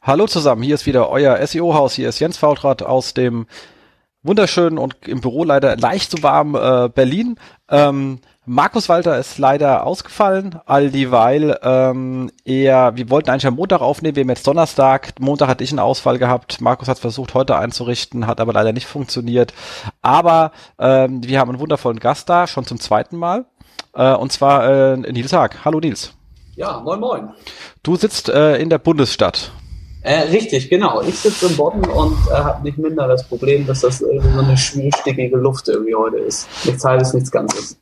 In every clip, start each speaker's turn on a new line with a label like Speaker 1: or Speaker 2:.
Speaker 1: Hallo zusammen, hier ist wieder euer SEO-Haus. Hier ist Jens Faultrat aus dem wunderschönen und im Büro leider leicht zu warm äh, Berlin. Ähm, Markus Walter ist leider ausgefallen, all dieweil ähm, er, wir wollten eigentlich am Montag aufnehmen, wir haben jetzt Donnerstag, Montag hatte ich einen Ausfall gehabt, Markus hat versucht heute einzurichten, hat aber leider nicht funktioniert, aber ähm, wir haben einen wundervollen Gast da, schon zum zweiten Mal, äh, und zwar äh, Nils Haag. Hallo Nils.
Speaker 2: Ja, moin moin.
Speaker 1: Du sitzt äh, in der Bundesstadt.
Speaker 2: Äh, richtig, genau. Ich sitze im Bodden und äh, habe nicht minder das Problem, dass das irgendwie so eine schwülstickige Luft irgendwie heute ist. Nichts halbes, nichts Ganzes.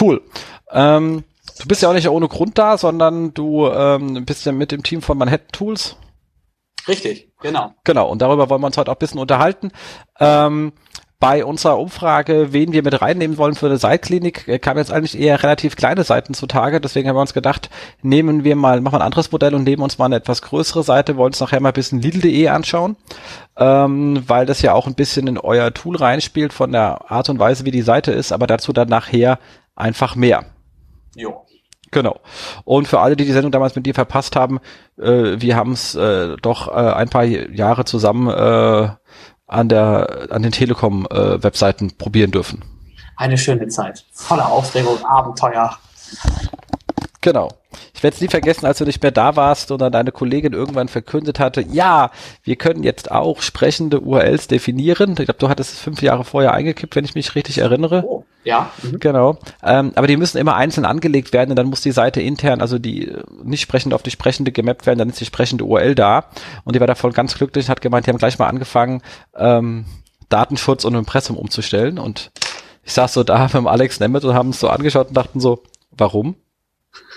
Speaker 1: Cool. Ähm, du bist ja auch nicht ohne Grund da, sondern du ähm, bist ja mit dem Team von Manhattan Tools.
Speaker 2: Richtig, genau.
Speaker 1: Genau, und darüber wollen wir uns heute auch ein bisschen unterhalten. Ähm, bei unserer Umfrage, wen wir mit reinnehmen wollen für eine Seitklinik, äh, kamen jetzt eigentlich eher relativ kleine Seiten zutage. Deswegen haben wir uns gedacht, nehmen wir mal, machen wir ein anderes Modell und nehmen uns mal eine etwas größere Seite, wollen uns nachher mal ein bisschen Lidl.de anschauen, ähm, weil das ja auch ein bisschen in euer Tool reinspielt von der Art und Weise, wie die Seite ist, aber dazu dann nachher einfach mehr.
Speaker 2: Jo.
Speaker 1: Genau. Und für alle, die die Sendung damals mit dir verpasst haben, äh, wir haben es äh, doch äh, ein paar Jahre zusammen äh, an der an den Telekom äh, Webseiten probieren dürfen.
Speaker 2: Eine schöne Zeit, voller Aufregung, Abenteuer.
Speaker 1: Genau. Ich werde es nie vergessen, als du nicht mehr da warst und dann deine Kollegin irgendwann verkündet hatte, ja, wir können jetzt auch sprechende URLs definieren. Ich glaube, du hattest es fünf Jahre vorher eingekippt, wenn ich mich richtig erinnere.
Speaker 2: Oh, ja. Mhm.
Speaker 1: Genau. Ähm, aber die müssen immer einzeln angelegt werden und dann muss die Seite intern, also die äh, nicht sprechend auf die sprechende gemappt werden, dann ist die sprechende URL da. Und die war davon ganz glücklich und hat gemeint, die haben gleich mal angefangen, ähm, Datenschutz und Impressum umzustellen. Und ich saß so da mit dem Alex Nemeth und haben es so angeschaut und dachten so, warum?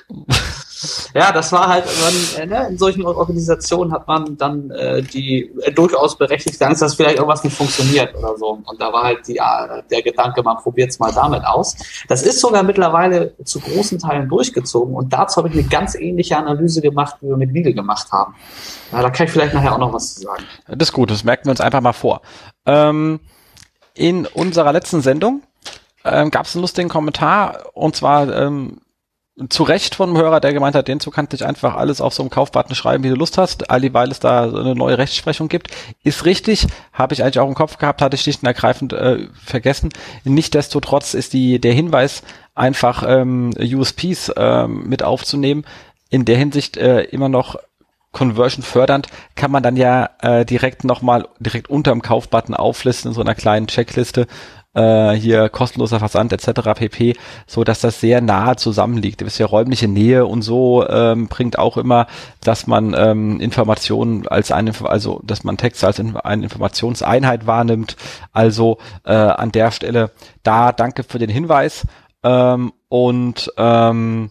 Speaker 2: Ja, das war halt, man, äh, ne, in solchen Organisationen hat man dann äh, die äh, durchaus berechtigte Angst, dass vielleicht irgendwas nicht funktioniert oder so. Und da war halt die, äh, der Gedanke, man probiert es mal damit aus. Das ist sogar mittlerweile zu großen Teilen durchgezogen und dazu habe ich eine ganz ähnliche Analyse gemacht, wie wir mit Lidl gemacht haben. Ja, da kann ich vielleicht nachher auch noch was zu sagen.
Speaker 1: Das ist gut, das merken wir uns einfach mal vor. Ähm, in unserer letzten Sendung ähm, gab es einen lustigen Kommentar und zwar ähm, zu Recht von einem Hörer, der gemeint hat, den zu kannst du einfach alles auf so einem Kaufbutton schreiben, wie du Lust hast, all weil es da eine neue Rechtsprechung gibt. Ist richtig, habe ich eigentlich auch im Kopf gehabt, hatte ich und ergreifend äh, vergessen. Nichtsdestotrotz ist die der Hinweis einfach ähm, USPs ähm, mit aufzunehmen. In der Hinsicht äh, immer noch Conversion fördernd, kann man dann ja äh, direkt nochmal direkt unterm Kaufbutton auflisten in so einer kleinen Checkliste, äh, hier kostenloser Versand etc. pp, so dass das sehr nahe zusammenliegt. Ihr wisst ja, räumliche Nähe und so ähm, bringt auch immer, dass man ähm, Informationen als eine, also dass man Text als eine Informationseinheit wahrnimmt. Also äh, an der Stelle da danke für den Hinweis ähm, und ähm,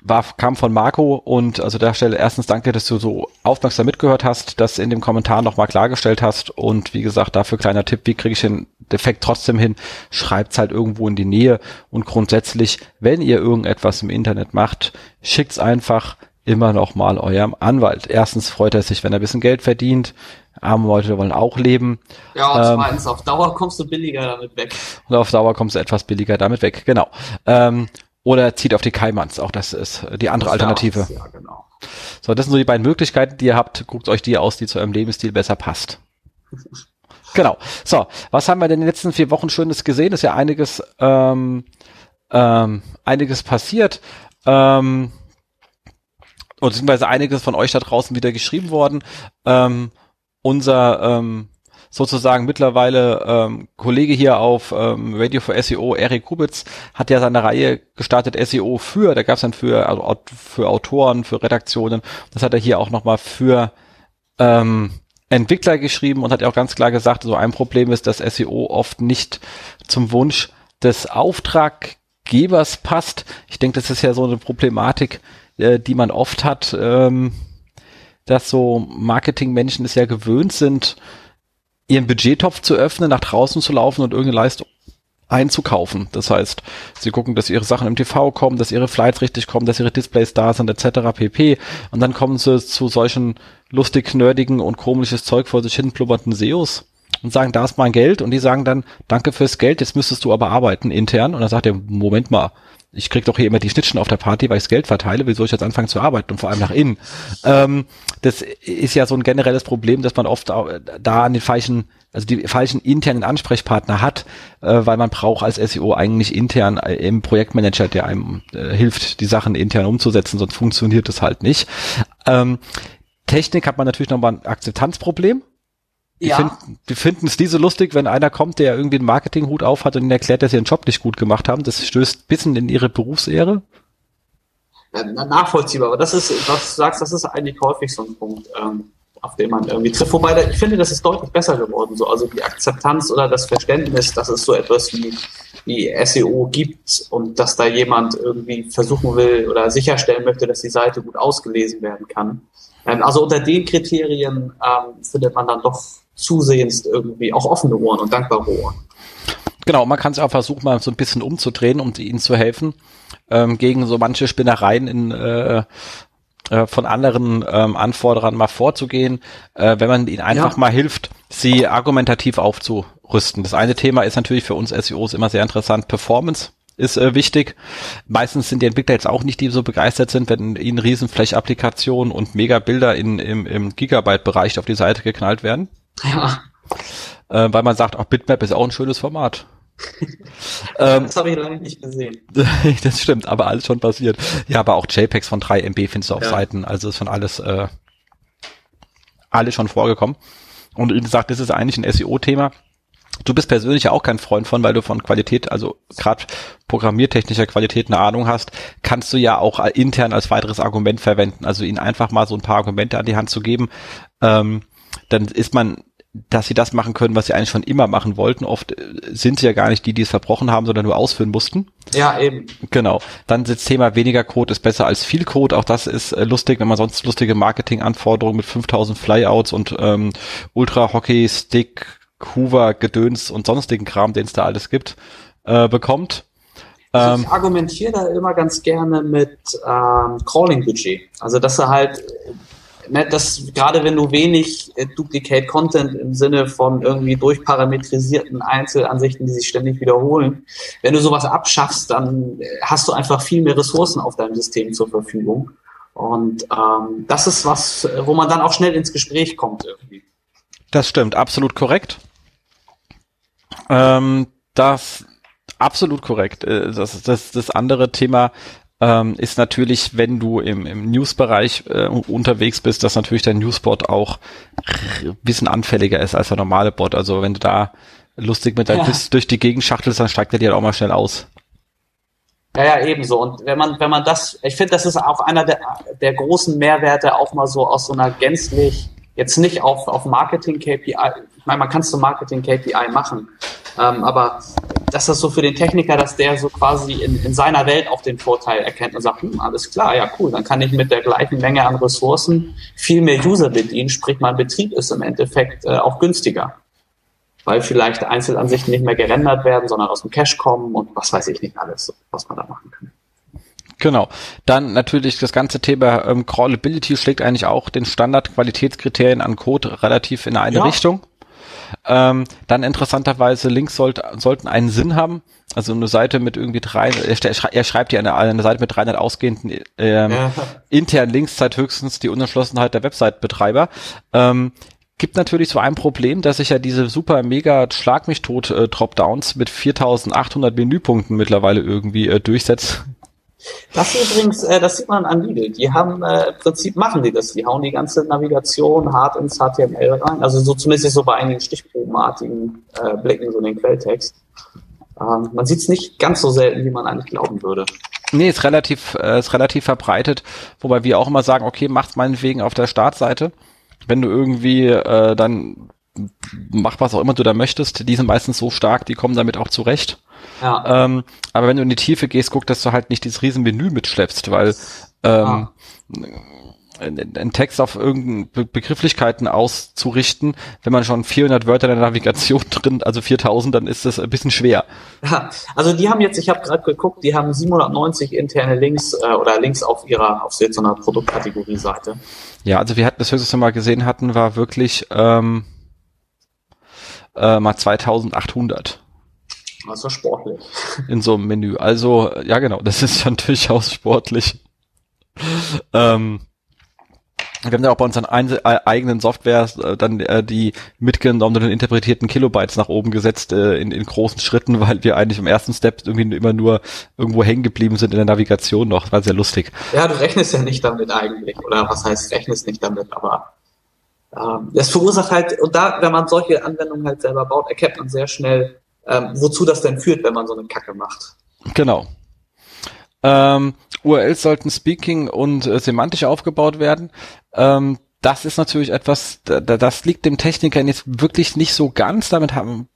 Speaker 1: war, kam von Marco und also der Stelle erstens danke, dass du so aufmerksam mitgehört hast, das in dem Kommentar nochmal klargestellt hast und wie gesagt, dafür kleiner Tipp, wie kriege ich den Defekt trotzdem hin? Schreibt's halt irgendwo in die Nähe und grundsätzlich, wenn ihr irgendetwas im Internet macht, schickt's einfach immer noch mal eurem Anwalt. Erstens freut er sich, wenn er ein bisschen Geld verdient. Arme Leute wollen auch leben.
Speaker 2: Ja, und ähm, zweitens, auf Dauer kommst du billiger damit weg.
Speaker 1: Und auf Dauer kommst du etwas billiger damit weg, genau. Ähm, oder zieht auf die Kaimans. Auch das ist die andere Alternative. Ja, genau. So, das sind so die beiden Möglichkeiten, die ihr habt. Guckt euch die aus, die zu eurem Lebensstil besser passt. genau. So, was haben wir denn in den letzten vier Wochen Schönes gesehen? Ist ja einiges, ähm, ähm, einiges passiert. Ähm, und beziehungsweise einiges von euch da draußen wieder geschrieben worden. Ähm, unser ähm, sozusagen mittlerweile ähm, Kollege hier auf ähm, Radio for SEO, Erik Kubitz, hat ja seine Reihe gestartet SEO für, da gab es dann für, also für Autoren, für Redaktionen, das hat er hier auch nochmal für ähm, Entwickler geschrieben und hat ja auch ganz klar gesagt, so ein Problem ist, dass SEO oft nicht zum Wunsch des Auftraggebers passt. Ich denke, das ist ja so eine Problematik, äh, die man oft hat, ähm, dass so Marketingmenschen es ja gewöhnt sind, ihren Budgettopf zu öffnen, nach draußen zu laufen und irgendeine Leistung einzukaufen. Das heißt, sie gucken, dass ihre Sachen im TV kommen, dass ihre Flights richtig kommen, dass ihre Displays da sind, etc. pp. Und dann kommen sie zu solchen lustig, nerdigen und komisches Zeug vor sich hin blubbernden SEOs und sagen, da ist mein Geld und die sagen dann, danke fürs Geld, jetzt müsstest du aber arbeiten intern und dann sagt er, Moment mal, ich krieg doch hier immer die Schnittchen auf der Party, weil ich das Geld verteile, wie soll ich jetzt anfangen zu arbeiten und vor allem nach innen? Ähm, das ist ja so ein generelles Problem, dass man oft da an den falschen, also die falschen internen Ansprechpartner hat, äh, weil man braucht als SEO eigentlich intern äh, im Projektmanager, der einem äh, hilft, die Sachen intern umzusetzen, sonst funktioniert das halt nicht. Ähm, Technik hat man natürlich nochmal ein Akzeptanzproblem. Die, ja. finden, die finden es diese lustig, wenn einer kommt, der irgendwie einen Marketinghut auf hat und ihnen erklärt, dass sie ihren Job nicht gut gemacht haben. Das stößt bisschen in ihre Berufsehre.
Speaker 2: Ja, nachvollziehbar, aber das ist, was du sagst, das ist eigentlich häufig so ein Punkt, ähm, auf den man irgendwie trifft. Wobei, da, ich finde, das ist deutlich besser geworden. So. Also die Akzeptanz oder das Verständnis, dass es so etwas wie, wie SEO gibt und dass da jemand irgendwie versuchen will oder sicherstellen möchte, dass die Seite gut ausgelesen werden kann. Ähm, also unter den Kriterien ähm, findet man dann doch zusehends irgendwie auch offene Ohren und dankbare Ohren.
Speaker 1: Genau, man kann es auch versuchen, mal so ein bisschen umzudrehen, um ihnen zu helfen, ähm, gegen so manche Spinnereien in äh, äh, von anderen ähm, Anforderern mal vorzugehen, äh, wenn man ihnen einfach ja. mal hilft, sie argumentativ aufzurüsten. Das eine Thema ist natürlich für uns SEOs immer sehr interessant, Performance ist äh, wichtig. Meistens sind die Entwickler jetzt auch nicht, die so begeistert sind, wenn ihnen Riesenfläche-Applikationen und Megabilder in, im, im Gigabyte-Bereich auf die Seite geknallt werden. Ja. Äh, weil man sagt, auch Bitmap ist auch ein schönes Format.
Speaker 2: ähm, das habe ich lange nicht gesehen.
Speaker 1: das stimmt, aber alles schon passiert. Ja, aber auch JPEGs von 3 MB findest du auf ja. Seiten, also ist schon alles, äh, alles schon vorgekommen. Und wie gesagt, das ist eigentlich ein SEO-Thema. Du bist persönlich ja auch kein Freund von, weil du von Qualität, also gerade programmiertechnischer Qualität eine Ahnung hast, kannst du ja auch intern als weiteres Argument verwenden. Also ihnen einfach mal so ein paar Argumente an die Hand zu geben. Ähm, dann ist man dass sie das machen können, was sie eigentlich schon immer machen wollten. Oft äh, sind sie ja gar nicht die, die es verbrochen haben, sondern nur ausführen mussten.
Speaker 2: Ja, eben.
Speaker 1: Genau. Dann das Thema weniger Code ist besser als viel Code. Auch das ist äh, lustig, wenn man sonst lustige Marketinganforderungen mit 5000 Flyouts und ähm, Ultra Hockey Stick, Hoover, Gedöns und sonstigen Kram, den es da alles gibt, äh, bekommt.
Speaker 2: Also ich ähm, argumentiere da immer ganz gerne mit ähm, Crawling-Budget. Also dass er halt ne, dass gerade wenn du wenig äh, Duplicate Content im Sinne von irgendwie durchparametrisierten Einzelansichten, die sich ständig wiederholen, wenn du sowas abschaffst, dann äh, hast du einfach viel mehr Ressourcen auf deinem System zur Verfügung. Und ähm, das ist was, wo man dann auch schnell ins Gespräch kommt irgendwie.
Speaker 1: Das stimmt, absolut korrekt. Ähm, das absolut korrekt. Äh, das, das, das andere Thema ähm, ist natürlich, wenn du im, im News-Bereich äh, unterwegs bist, dass natürlich dein Newsbot auch ein bisschen anfälliger ist als der normale Bot. Also wenn du da lustig mit deinem ja. Biss durch die Gegend schachtelst, dann steigt er dir halt auch mal schnell aus.
Speaker 2: Ja, ja, ebenso. Und wenn man, wenn man das, ich finde, das ist auch einer der, der großen Mehrwerte, auch mal so aus so einer gänzlich, jetzt nicht auf, auf Marketing-KPI, ich meine, man kann es zum Marketing-KPI machen, ähm, aber das so für den Techniker, dass der so quasi in, in seiner Welt auch den Vorteil erkennt und sagt, hm, alles klar, ja cool, dann kann ich mit der gleichen Menge an Ressourcen viel mehr User bedienen, sprich mein Betrieb ist im Endeffekt äh, auch günstiger. Weil vielleicht Einzelansichten nicht mehr gerendert werden, sondern aus dem Cache kommen und was weiß ich nicht alles, was man da machen kann.
Speaker 1: Genau. Dann natürlich das ganze Thema ähm, Crawlability schlägt eigentlich auch den Standard-Qualitätskriterien an Code relativ in eine ja. Richtung. Ähm, dann interessanterweise Links sollte, sollten einen Sinn haben. Also eine Seite mit irgendwie drei, er, schreibt hier eine, eine Seite mit 300 ausgehenden ähm, ja. internen Links zeigt höchstens die Unentschlossenheit der Website-Betreiber. Ähm, gibt natürlich so ein Problem, dass sich ja diese super mega Schlag mich tot äh, Dropdowns mit 4800 Menüpunkten mittlerweile irgendwie äh, durchsetzt.
Speaker 2: Das übrigens, äh, das sieht man an Lidl. Die haben äh, im Prinzip machen die das. Die hauen die ganze Navigation hart ins HTML rein. Also so zumindest so bei einigen stichprobenartigen äh, Blicken so in den Quelltext. Ähm, man sieht es nicht ganz so selten, wie man eigentlich glauben würde.
Speaker 1: Nee, ist relativ, äh, ist relativ verbreitet, wobei wir auch immer sagen, okay, macht's meinetwegen auf der Startseite. Wenn du irgendwie äh, dann mach was auch immer du da möchtest, die sind meistens so stark, die kommen damit auch zurecht. Ja. Ähm, aber wenn du in die Tiefe gehst, guck, dass du halt nicht dieses riesen Menü mitschleppst, weil ähm, ah. einen Text auf irgendeine Be Begrifflichkeiten auszurichten, wenn man schon 400 Wörter in der Navigation drin, also 4000, dann ist das ein bisschen schwer.
Speaker 2: Ja, also die haben jetzt, ich habe gerade geguckt, die haben 790 interne Links äh, oder Links auf ihrer, auf so einer Produktkategorie-Seite.
Speaker 1: Ja, also wir hatten das höchste Mal gesehen hatten, war wirklich ähm, äh, mal 2800.
Speaker 2: Das ja sportlich.
Speaker 1: In so einem Menü. Also, ja genau, das ist schon durchaus sportlich. ähm, wir haben ja auch bei unseren äh, eigenen Softwares äh, dann äh, die mitgenommenen interpretierten Kilobytes nach oben gesetzt äh, in, in großen Schritten, weil wir eigentlich im ersten Step irgendwie immer nur irgendwo hängen geblieben sind in der Navigation noch. War sehr lustig.
Speaker 2: Ja, du rechnest ja nicht damit eigentlich. Oder was heißt rechnest nicht damit, aber ähm, das verursacht halt, und da, wenn man solche Anwendungen halt selber baut, erkennt man sehr schnell, ähm, wozu das denn führt, wenn man so eine Kacke macht.
Speaker 1: Genau. Ähm, URLs sollten speaking und äh, semantisch aufgebaut werden. Ähm, das ist natürlich etwas, das liegt dem Techniker jetzt wirklich nicht so ganz. Damit haben,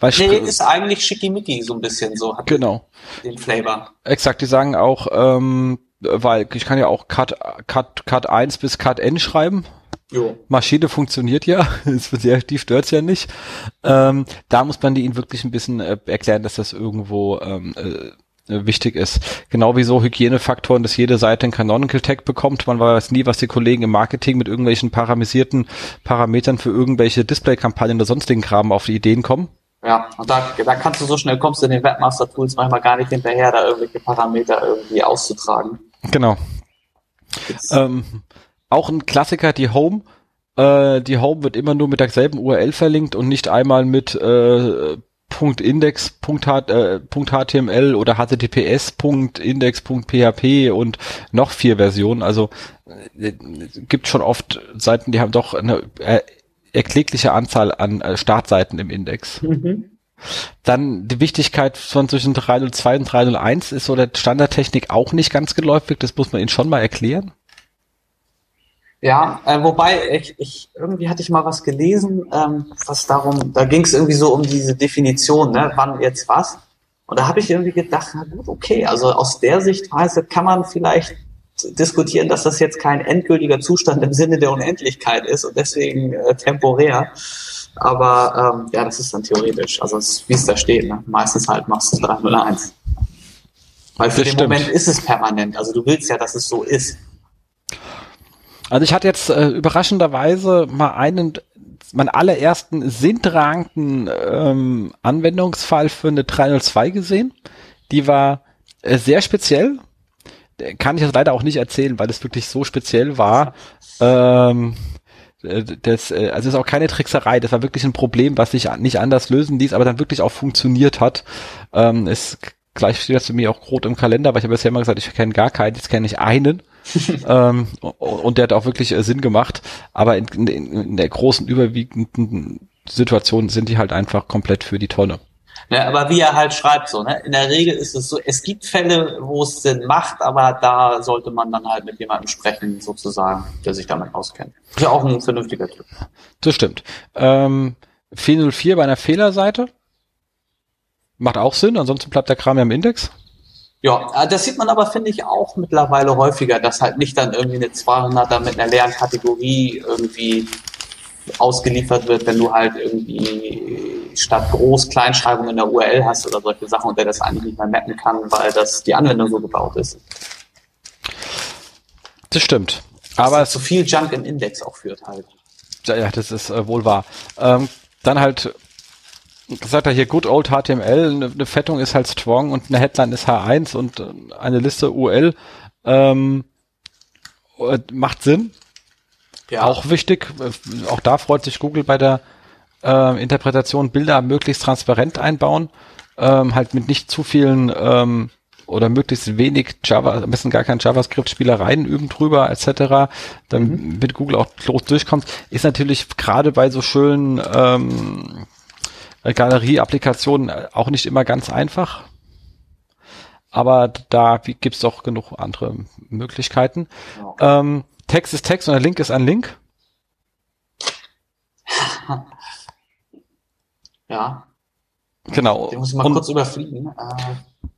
Speaker 2: weil nee, ist eigentlich schickimicki so ein bisschen so.
Speaker 1: Hat genau.
Speaker 2: Den Flavor.
Speaker 1: Exakt, die sagen auch, ähm, weil ich kann ja auch Cut, Cut, Cut 1 bis Cut N schreiben. Jo. Maschine funktioniert ja, die stört's ja nicht. Ähm, da muss man die ihnen wirklich ein bisschen äh, erklären, dass das irgendwo ähm, äh, wichtig ist. Genau wie so Hygienefaktoren, dass jede Seite einen Canonical Tag bekommt. Man weiß nie, was die Kollegen im Marketing mit irgendwelchen parametrischen Parametern für irgendwelche Display-Kampagnen oder sonstigen Kram auf die Ideen kommen.
Speaker 2: Ja, und da, da kannst du so schnell kommst du in den Webmaster-Tools manchmal gar nicht hinterher, da irgendwelche Parameter irgendwie auszutragen.
Speaker 1: Genau. Ähm, auch ein Klassiker, die Home. Äh, die Home wird immer nur mit derselben URL verlinkt und nicht einmal mit äh, .index.html äh, oder https.index.php und noch vier Versionen. Also äh, gibt schon oft Seiten, die haben doch eine äh, erklägliche Anzahl an äh, Startseiten im Index. Mhm. Dann die Wichtigkeit von zwischen 302 und 301 ist so der Standardtechnik auch nicht ganz geläufig. Das muss man Ihnen schon mal erklären.
Speaker 2: Ja, äh, wobei ich, ich irgendwie hatte ich mal was gelesen, ähm, was darum, da ging es irgendwie so um diese Definition, ne, wann jetzt was. Und da habe ich irgendwie gedacht, na gut, okay, also aus der Sichtweise kann man vielleicht diskutieren, dass das jetzt kein endgültiger Zustand im Sinne der Unendlichkeit ist und deswegen äh, temporär. Aber ähm, ja, das ist dann theoretisch, also wie es da steht. Ne? Meistens halt machst du 301. Weil für das den stimmt. Moment ist es permanent. Also du willst ja, dass es so ist.
Speaker 1: Also ich hatte jetzt äh, überraschenderweise mal einen, meinen allerersten sinntragenden ähm, Anwendungsfall für eine 302 gesehen. Die war äh, sehr speziell. Kann ich das leider auch nicht erzählen, weil es wirklich so speziell war. Ähm, äh, das, äh, also es ist auch keine Trickserei, das war wirklich ein Problem, was sich nicht anders lösen ließ, aber dann wirklich auch funktioniert hat. Ähm, es gleich steht das für mich auch rot im Kalender, weil ich habe bisher immer gesagt, ich kenne gar keinen, jetzt kenne ich einen. ähm, und der hat auch wirklich äh, Sinn gemacht. Aber in, in, in, der großen, überwiegenden Situation sind die halt einfach komplett für die Tonne.
Speaker 2: Ja, aber wie er halt schreibt so, ne? In der Regel ist es so, es gibt Fälle, wo es Sinn macht, aber da sollte man dann halt mit jemandem sprechen, sozusagen, der sich damit auskennt. Ist ja auch ein vernünftiger Typ.
Speaker 1: Das stimmt. Ähm, 404 bei einer Fehlerseite. Macht auch Sinn, ansonsten bleibt der Kram ja im Index.
Speaker 2: Ja, äh, das sieht man aber, finde ich, auch mittlerweile häufiger, dass halt nicht dann irgendwie eine 200er mit einer leeren Kategorie irgendwie ausgeliefert wird, wenn du halt irgendwie statt Groß Kleinschreibung in der URL hast oder solche Sachen und der das eigentlich nicht mehr mappen kann, weil das die Anwendung so gebaut ist.
Speaker 1: Das stimmt.
Speaker 2: Aber es zu viel Junk im Index auch führt halt.
Speaker 1: Ja, ja das ist äh, wohl wahr. Ähm, dann halt sagt er hier Good Old HTML, eine, eine Fettung ist halt strong und eine Headline ist H1 und äh, eine Liste UL ähm, äh, macht Sinn. Ja. Auch wichtig, äh, auch da freut sich Google bei der äh, Interpretation Bilder möglichst transparent einbauen, ähm, halt mit nicht zu vielen ähm, oder möglichst wenig Java, am besten gar kein JavaScript-Spielereien üben drüber, etc., damit mhm. Google auch los durchkommt, ist natürlich gerade bei so schönen ähm, Galerie-Applikationen äh, auch nicht immer ganz einfach. Aber da gibt's doch genug andere Möglichkeiten. Okay. Ähm, Text ist Text und ein Link ist ein Link.
Speaker 2: Ja.
Speaker 1: Genau.
Speaker 2: Den muss ich mal und, kurz überfliegen. Äh.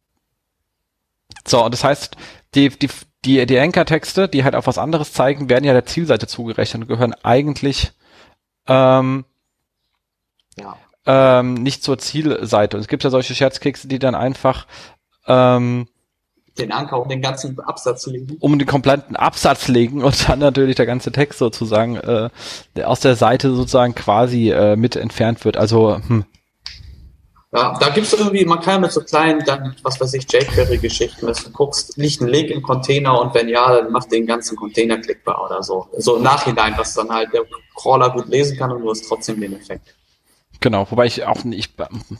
Speaker 1: So, und das heißt, die, die, die, die Anchor-Texte, die halt auf was anderes zeigen, werden ja der Zielseite zugerechnet und gehören eigentlich ähm, ja ähm, nicht zur Zielseite. Und es gibt ja solche Scherzkekse, die dann einfach ähm,
Speaker 2: den Anker um den ganzen Absatz legen.
Speaker 1: Um den kompletten Absatz legen und dann natürlich der ganze Text sozusagen äh, der aus der Seite sozusagen quasi äh, mit entfernt wird. Also hm.
Speaker 2: Ja, da gibt's irgendwie, man kann mit so kleinen, dann, was weiß ich, jQuery-Geschichten, dass du guckst, liegt ein Link im Container und wenn ja, dann macht den ganzen Container klickbar oder so. So im Nachhinein, was dann halt der Crawler gut lesen kann und du hast trotzdem den Effekt.
Speaker 1: Genau, wobei ich auch nicht,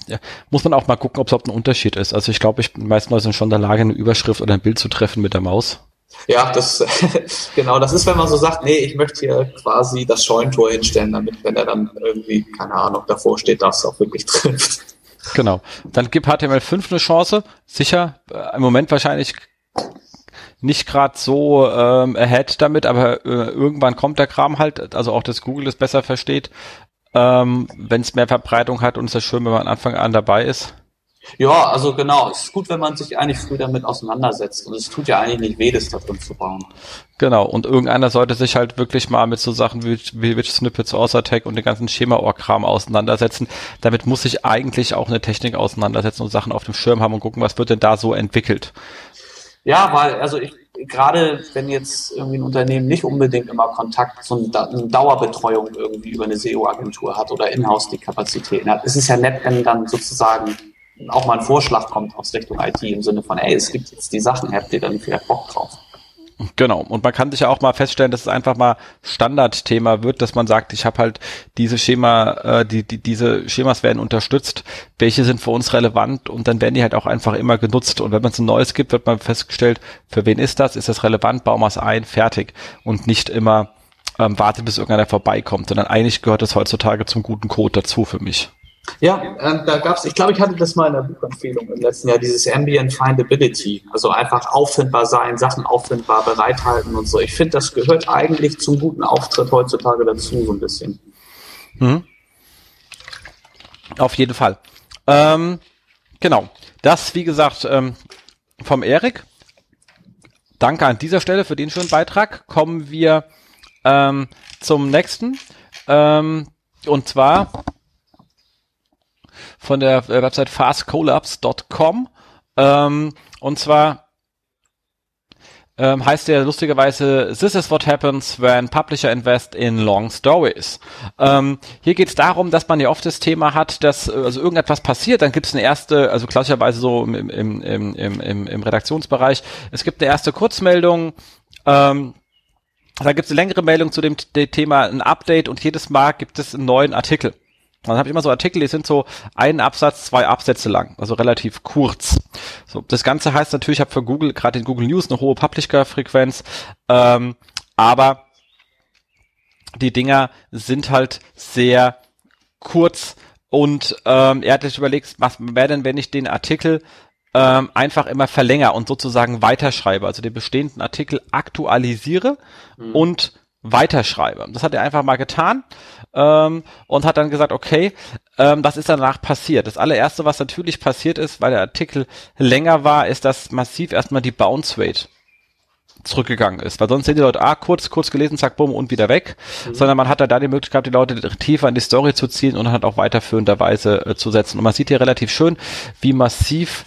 Speaker 1: ja, muss man auch mal gucken, ob es überhaupt ein Unterschied ist. Also ich glaube, ich bin meistens schon in der Lage, eine Überschrift oder ein Bild zu treffen mit der Maus.
Speaker 2: Ja, das genau, das ist, wenn man so sagt, nee, ich möchte hier quasi das Scheuntor hinstellen, damit, wenn er dann irgendwie, keine Ahnung, davor steht, das auch wirklich trifft.
Speaker 1: Genau. Dann gibt HTML5 eine Chance. Sicher, äh, im Moment wahrscheinlich nicht gerade so ähm, ahead damit, aber äh, irgendwann kommt der Kram halt, also auch, dass Google es besser versteht, ähm, wenn es mehr Verbreitung hat und es ist schön, wenn man von Anfang an dabei ist.
Speaker 2: Ja, also genau. Es ist gut, wenn man sich eigentlich früh damit auseinandersetzt. Und es tut ja eigentlich nicht weh, das da drin zu bauen.
Speaker 1: Genau. Und irgendeiner sollte sich halt wirklich mal mit so Sachen wie, wie Witch Snippets, Außer-Tag und den ganzen Schema-Or-Kram auseinandersetzen. Damit muss sich eigentlich auch eine Technik auseinandersetzen und Sachen auf dem Schirm haben und gucken, was wird denn da so entwickelt.
Speaker 2: Ja, weil, also ich, gerade wenn jetzt irgendwie ein Unternehmen nicht unbedingt immer Kontakt zu einer Dauerbetreuung irgendwie über eine SEO-Agentur hat oder in-house die Kapazitäten hat, ist es ja nett, wenn dann sozusagen auch mal ein Vorschlag kommt aus Richtung IT im Sinne von, ey, es gibt jetzt die Sachen, habt ihr dann vielleicht Bock drauf?
Speaker 1: Genau. Und man kann sich ja auch mal feststellen, dass es einfach mal Standardthema wird, dass man sagt, ich habe halt diese Schema, äh, die, die, diese Schemas werden unterstützt, welche sind für uns relevant und dann werden die halt auch einfach immer genutzt. Und wenn man es ein neues gibt, wird man festgestellt, für wen ist das? Ist das relevant? Bauen wir es ein, fertig. Und nicht immer ähm, warte, bis irgendeiner vorbeikommt, sondern eigentlich gehört es heutzutage zum guten Code dazu für mich.
Speaker 2: Ja, ähm, da gab's, ich glaube, ich hatte das mal in der Buchempfehlung im letzten Jahr, dieses Ambient Findability, also einfach auffindbar sein, Sachen auffindbar bereithalten und so. Ich finde, das gehört eigentlich zum guten Auftritt heutzutage dazu, so ein bisschen. Mhm.
Speaker 1: Auf jeden Fall. Ähm, genau. Das, wie gesagt, ähm, vom Erik. Danke an dieser Stelle für den schönen Beitrag. Kommen wir ähm, zum nächsten. Ähm, und zwar von der äh, Website fastcollabs.com. Ähm, und zwar ähm, heißt der lustigerweise This is what happens when publisher invest in long stories. Ähm, hier geht es darum, dass man ja oft das Thema hat, dass äh, also irgendetwas passiert, dann gibt es eine erste, also klassischerweise so im, im, im, im, im, Redaktionsbereich, es gibt eine erste Kurzmeldung, ähm, da gibt es eine längere Meldung zu dem Thema, ein Update und jedes Mal gibt es einen neuen Artikel. Dann habe ich immer so Artikel, die sind so ein Absatz, zwei Absätze lang, also relativ kurz. So, das Ganze heißt natürlich, ich habe für Google, gerade in Google News, eine hohe Publisher-Frequenz, ähm, aber die Dinger sind halt sehr kurz und ähm, er hat sich überlegt, was wäre denn, wenn ich den Artikel ähm, einfach immer verlängere und sozusagen weiterschreibe, also den bestehenden Artikel aktualisiere mhm. und weiterschreibe. Das hat er einfach mal getan ähm, und hat dann gesagt, okay, ähm, was ist danach passiert? Das allererste, was natürlich passiert ist, weil der Artikel länger war, ist, dass massiv erstmal die Bounce Rate zurückgegangen ist. Weil sonst sind die Leute, ah, kurz, kurz gelesen, zack, bumm und wieder weg. Mhm. Sondern man hat da, da die Möglichkeit, die Leute tiefer in die Story zu ziehen und halt auch weiterführenderweise äh, zu setzen. Und man sieht hier relativ schön, wie massiv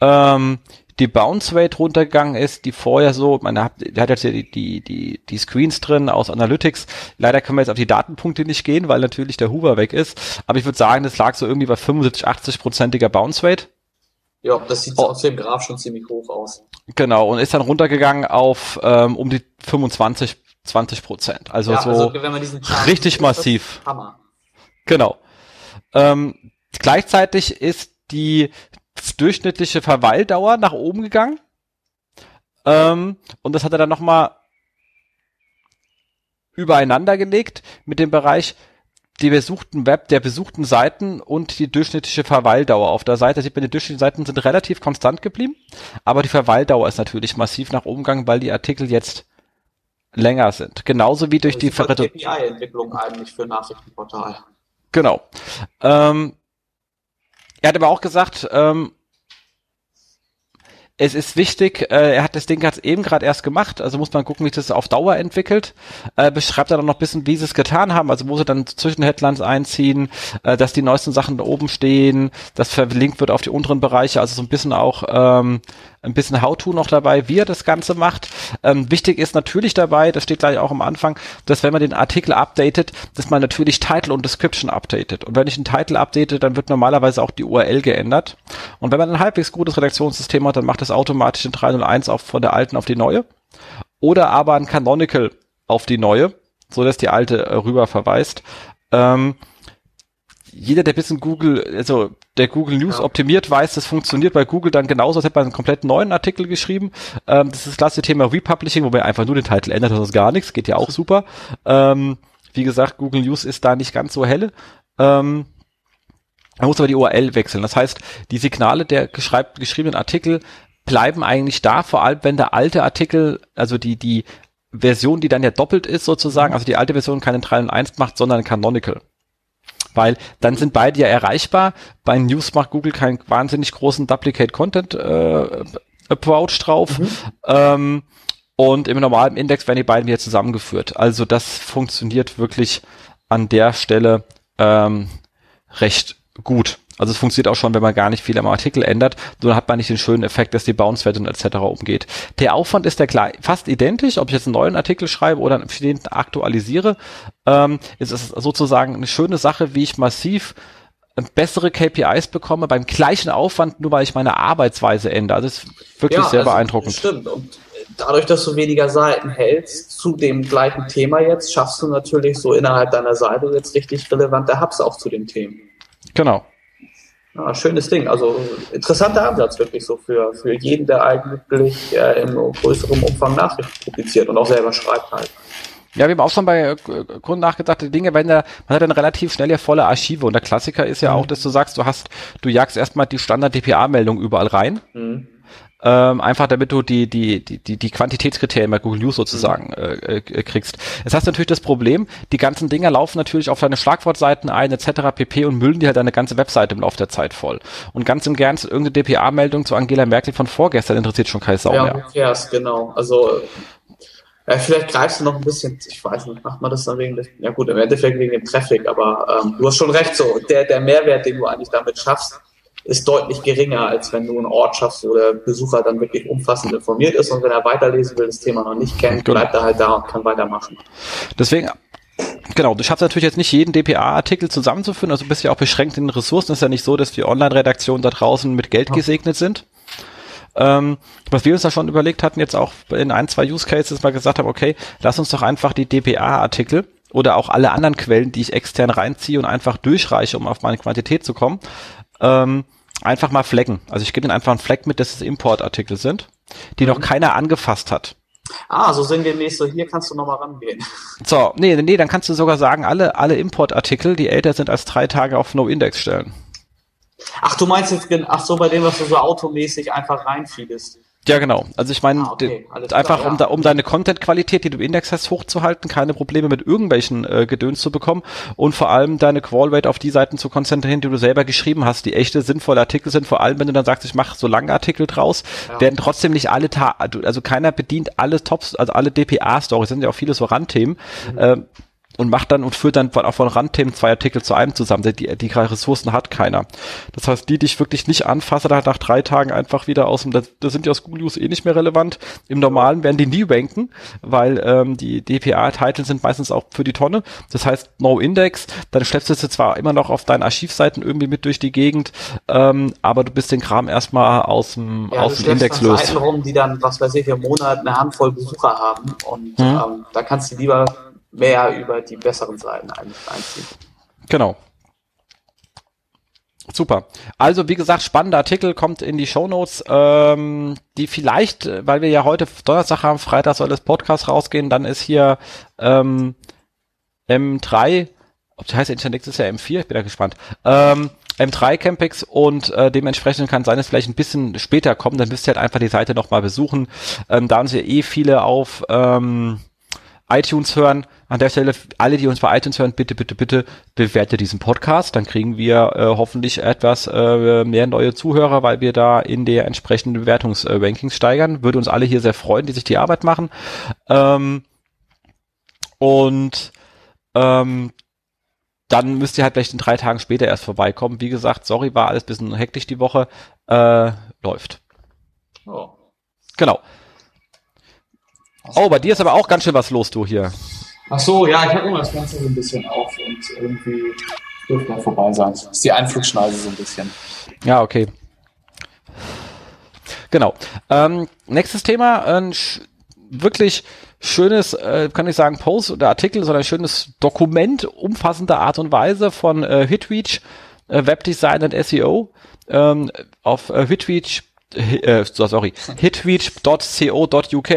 Speaker 1: ähm, die Bounce Rate runtergegangen ist, die vorher so, man hat, hat jetzt hier die, die, die, die Screens drin aus Analytics. Leider können wir jetzt auf die Datenpunkte nicht gehen, weil natürlich der Hoover weg ist. Aber ich würde sagen, das lag so irgendwie bei 75, 80 prozentiger Bounce Rate.
Speaker 2: Ja, das sieht oh. aus dem Graph schon ziemlich hoch aus.
Speaker 1: Genau, und ist dann runtergegangen auf ähm, um die 25, 20 Prozent. Also ja, so also, richtig massiv. Hammer. Genau. Ähm, gleichzeitig ist die durchschnittliche Verweildauer nach oben gegangen. Ähm, und das hat er dann nochmal übereinander gelegt mit dem Bereich die besuchten Web, der besuchten Seiten und die durchschnittliche Verweildauer. Auf der Seite sieht man, die durchschnittlichen Seiten sind relativ konstant geblieben, aber die Verweildauer ist natürlich massiv nach oben gegangen, weil die Artikel jetzt länger sind. Genauso wie durch das die
Speaker 2: API-Entwicklung eigentlich für Nachrichtenportal.
Speaker 1: Genau. Ähm, er hat aber auch gesagt, ähm, es ist wichtig, äh, er hat das Ding jetzt eben gerade erst gemacht, also muss man gucken, wie das auf Dauer entwickelt. Äh, beschreibt er dann noch ein bisschen, wie sie es getan haben, also wo sie dann zwischen Headlines einziehen, äh, dass die neuesten Sachen da oben stehen, dass verlinkt wird auf die unteren Bereiche, also so ein bisschen auch ähm, ein bisschen How-To noch dabei, wie er das Ganze macht. Ähm, wichtig ist natürlich dabei, das steht gleich auch am Anfang, dass wenn man den Artikel updatet, dass man natürlich Title und Description updatet. Und wenn ich einen Title update, dann wird normalerweise auch die URL geändert. Und wenn man ein halbwegs gutes Redaktionssystem hat, dann macht das automatisch den 301 auf, von der alten auf die neue. Oder aber ein Canonical auf die neue, so dass die alte äh, rüber verweist. Ähm, jeder, der bisschen Google, also der Google News ja. optimiert, weiß, das funktioniert bei Google dann genauso, als hätte man einen komplett neuen Artikel geschrieben. Ähm, das ist das klassische Thema Republishing, wo man einfach nur den Titel ändert, das ist gar nichts, geht ja auch super. Ähm, wie gesagt, Google News ist da nicht ganz so helle. Ähm, man muss aber die URL wechseln. Das heißt, die Signale der geschriebenen Artikel bleiben eigentlich da, vor allem wenn der alte Artikel, also die, die Version, die dann ja doppelt ist sozusagen, also die alte Version keine 3 und 1 macht, sondern Canonical weil dann sind beide ja erreichbar. Bei News macht Google keinen wahnsinnig großen Duplicate Content äh, Approach drauf. Mhm. Ähm, und im normalen Index werden die beiden wieder zusammengeführt. Also das funktioniert wirklich an der Stelle ähm, recht gut. Also es funktioniert auch schon, wenn man gar nicht viel am Artikel ändert, dann hat man nicht den schönen Effekt, dass die Bounce-Werte und etc. umgeht. Der Aufwand ist der gleich, fast identisch, ob ich jetzt einen neuen Artikel schreibe oder einen bestehenden aktualisiere, ähm, ist es sozusagen eine schöne Sache, wie ich massiv äh, bessere KPIs bekomme beim gleichen Aufwand, nur weil ich meine Arbeitsweise ändere. Also das ist wirklich ja, sehr also beeindruckend.
Speaker 2: Stimmt. Und dadurch, dass du weniger Seiten hältst zu dem gleichen Thema jetzt, schaffst du natürlich so innerhalb deiner Seite jetzt richtig relevante Hubs auch zu den Themen.
Speaker 1: Genau.
Speaker 2: Ja, schönes Ding. Also interessanter Ansatz wirklich so für, für jeden, der eigentlich äh, im größeren Umfang Nachrichten publiziert und auch selber schreibt halt.
Speaker 1: Ja, wir haben auch schon bei äh, Kunden nachgedacht, die Dinge werden ja, man hat dann relativ schnell ja volle Archive und der Klassiker ist ja mhm. auch, dass du sagst, du hast, du jagst erstmal die Standard-DPA-Meldung überall rein. Mhm ähm, einfach damit du die, die, die, die, Quantitätskriterien bei Google News sozusagen mhm. äh, äh, kriegst. Jetzt hast du natürlich das Problem, die ganzen Dinger laufen natürlich auf deine Schlagwortseiten ein, etc. pp. und müllen dir halt deine ganze Webseite im Laufe der Zeit voll. Und ganz im Ernst, irgendeine DPA-Meldung zu Angela Merkel von vorgestern interessiert schon keine Sau
Speaker 2: ja, mehr. Ja, genau. Also ja, vielleicht greifst du noch ein bisschen, ich weiß nicht, macht man das dann wegen des, ja gut, im Endeffekt wegen dem Traffic, aber ähm, du hast schon recht, so, der, der Mehrwert, den du eigentlich damit schaffst, ist deutlich geringer, als wenn du einen Ort schaffst, wo der Besucher dann wirklich umfassend informiert ist und wenn er weiterlesen will, das Thema noch nicht kennt, genau. bleibt er halt da und kann weitermachen.
Speaker 1: Deswegen Genau, du schaffst natürlich jetzt nicht jeden DPA-Artikel zusammenzuführen, also du bist ja auch beschränkt in den Ressourcen. Es ist ja nicht so, dass die Online-Redaktionen da draußen mit Geld gesegnet sind. Ähm, was wir uns da schon überlegt hatten, jetzt auch in ein, zwei Use Cases mal gesagt haben, okay, lass uns doch einfach die DPA-Artikel oder auch alle anderen Quellen, die ich extern reinziehe und einfach durchreiche, um auf meine Quantität zu kommen, ähm, einfach mal flaggen. Also ich gebe ihnen einfach einen Flag mit, dass es Importartikel sind, die mhm. noch keiner angefasst hat.
Speaker 2: Ah, so sinngemäß, so hier kannst du nochmal rangehen.
Speaker 1: So, nee, nee, dann kannst du sogar sagen, alle, alle Importartikel, die älter sind als drei Tage auf No-Index stellen.
Speaker 2: Ach, du meinst jetzt, ach so, bei dem, was du so automäßig einfach reinfiedest.
Speaker 1: Ja, genau. Also ich meine, ah, okay. einfach klar, um, da, um deine Content-Qualität, die du im Index hast, hochzuhalten, keine Probleme mit irgendwelchen äh, Gedöns zu bekommen und vor allem deine Qual-Rate auf die Seiten zu konzentrieren, die du selber geschrieben hast, die echte, sinnvolle Artikel sind. Vor allem, wenn du dann sagst, ich mache so lange Artikel draus, ja. werden trotzdem nicht alle, Ta also keiner bedient alle Tops, also alle DPA-Stories, sind ja auch viele so Randthemen. Mhm. Äh, und macht dann und führt dann auch von Randthemen zwei Artikel zu einem zusammen. Die, die Ressourcen hat keiner. Das heißt, die, die ich wirklich nicht anfasse, da nach drei Tagen einfach wieder aus dem, da, da sind die aus Google News eh nicht mehr relevant. Im Normalen werden die nie ranken, weil ähm, die DPA-Titel sind meistens auch für die Tonne. Das heißt, no Index, dann schleppst du sie zwar immer noch auf deinen Archivseiten irgendwie mit durch die Gegend, ähm, aber du bist den Kram erstmal aus dem, ja, aus dem Index los.
Speaker 2: Seiten rum, die dann, was weiß ich, im Monat eine Handvoll Besucher haben und mhm. ähm, da kannst du lieber mehr über die besseren Seiten einziehen.
Speaker 1: Genau. Super. Also wie gesagt, spannender Artikel kommt in die Show Notes, ähm, die vielleicht, weil wir ja heute Donnerstag haben, Freitag soll das Podcast rausgehen, dann ist hier ähm, M3, ob das heißt Internet ist ja M4, ich bin da gespannt. Ähm, M3 Campix und äh, dementsprechend kann sein, dass vielleicht ein bisschen später kommt, dann müsst ihr halt einfach die Seite nochmal besuchen. Ähm, da haben sie eh viele auf ähm, iTunes hören. An der Stelle, alle, die uns bei iTunes hören, bitte, bitte, bitte bewerte diesen Podcast. Dann kriegen wir äh, hoffentlich etwas äh, mehr neue Zuhörer, weil wir da in der entsprechenden Bewertungsrankings steigern. Würde uns alle hier sehr freuen, die sich die Arbeit machen. Ähm, und ähm, dann müsst ihr halt vielleicht in drei Tagen später erst vorbeikommen. Wie gesagt, sorry, war alles bisschen hektisch die Woche. Äh, läuft. Oh. Genau. Oh, bei dir ist aber auch ganz schön was los, du hier.
Speaker 2: Ach so, ja, ich habe immer das Ganze so ein bisschen auf und irgendwie dürfte er vorbei sein. Das ist die Einflugschneise so ein bisschen.
Speaker 1: Ja, okay. Genau. Ähm, nächstes Thema, ein sch wirklich schönes, äh, kann ich sagen, Post oder Artikel, sondern ein schönes Dokument, umfassender Art und Weise von äh, Hitreach, äh, Webdesign und SEO. Ähm, auf äh, Hitreach äh, sorry, hitreach.co.uk,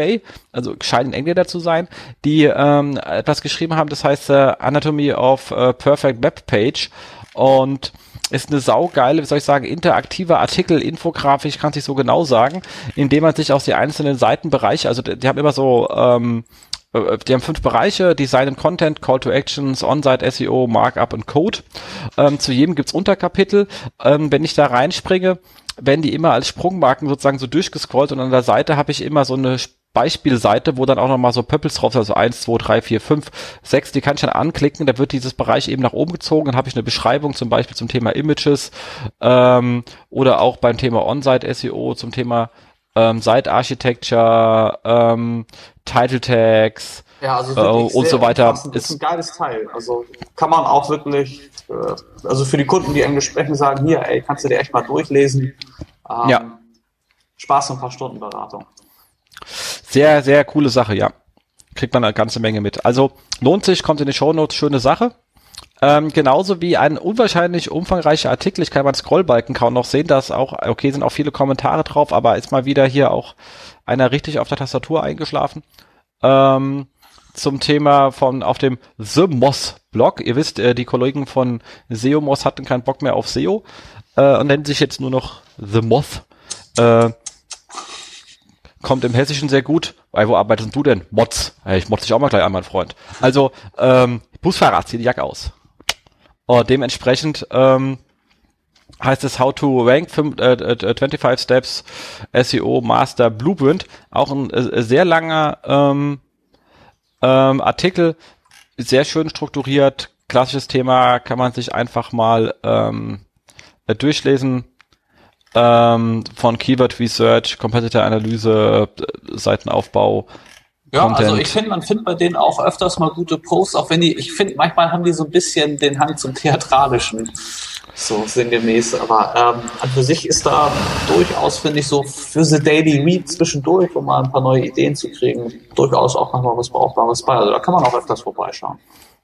Speaker 1: also scheinen Engländer zu sein, die ähm, etwas geschrieben haben, das heißt äh, Anatomy of äh, Perfect Web Page und ist eine saugeile, wie soll ich sagen, interaktive Artikel, Infografik, ich kann nicht so genau sagen, indem man sich aus die einzelnen Seitenbereiche, also die, die haben immer so ähm, äh, die haben fünf Bereiche, Design and Content, Call to Actions, On-Site SEO, Markup und Code. Ähm, zu jedem gibt's Unterkapitel. Ähm, wenn ich da reinspringe, werden die immer als Sprungmarken sozusagen so durchgescrollt und an der Seite habe ich immer so eine Beispielseite, wo dann auch nochmal so Pöppels drauf sind, also eins, zwei, drei, vier, fünf, sechs, die kann ich dann anklicken, da wird dieses Bereich eben nach oben gezogen, dann habe ich eine Beschreibung zum Beispiel zum Thema Images ähm, oder auch beim Thema On-Site SEO zum Thema ähm, Site Architecture, ähm, Title Tags
Speaker 2: ja, also
Speaker 1: äh, und so weiter.
Speaker 2: Das ist ein geiles Teil. Also kann man auch wirklich, äh, also für die Kunden, die Englisch sprechen, sagen, hier, ey, kannst du dir echt mal durchlesen.
Speaker 1: Ähm, ja.
Speaker 2: Spaß und ein paar Stunden Beratung.
Speaker 1: Sehr, sehr coole Sache, ja. Kriegt man eine ganze Menge mit. Also lohnt sich, kommt in die Show Notes, schöne Sache. Ähm, genauso wie ein unwahrscheinlich umfangreicher Artikel. Ich kann beim Scrollbalken kaum noch sehen, dass auch, okay, sind auch viele Kommentare drauf, aber ist mal wieder hier auch einer richtig auf der Tastatur eingeschlafen. Ähm, zum Thema von auf dem The Moss Blog. Ihr wisst, äh, die Kollegen von SEO Moss hatten keinen Bock mehr auf SEO äh, und nennen sich jetzt nur noch The Moth. Äh, kommt im Hessischen sehr gut. Weil wo arbeitest du denn? Mods. Ich motz dich auch mal gleich an, mein Freund. Also, ähm, Busfahrer, zieh die Jacke aus. Und dementsprechend ähm, heißt es How to Rank 5, äh, äh, 25 Steps SEO Master Blueprint. Auch ein äh, sehr langer ähm, ähm, Artikel, sehr schön strukturiert, klassisches Thema, kann man sich einfach mal ähm, äh, durchlesen ähm, von Keyword Research, Competitor Analyse, Seitenaufbau.
Speaker 2: Ja, Content. also ich finde, man findet bei denen auch öfters mal gute Posts, auch wenn die, ich finde, manchmal haben die so ein bisschen den Hang zum Theatralischen, so sinngemäß, aber ähm, an für sich ist da durchaus, finde ich, so für The Daily Read zwischendurch, um mal ein paar neue Ideen zu kriegen, durchaus auch nochmal was Brauchbares bei. Also da kann man auch öfters vorbeischauen.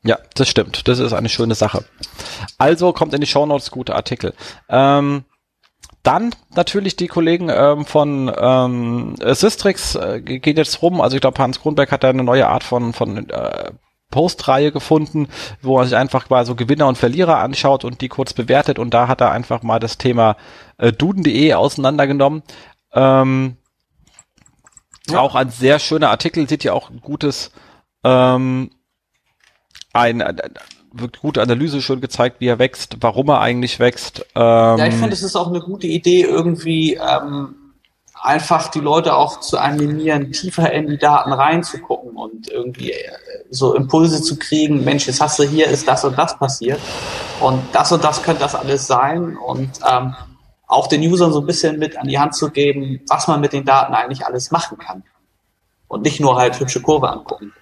Speaker 1: Ja, das stimmt. Das ist eine schöne Sache. Also kommt in die Show Notes gute Artikel. Ähm, dann natürlich die Kollegen ähm, von ähm, Systrix äh, geht jetzt rum. Also ich glaube, Hans Kronberg hat da eine neue Art von, von äh, Postreihe gefunden, wo er sich einfach mal so Gewinner und Verlierer anschaut und die kurz bewertet. Und da hat er einfach mal das Thema äh, duden.de auseinandergenommen. Ähm, ja. Auch ein sehr schöner Artikel, sieht ja auch ein gutes ähm, ein, wird gute Analyse schon gezeigt, wie er wächst, warum er eigentlich wächst.
Speaker 2: Ähm, ja, ich finde, es ist auch eine gute Idee, irgendwie ähm, einfach die Leute auch zu animieren, tiefer in die Daten reinzugucken und irgendwie äh, so Impulse zu kriegen, Mensch, jetzt hast du hier, ist das und das passiert. Und das und das könnte das alles sein. Und ähm, auch den Usern so ein bisschen mit an die Hand zu geben, was man mit den Daten eigentlich alles machen kann. Und nicht nur halt hübsche Kurve angucken.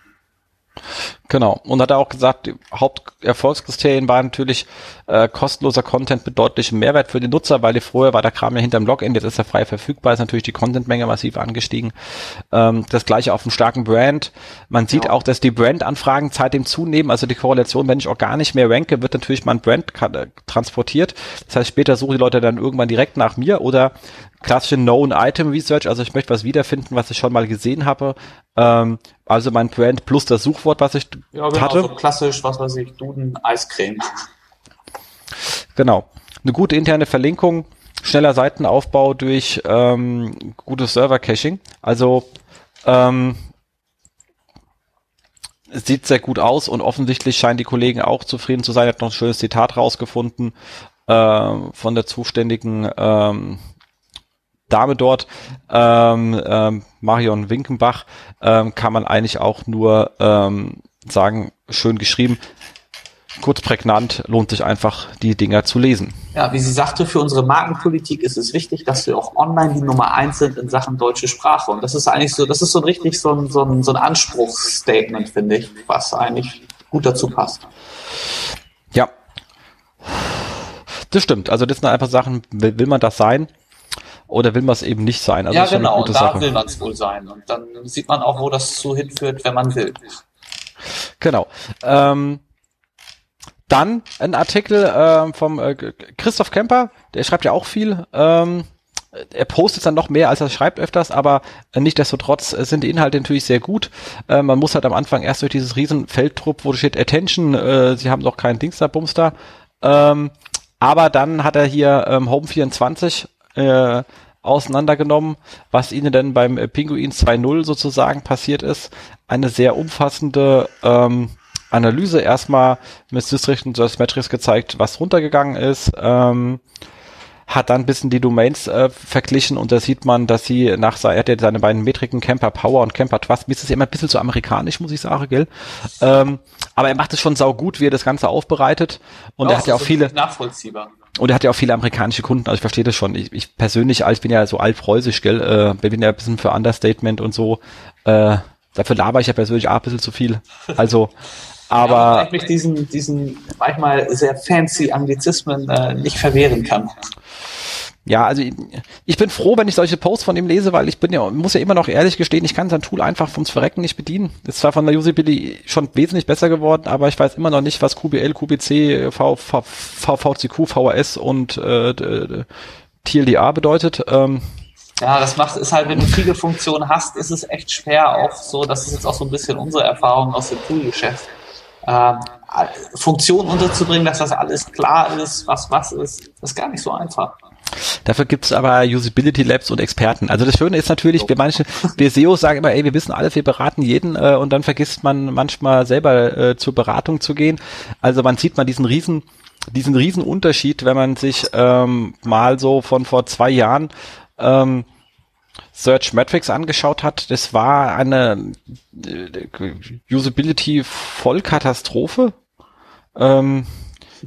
Speaker 1: Genau. Und hat er auch gesagt, die Haupterfolgskriterien waren natürlich äh, kostenloser Content mit deutlichem Mehrwert für den Nutzer, weil die vorher war der Kram ja hinterm Login, jetzt ist er frei verfügbar, ist natürlich die Contentmenge massiv angestiegen. Ähm, das gleiche auf einem starken Brand. Man sieht ja. auch, dass die Brand-Anfragen seitdem zunehmen, also die Korrelation, wenn ich auch gar nicht mehr ranke, wird natürlich mein Brand transportiert. Das heißt, später suchen die Leute dann irgendwann direkt nach mir oder klassische Known Item Research, also ich möchte was wiederfinden, was ich schon mal gesehen habe. Ähm, also mein Brand plus das Suchwort, was ich ja, genau, hatte. So
Speaker 2: klassisch, was weiß ich, Duden, Eiscreme.
Speaker 1: Genau. Eine gute interne Verlinkung, schneller Seitenaufbau durch ähm, gutes Server-Caching. Also ähm, es sieht sehr gut aus und offensichtlich scheinen die Kollegen auch zufrieden zu sein. Ich habe noch ein schönes Zitat rausgefunden äh, von der zuständigen ähm, Dame dort, ähm, ähm, Marion Winkenbach, ähm, kann man eigentlich auch nur ähm, sagen, schön geschrieben. kurz prägnant, lohnt sich einfach, die Dinger zu lesen.
Speaker 2: Ja, wie sie sagte, für unsere Markenpolitik ist es wichtig, dass wir auch online die Nummer eins sind in Sachen deutsche Sprache. Und das ist eigentlich so, das ist so richtig so ein, so ein, so ein Anspruchsstatement, finde ich, was eigentlich gut dazu passt.
Speaker 1: Ja. Das stimmt. Also das sind einfach Sachen, will, will man das sein? Oder will man es eben nicht sein? Also
Speaker 2: ja, genau, da Sache. will man es wohl sein. Und dann sieht man auch, wo das so hinführt, wenn man will.
Speaker 1: Genau. Ähm, dann ein Artikel äh, vom äh, Christoph Kemper, der schreibt ja auch viel. Ähm, er postet dann noch mehr, als er schreibt öfters, aber nichtdestotrotz sind die Inhalte natürlich sehr gut. Äh, man muss halt am Anfang erst durch dieses riesen Feldtrupp, wo steht Attention, äh, sie haben doch keinen Dings da, Bumster. Ähm, aber dann hat er hier ähm, Home 24 äh, auseinandergenommen, was ihnen denn beim äh, Pinguin 2.0 sozusagen passiert ist. Eine sehr umfassende ähm, Analyse erstmal mit Systrix und Metrics gezeigt, was runtergegangen ist. Ähm, hat dann ein bisschen die Domains äh, verglichen und da sieht man, dass sie nach er hat ja seine beiden Metriken Camper Power und Camper Trust, mir ist es immer ein bisschen zu amerikanisch, muss ich sagen, gell? Ähm, aber er macht es schon sau gut, wie er das Ganze aufbereitet und oh, er hat ja auch viele
Speaker 2: nachvollziehbar.
Speaker 1: Und er hat ja auch viele amerikanische Kunden, also ich verstehe das schon. Ich, ich persönlich, ich bin ja so altpreußisch, gell, äh, bin ja ein bisschen für Understatement und so. Äh, dafür laber ich ja persönlich auch ein bisschen zu viel. Also, aber.
Speaker 2: Ja, ich mich diesen, diesen manchmal sehr fancy Anglizismen äh, nicht verwehren kann.
Speaker 1: Ja, also ich, ich bin froh, wenn ich solche Posts von ihm lese, weil ich bin ja, muss ja immer noch ehrlich gestehen, ich kann sein Tool einfach vom Verrecken nicht bedienen. Ist zwar von der Usability schon wesentlich besser geworden, aber ich weiß immer noch nicht, was QBL, QBC, v, v, v, VCQ, VHS und äh, TLDA bedeutet. Ähm,
Speaker 2: ja, das macht ist halt, wenn du viele Funktionen hast, ist es echt schwer, auch so, das ist jetzt auch so ein bisschen unsere Erfahrung aus dem Toolgeschäft. Ähm, Funktionen unterzubringen, dass das alles klar ist, was was ist, das ist gar nicht so einfach.
Speaker 1: Dafür gibt's aber Usability Labs und Experten. Also das Schöne ist natürlich, wir manche, wir SEOs sagen immer, ey, wir wissen alles, wir beraten jeden äh, und dann vergisst man manchmal selber äh, zur Beratung zu gehen. Also man sieht mal diesen riesen diesen riesen Unterschied, wenn man sich ähm, mal so von vor zwei Jahren ähm, Search Metrics angeschaut hat, das war eine äh, Usability Vollkatastrophe. Ähm,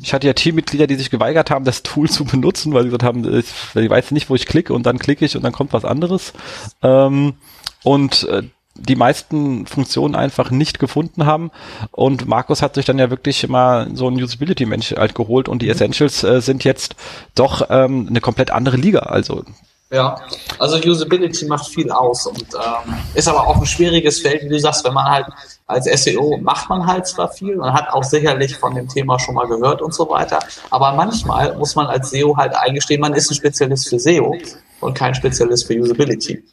Speaker 1: ich hatte ja Teammitglieder, die sich geweigert haben, das Tool zu benutzen, weil sie gesagt haben, ich, ich weiß nicht, wo ich klicke und dann klicke ich und dann kommt was anderes. Ähm, und äh, die meisten Funktionen einfach nicht gefunden haben. Und Markus hat sich dann ja wirklich mal so einen Usability-Mensch halt geholt und die mhm. Essentials äh, sind jetzt doch ähm, eine komplett andere Liga. Also
Speaker 2: ja, also Usability macht viel aus und ähm, ist aber auch ein schwieriges Feld, wie du sagst, wenn man halt als SEO macht man halt zwar viel und hat auch sicherlich von dem Thema schon mal gehört und so weiter, aber manchmal muss man als SEO halt eingestehen, man ist ein Spezialist für SEO und kein Spezialist für Usability.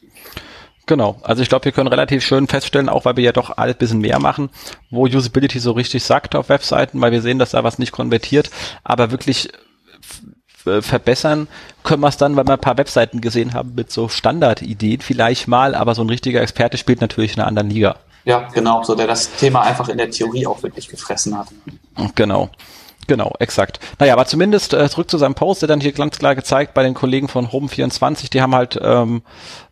Speaker 1: Genau, also ich glaube, wir können relativ schön feststellen, auch weil wir ja doch alles bisschen mehr machen, wo Usability so richtig sagt auf Webseiten, weil wir sehen, dass da was nicht konvertiert, aber wirklich äh, verbessern können wir es dann, weil wir ein paar Webseiten gesehen haben mit so Standardideen vielleicht mal, aber so ein richtiger Experte spielt natürlich in einer anderen Liga.
Speaker 2: Ja, genau, so der das Thema einfach in der Theorie auch wirklich gefressen hat.
Speaker 1: Genau. Genau, exakt. Naja, aber zumindest äh, zurück zu seinem Post, der dann hier ganz klar gezeigt bei den Kollegen von Home24, die haben halt ähm,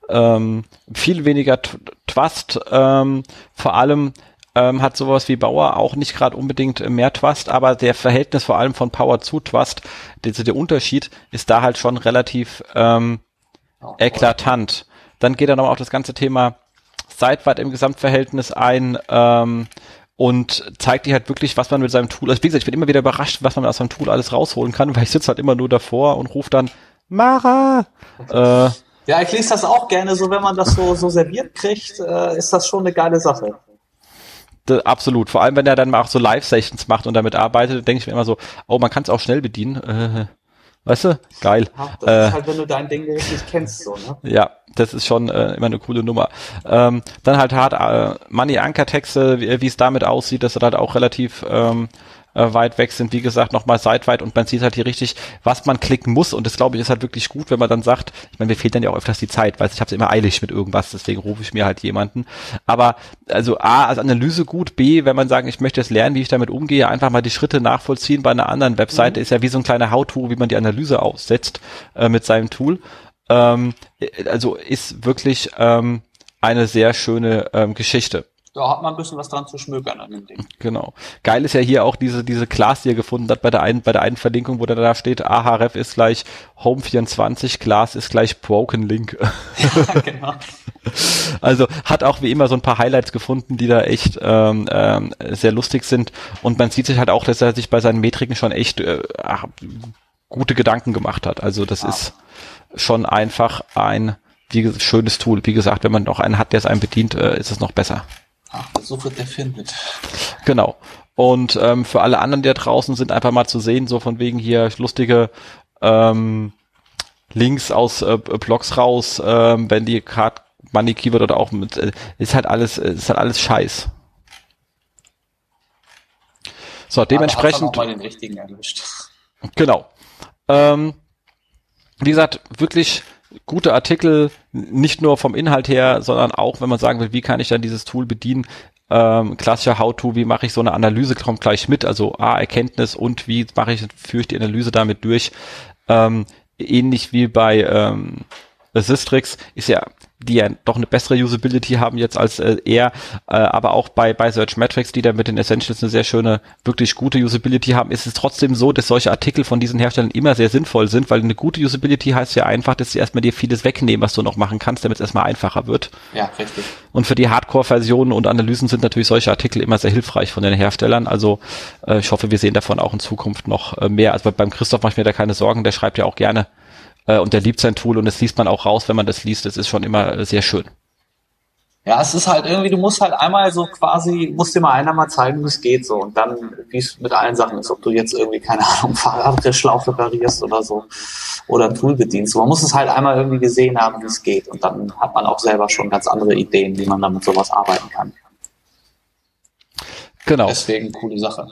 Speaker 1: ähm, viel weniger Trust, ähm, vor allem ähm, hat sowas wie Bauer auch nicht gerade unbedingt mehr Trust, aber der Verhältnis vor allem von Power zu Trust, der, der Unterschied ist da halt schon relativ ähm, eklatant. Dann geht er nochmal auf das ganze Thema seitweit im Gesamtverhältnis ein ähm, und zeigt dir halt wirklich, was man mit seinem Tool, also wie gesagt, ich bin immer wieder überrascht, was man aus seinem Tool alles rausholen kann, weil ich sitze halt immer nur davor und rufe dann Mara.
Speaker 2: Äh, ja, ich lese das auch gerne so, wenn man das so, so serviert kriegt, äh, ist das schon eine geile Sache
Speaker 1: absolut. Vor allem, wenn er dann mal auch so Live-Sessions macht und damit arbeitet, denke ich mir immer so, oh, man kann es auch schnell bedienen. Äh, weißt du? Geil.
Speaker 2: Ja, das äh, ist halt, wenn du dein Ding richtig kennst, so, ne?
Speaker 1: Ja, das ist schon äh, immer eine coole Nummer. Ähm, dann halt hart äh, Money-Anker-Texte, wie es damit aussieht, das hat halt auch relativ ähm, äh, weit weg sind, wie gesagt, nochmal seitweit und man sieht halt hier richtig, was man klicken muss und das glaube ich ist halt wirklich gut, wenn man dann sagt, ich meine, mir fehlt dann ja auch öfters die Zeit, weil ich habe es immer eilig mit irgendwas, deswegen rufe ich mir halt jemanden. Aber also A, als Analyse gut, B, wenn man sagen, ich möchte jetzt lernen, wie ich damit umgehe, einfach mal die Schritte nachvollziehen bei einer anderen Webseite, mhm. ist ja wie so ein kleiner How-To, wie man die Analyse aussetzt äh, mit seinem Tool. Ähm, also ist wirklich ähm, eine sehr schöne ähm, Geschichte.
Speaker 2: Ja, hat man ein bisschen was dran zu schmökern an dem Ding.
Speaker 1: Genau. Geil ist ja hier auch diese, diese Class, die er gefunden hat bei der einen, bei der einen Verlinkung, wo da, da steht, ahref ist gleich Home24, Class ist gleich Broken Link. Ja, genau. Also hat auch wie immer so ein paar Highlights gefunden, die da echt ähm, ähm, sehr lustig sind. Und man sieht sich halt auch, dass er sich bei seinen Metriken schon echt äh, gute Gedanken gemacht hat. Also das ah. ist schon einfach ein wie, schönes Tool. Wie gesagt, wenn man noch einen hat, der es einem bedient, äh, ist es noch besser.
Speaker 2: Ach, suche der findet.
Speaker 1: Genau. Und ähm, für alle anderen, die da draußen sind, einfach mal zu sehen, so von wegen hier lustige ähm, Links aus äh, Blogs raus, ähm, wenn die Card Money Keyword oder auch mit, äh, ist halt alles, äh, ist halt alles Scheiß. So, dementsprechend.
Speaker 2: mal den richtigen erwischt.
Speaker 1: Genau. Ähm, wie gesagt, wirklich gute Artikel, nicht nur vom Inhalt her, sondern auch, wenn man sagen will, wie kann ich dann dieses Tool bedienen, ähm, klassischer How-To, wie mache ich so eine Analyse, kommt gleich mit, also A, Erkenntnis und wie mache ich, führe ich die Analyse damit durch. Ähm, ähnlich wie bei ähm, Systrix ist ja die ja doch eine bessere Usability haben jetzt als äh, er, äh, aber auch bei, bei Search Metrics, die da mit den Essentials eine sehr schöne, wirklich gute Usability haben, ist es trotzdem so, dass solche Artikel von diesen Herstellern immer sehr sinnvoll sind, weil eine gute Usability heißt ja einfach, dass sie erstmal dir vieles wegnehmen, was du noch machen kannst, damit es erstmal einfacher wird.
Speaker 2: Ja, richtig.
Speaker 1: Und für die Hardcore-Versionen und Analysen sind natürlich solche Artikel immer sehr hilfreich von den Herstellern. Also äh, ich hoffe, wir sehen davon auch in Zukunft noch äh, mehr. Also beim Christoph mache ich mir da keine Sorgen, der schreibt ja auch gerne äh, und der liebt sein Tool und das liest man auch raus, wenn man das liest. Das ist schon immer äh, sehr schön.
Speaker 2: Ja, es ist halt irgendwie, du musst halt einmal so quasi, musst dir mal einer mal zeigen, wie es geht so. Und dann, wie es mit allen Sachen ist, ob du jetzt irgendwie, keine Ahnung, Fahrradschlauch reparierst oder so oder ein Tool bedienst. Man muss es halt einmal irgendwie gesehen haben, wie es geht. Und dann hat man auch selber schon ganz andere Ideen, wie man damit sowas arbeiten kann.
Speaker 1: Genau.
Speaker 2: Deswegen coole Sache.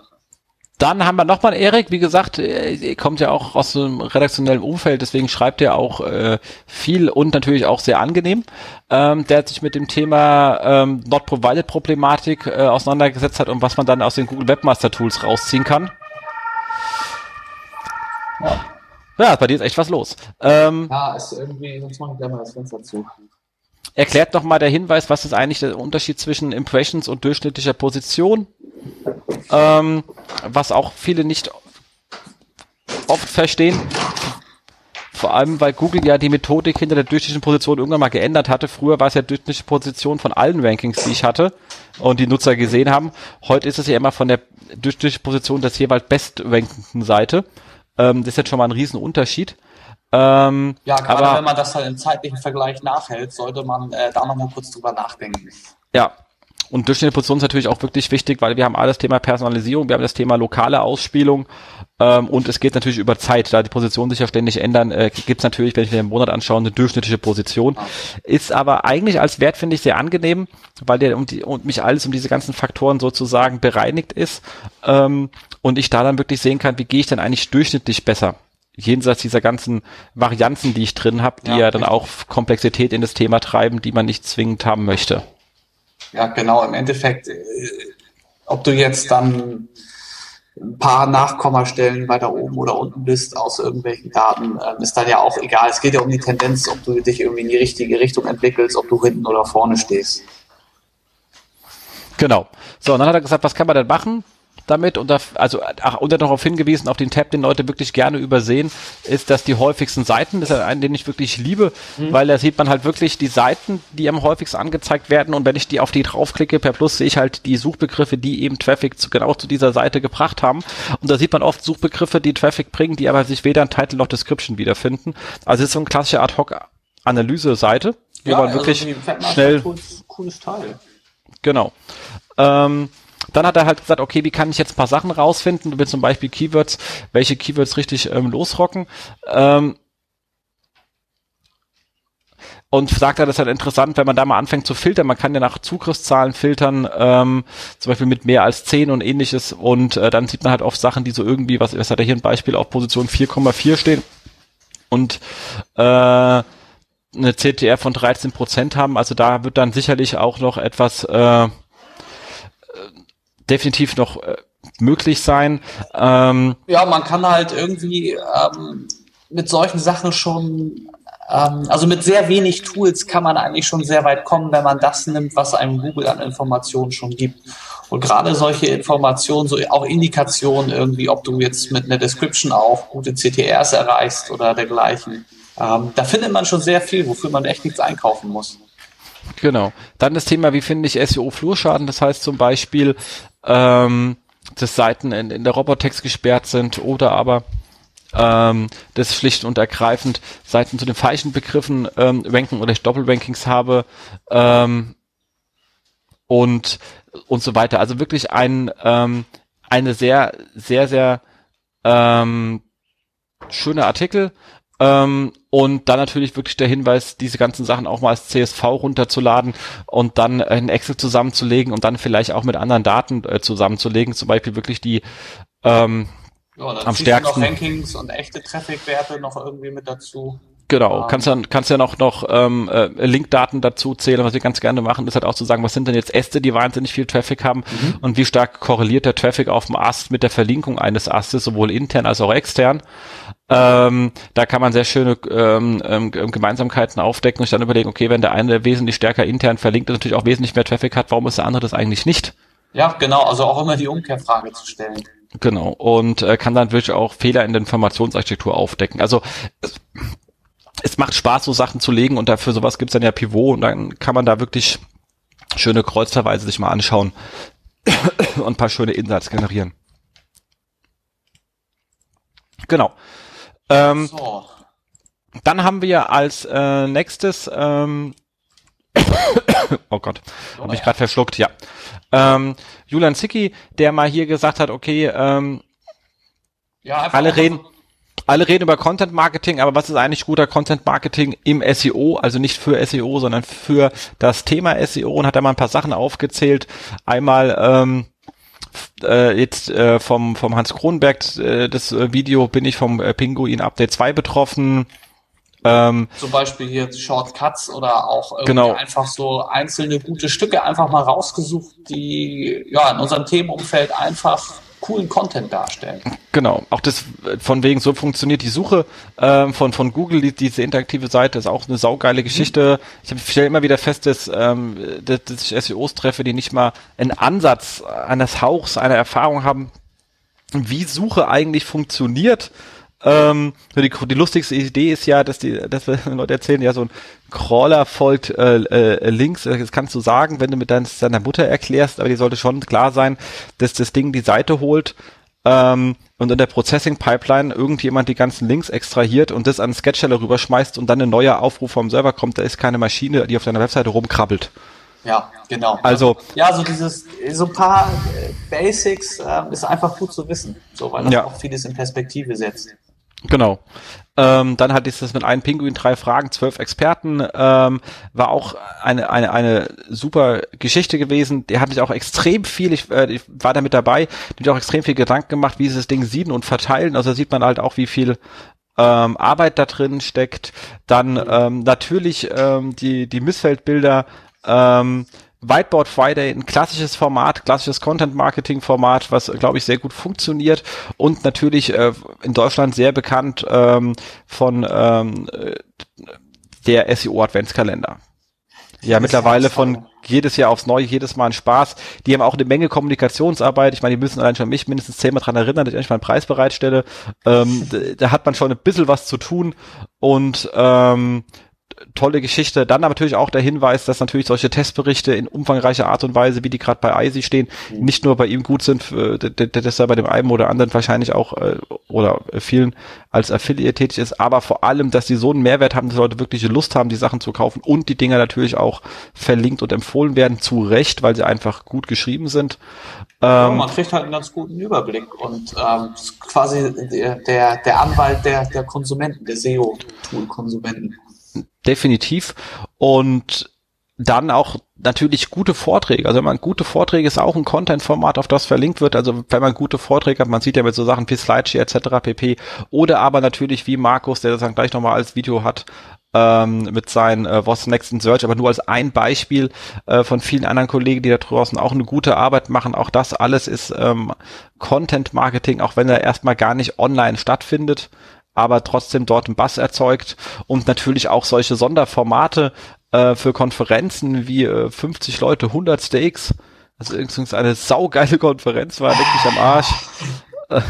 Speaker 1: Dann haben wir nochmal Erik, wie gesagt, äh, kommt ja auch aus einem redaktionellen Umfeld, deswegen schreibt er auch äh, viel und natürlich auch sehr angenehm. Ähm, der sich mit dem Thema ähm, Not Provided Problematik äh, auseinandergesetzt hat und was man dann aus den Google Webmaster Tools rausziehen kann. Ja. Ja, bei dir ist echt was los.
Speaker 2: Ähm, ja, ist irgendwie, sonst mache ich gleich mal das Fenster zu.
Speaker 1: Erklärt nochmal der Hinweis, was ist eigentlich der Unterschied zwischen Impressions und durchschnittlicher Position? ähm, was auch viele nicht oft verstehen. Vor allem, weil Google ja die Methodik hinter der durchschnittlichen Position irgendwann mal geändert hatte. Früher war es ja durchschnittliche Position von allen Rankings, die ich hatte und die Nutzer gesehen haben. Heute ist es ja immer von der durchschnittlichen Position des jeweils bestrankenden Seite. Ähm, das ist jetzt schon mal ein Riesenunterschied.
Speaker 2: Ähm, ja, gerade aber, wenn man das halt im zeitlichen Vergleich nachhält, sollte man äh, da nochmal kurz drüber nachdenken.
Speaker 1: Ja, und durchschnittliche Position ist natürlich auch wirklich wichtig, weil wir haben alles Thema Personalisierung, wir haben das Thema lokale Ausspielung ähm, und es geht natürlich über Zeit. Da die Positionen sich ja ständig ändern, äh, gibt es natürlich, wenn ich mir den Monat anschaue, eine durchschnittliche Position. Ist aber eigentlich als Wert, finde ich, sehr angenehm, weil der um, die, um mich alles um diese ganzen Faktoren sozusagen bereinigt ist ähm, und ich da dann wirklich sehen kann, wie gehe ich denn eigentlich durchschnittlich besser jenseits dieser ganzen Varianzen, die ich drin habe, die ja, ja dann auch Komplexität in das Thema treiben, die man nicht zwingend haben möchte.
Speaker 2: Ja, genau. Im Endeffekt, äh, ob du jetzt dann ein paar Nachkommastellen weiter oben oder unten bist aus irgendwelchen Daten, äh, ist dann ja auch egal. Es geht ja um die Tendenz, ob du dich irgendwie in die richtige Richtung entwickelst, ob du hinten oder vorne stehst.
Speaker 1: Genau. So, und dann hat er gesagt, was kann man denn machen? Damit und da, also ach, und er darauf hingewiesen, auf den Tab, den Leute wirklich gerne übersehen, ist, dass die häufigsten Seiten, das ist ein, den ich wirklich liebe, mhm. weil da sieht man halt wirklich die Seiten, die am häufigsten angezeigt werden und wenn ich die auf die draufklicke per Plus, sehe ich halt die Suchbegriffe, die eben Traffic zu, genau zu dieser Seite gebracht haben und da sieht man oft Suchbegriffe, die Traffic bringen, die aber sich weder in Title noch Description wiederfinden. Also es ist so eine klassische Ad-Hoc-Analyse-Seite, wo ja, man also wirklich schnell... Cooles,
Speaker 2: cooles Teil.
Speaker 1: Genau. Ähm, dann hat er halt gesagt, okay, wie kann ich jetzt ein paar Sachen rausfinden, wie zum Beispiel Keywords, welche Keywords richtig ähm, losrocken. Ähm, und sagt er, das ist halt interessant, wenn man da mal anfängt zu filtern. Man kann ja nach Zugriffszahlen filtern, ähm, zum Beispiel mit mehr als 10 und ähnliches. Und äh, dann sieht man halt oft Sachen, die so irgendwie, was, was hat er hier ein Beispiel, auf Position 4,4 stehen. Und äh, eine CTR von 13 Prozent haben. Also da wird dann sicherlich auch noch etwas äh, definitiv noch äh, möglich sein.
Speaker 2: Ähm, ja, man kann halt irgendwie ähm, mit solchen Sachen schon ähm, also mit sehr wenig Tools kann man eigentlich schon sehr weit kommen, wenn man das nimmt, was einem Google an Informationen schon gibt. Und gerade solche Informationen, so auch Indikationen irgendwie, ob du jetzt mit einer Description auch gute CTRs erreichst oder dergleichen. Ähm, da findet man schon sehr viel, wofür man echt nichts einkaufen muss.
Speaker 1: Genau. Dann das Thema, wie finde ich SEO-Flurschaden? Das heißt zum Beispiel, ähm, dass Seiten in, in der Robotext gesperrt sind oder aber ähm, das schlicht und ergreifend Seiten zu den falschen Begriffen ähm, ranken oder ich Doppelrankings habe ähm, und und so weiter. Also wirklich ein ähm, eine sehr sehr sehr ähm, schöner Artikel ähm, und dann natürlich wirklich der Hinweis, diese ganzen Sachen auch mal als CSV runterzuladen und dann in Excel zusammenzulegen und dann vielleicht auch mit anderen Daten äh, zusammenzulegen, zum Beispiel wirklich die ähm,
Speaker 2: ja, am stärksten. noch Rankings und echte Traffic-Werte noch irgendwie mit dazu.
Speaker 1: Genau, um, kannst ja kannst ja noch noch ähm, äh, Linkdaten dazu zählen, was wir ganz gerne machen, ist halt auch zu sagen, was sind denn jetzt Äste, die wahnsinnig viel Traffic haben mhm. und wie stark korreliert der Traffic auf dem Ast mit der Verlinkung eines Astes, sowohl intern als auch extern. Ähm, da kann man sehr schöne ähm, ähm, Gemeinsamkeiten aufdecken und sich dann überlegen, okay, wenn der eine wesentlich stärker intern verlinkt und natürlich auch wesentlich mehr Traffic hat, warum ist der andere das eigentlich nicht?
Speaker 2: Ja, genau, also auch immer die Umkehrfrage zu stellen.
Speaker 1: Genau, und äh, kann dann wirklich auch Fehler in der Informationsarchitektur aufdecken. Also es, es macht Spaß, so Sachen zu legen und dafür sowas gibt's dann ja Pivot und dann kann man da wirklich schöne Kreuzverweise sich mal anschauen und ein paar schöne Insights generieren. Genau. Ähm, so. Dann haben wir als äh, nächstes, ähm, oh Gott, oh, habe ich gerade verschluckt, ja. Ähm, Julian Zicki, der mal hier gesagt hat, okay, ähm, ja, alle reden, alle reden über Content Marketing, aber was ist eigentlich guter Content Marketing im SEO? Also nicht für SEO, sondern für das Thema SEO und hat da mal ein paar Sachen aufgezählt. Einmal ähm, äh, jetzt äh, vom, vom Hans Kronberg, äh, das äh, Video bin ich vom äh, Pinguin Update 2 betroffen.
Speaker 2: Ähm, Zum Beispiel hier Shortcuts oder auch
Speaker 1: genau.
Speaker 2: einfach so einzelne gute Stücke einfach mal rausgesucht, die ja in unserem Themenumfeld einfach coolen Content darstellen.
Speaker 1: Genau, auch das von wegen so funktioniert die Suche ähm, von von Google, die, diese interaktive Seite ist auch eine saugeile Geschichte. Ich stelle immer wieder fest, dass, ähm, dass, dass ich SEOs treffe, die nicht mal einen Ansatz eines Hauchs, einer Erfahrung haben, wie Suche eigentlich funktioniert ähm, die, die lustigste Idee ist ja, dass die, dass wir Leute erzählen, ja, so ein Crawler folgt äh, äh, links, das kannst du sagen, wenn du mit dein, deiner Mutter erklärst, aber die sollte schon klar sein, dass das Ding die Seite holt ähm, und in der Processing Pipeline irgendjemand die ganzen Links extrahiert und das an Sketcheller rüberschmeißt und dann ein neuer Aufruf vom Server kommt, da ist keine Maschine, die auf deiner Webseite rumkrabbelt.
Speaker 2: Ja, genau.
Speaker 1: Also
Speaker 2: ja, so dieses so ein paar äh, Basics äh, ist einfach gut zu wissen, so weil das ja. auch vieles in Perspektive setzt.
Speaker 1: Genau. Ähm, dann hat es das mit einem Pinguin, drei Fragen, zwölf Experten, ähm, war auch eine, eine, eine super Geschichte gewesen. Der hat sich auch extrem viel, ich, äh, ich war da mit dabei, die auch extrem viel Gedanken gemacht, wie sie das Ding sieden und verteilen. Also sieht man halt auch, wie viel ähm, Arbeit da drin steckt. Dann ähm, natürlich ähm, die, die Missfeldbilder, ähm, Whiteboard Friday, ein klassisches Format, klassisches Content-Marketing-Format, was, glaube ich, sehr gut funktioniert und natürlich äh, in Deutschland sehr bekannt ähm, von ähm, der SEO-Adventskalender. Ja, mittlerweile von jedes Jahr aufs Neue, jedes Mal ein Spaß. Die haben auch eine Menge Kommunikationsarbeit. Ich meine, die müssen allein schon mich mindestens zehnmal dran erinnern, dass ich eigentlich meinen Preis bereitstelle. Ähm, da hat man schon ein bisschen was zu tun und ähm, tolle Geschichte. Dann natürlich auch der Hinweis, dass natürlich solche Testberichte in umfangreicher Art und Weise, wie die gerade bei ISI stehen, mhm. nicht nur bei ihm gut sind, äh, dass er bei dem einen oder anderen wahrscheinlich auch äh, oder vielen als Affiliate tätig ist, aber vor allem, dass die so einen Mehrwert haben, dass Leute wirkliche Lust haben, die Sachen zu kaufen und die Dinger natürlich auch verlinkt und empfohlen werden, zu Recht, weil sie einfach gut geschrieben sind.
Speaker 2: Ja, ähm, man kriegt halt einen ganz guten Überblick und ähm, quasi der, der, der Anwalt der, der Konsumenten, der SEO-Tool-Konsumenten
Speaker 1: definitiv. Und dann auch natürlich gute Vorträge. Also wenn man gute Vorträge ist auch ein Content-Format, auf das verlinkt wird. Also wenn man gute Vorträge hat, man sieht ja mit so Sachen wie Slideshare etc. pp. Oder aber natürlich wie Markus, der das dann gleich nochmal als Video hat, ähm, mit seinen äh, What's Next in Search, aber nur als ein Beispiel äh, von vielen anderen Kollegen, die da draußen auch eine gute Arbeit machen. Auch das alles ist ähm, Content Marketing, auch wenn er erstmal gar nicht online stattfindet. Aber trotzdem dort einen Bass erzeugt und natürlich auch solche Sonderformate äh, für Konferenzen wie äh, 50 Leute, 100 Steaks. Also übrigens eine saugeile Konferenz war, wirklich am Arsch.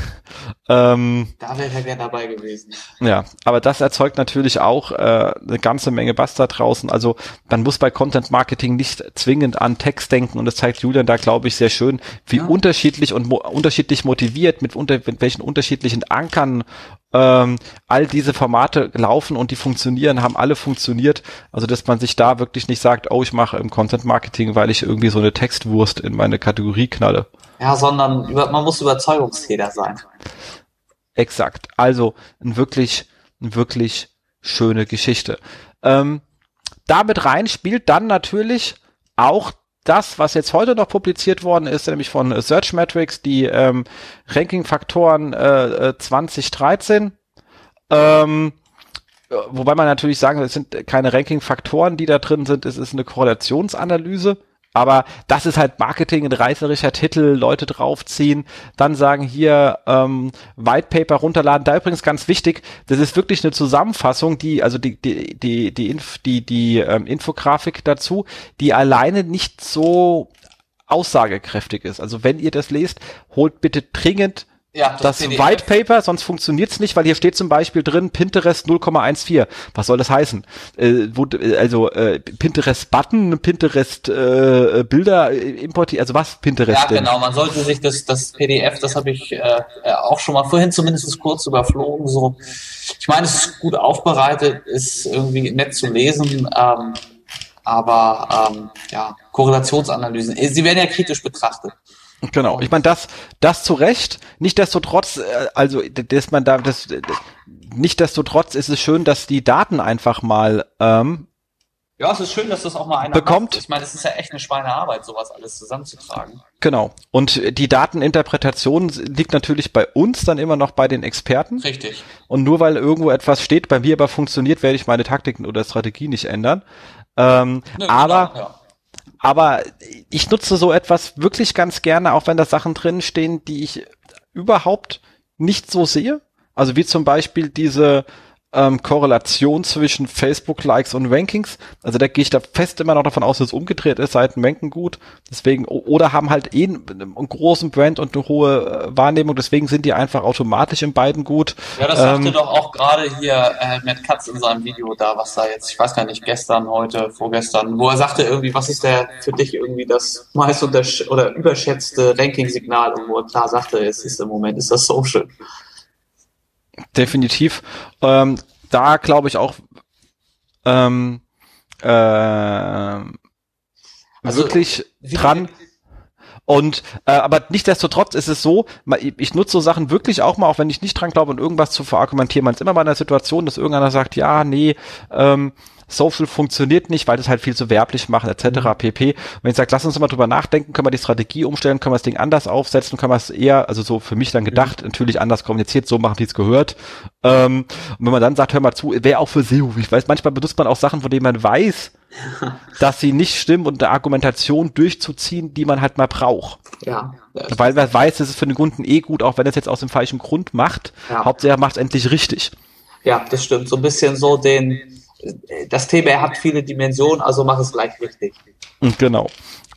Speaker 2: ähm, da wäre er gerne dabei gewesen.
Speaker 1: Ja, aber das erzeugt natürlich auch äh, eine ganze Menge da draußen. Also man muss bei Content Marketing nicht zwingend an Text denken und das zeigt Julian da, glaube ich, sehr schön, wie ja. unterschiedlich und mo unterschiedlich motiviert, mit, unter mit welchen unterschiedlichen Ankern ähm, all diese Formate laufen und die funktionieren, haben alle funktioniert. Also dass man sich da wirklich nicht sagt, oh, ich mache im Content Marketing, weil ich irgendwie so eine Textwurst in meine Kategorie knalle.
Speaker 2: Ja, sondern über, man muss Überzeugungstäter sein.
Speaker 1: Exakt. Also ein wirklich, ein wirklich schöne Geschichte. Ähm, damit rein spielt dann natürlich auch das, was jetzt heute noch publiziert worden ist, nämlich von Search Metrics, die ähm, Ranking-Faktoren äh, 2013. Äh, ähm, wobei man natürlich sagen, es sind keine Ranking-Faktoren, die da drin sind, es ist eine Korrelationsanalyse. Aber das ist halt Marketing, ein reißerischer Titel, Leute draufziehen, dann sagen hier ähm, White Paper runterladen. Da übrigens ganz wichtig, das ist wirklich eine Zusammenfassung, die, also die, die, die, die, Inf, die, die ähm, Infografik dazu, die alleine nicht so aussagekräftig ist. Also wenn ihr das lest, holt bitte dringend ja, das, das White Paper, sonst funktioniert's nicht, weil hier steht zum Beispiel drin Pinterest 0,14. Was soll das heißen? Äh, wo, also äh, Pinterest Button, Pinterest äh, Bilder äh, importieren, also was Pinterest? Ja,
Speaker 2: denn? genau. Man sollte sich das, das PDF, das habe ich äh, äh, auch schon mal vorhin zumindest kurz überflogen. So, ich meine, es ist gut aufbereitet, ist irgendwie nett zu lesen. Ähm, aber ähm, ja, Korrelationsanalysen, sie werden ja kritisch betrachtet.
Speaker 1: Genau, ich meine, das, das zu Recht, nicht desto trotz, äh, also, dass man da, das, nicht desto trotz ist es schön, dass die Daten einfach mal, ähm,
Speaker 2: ja, es ist schön, dass das auch mal einer
Speaker 1: bekommt.
Speaker 2: Macht. Ich meine, es ist ja echt eine Schweinearbeit, sowas alles zusammenzutragen.
Speaker 1: Genau. Und die Dateninterpretation liegt natürlich bei uns dann immer noch bei den Experten.
Speaker 2: Richtig.
Speaker 1: Und nur weil irgendwo etwas steht, bei mir aber funktioniert, werde ich meine Taktiken oder Strategie nicht ändern. Ähm, Nö, aber genau, ja. Aber ich nutze so etwas wirklich ganz gerne, auch wenn da Sachen drin stehen, die ich überhaupt nicht so sehe. Also wie zum Beispiel diese ähm, Korrelation zwischen Facebook-Likes und Rankings. Also da gehe ich da fest immer noch davon aus, dass es umgedreht ist, Seiten ranken gut. Deswegen, oder haben halt eh einen, einen großen Brand und eine hohe äh, Wahrnehmung, deswegen sind die einfach automatisch in beiden gut.
Speaker 2: Ja, das sagte ähm, doch auch gerade hier äh, Matt Katz in seinem Video da, was da jetzt, ich weiß gar nicht, gestern, heute, vorgestern, wo er sagte irgendwie, was ist der für dich irgendwie das meist oder überschätzte Ranking-Signal und wo er klar sagte, es ist im Moment ist das Social.
Speaker 1: Definitiv. Ähm, da glaube ich auch ähm, äh, also, wirklich dran. Und äh, aber nichtsdestotrotz ist es so, ich nutze so Sachen wirklich auch mal, auch wenn ich nicht dran glaube und irgendwas zu verargumentieren. Man ist immer mal in der Situation, dass irgendeiner sagt, ja, nee, ähm, Social funktioniert nicht, weil das halt viel zu werblich machen, etc. Mhm. pp. Und wenn ich sage, lass uns mal drüber nachdenken, können wir die Strategie umstellen, können wir das Ding anders aufsetzen, können wir es eher, also so für mich dann gedacht, mhm. natürlich anders kommuniziert, so machen, wie es gehört. Ähm, und wenn man dann sagt, hör mal zu, wäre auch für SEO. Ich weiß, manchmal benutzt man auch Sachen, von denen man weiß, dass sie nicht stimmen und eine Argumentation durchzuziehen, die man halt mal braucht.
Speaker 2: Ja.
Speaker 1: Weil man weiß, es ist für den Kunden eh gut, auch wenn es jetzt aus dem falschen Grund macht. Ja. Hauptsache macht es endlich richtig.
Speaker 2: Ja, das stimmt. So ein bisschen so den, das Thema hat viele Dimensionen, also mach es gleich richtig.
Speaker 1: Genau.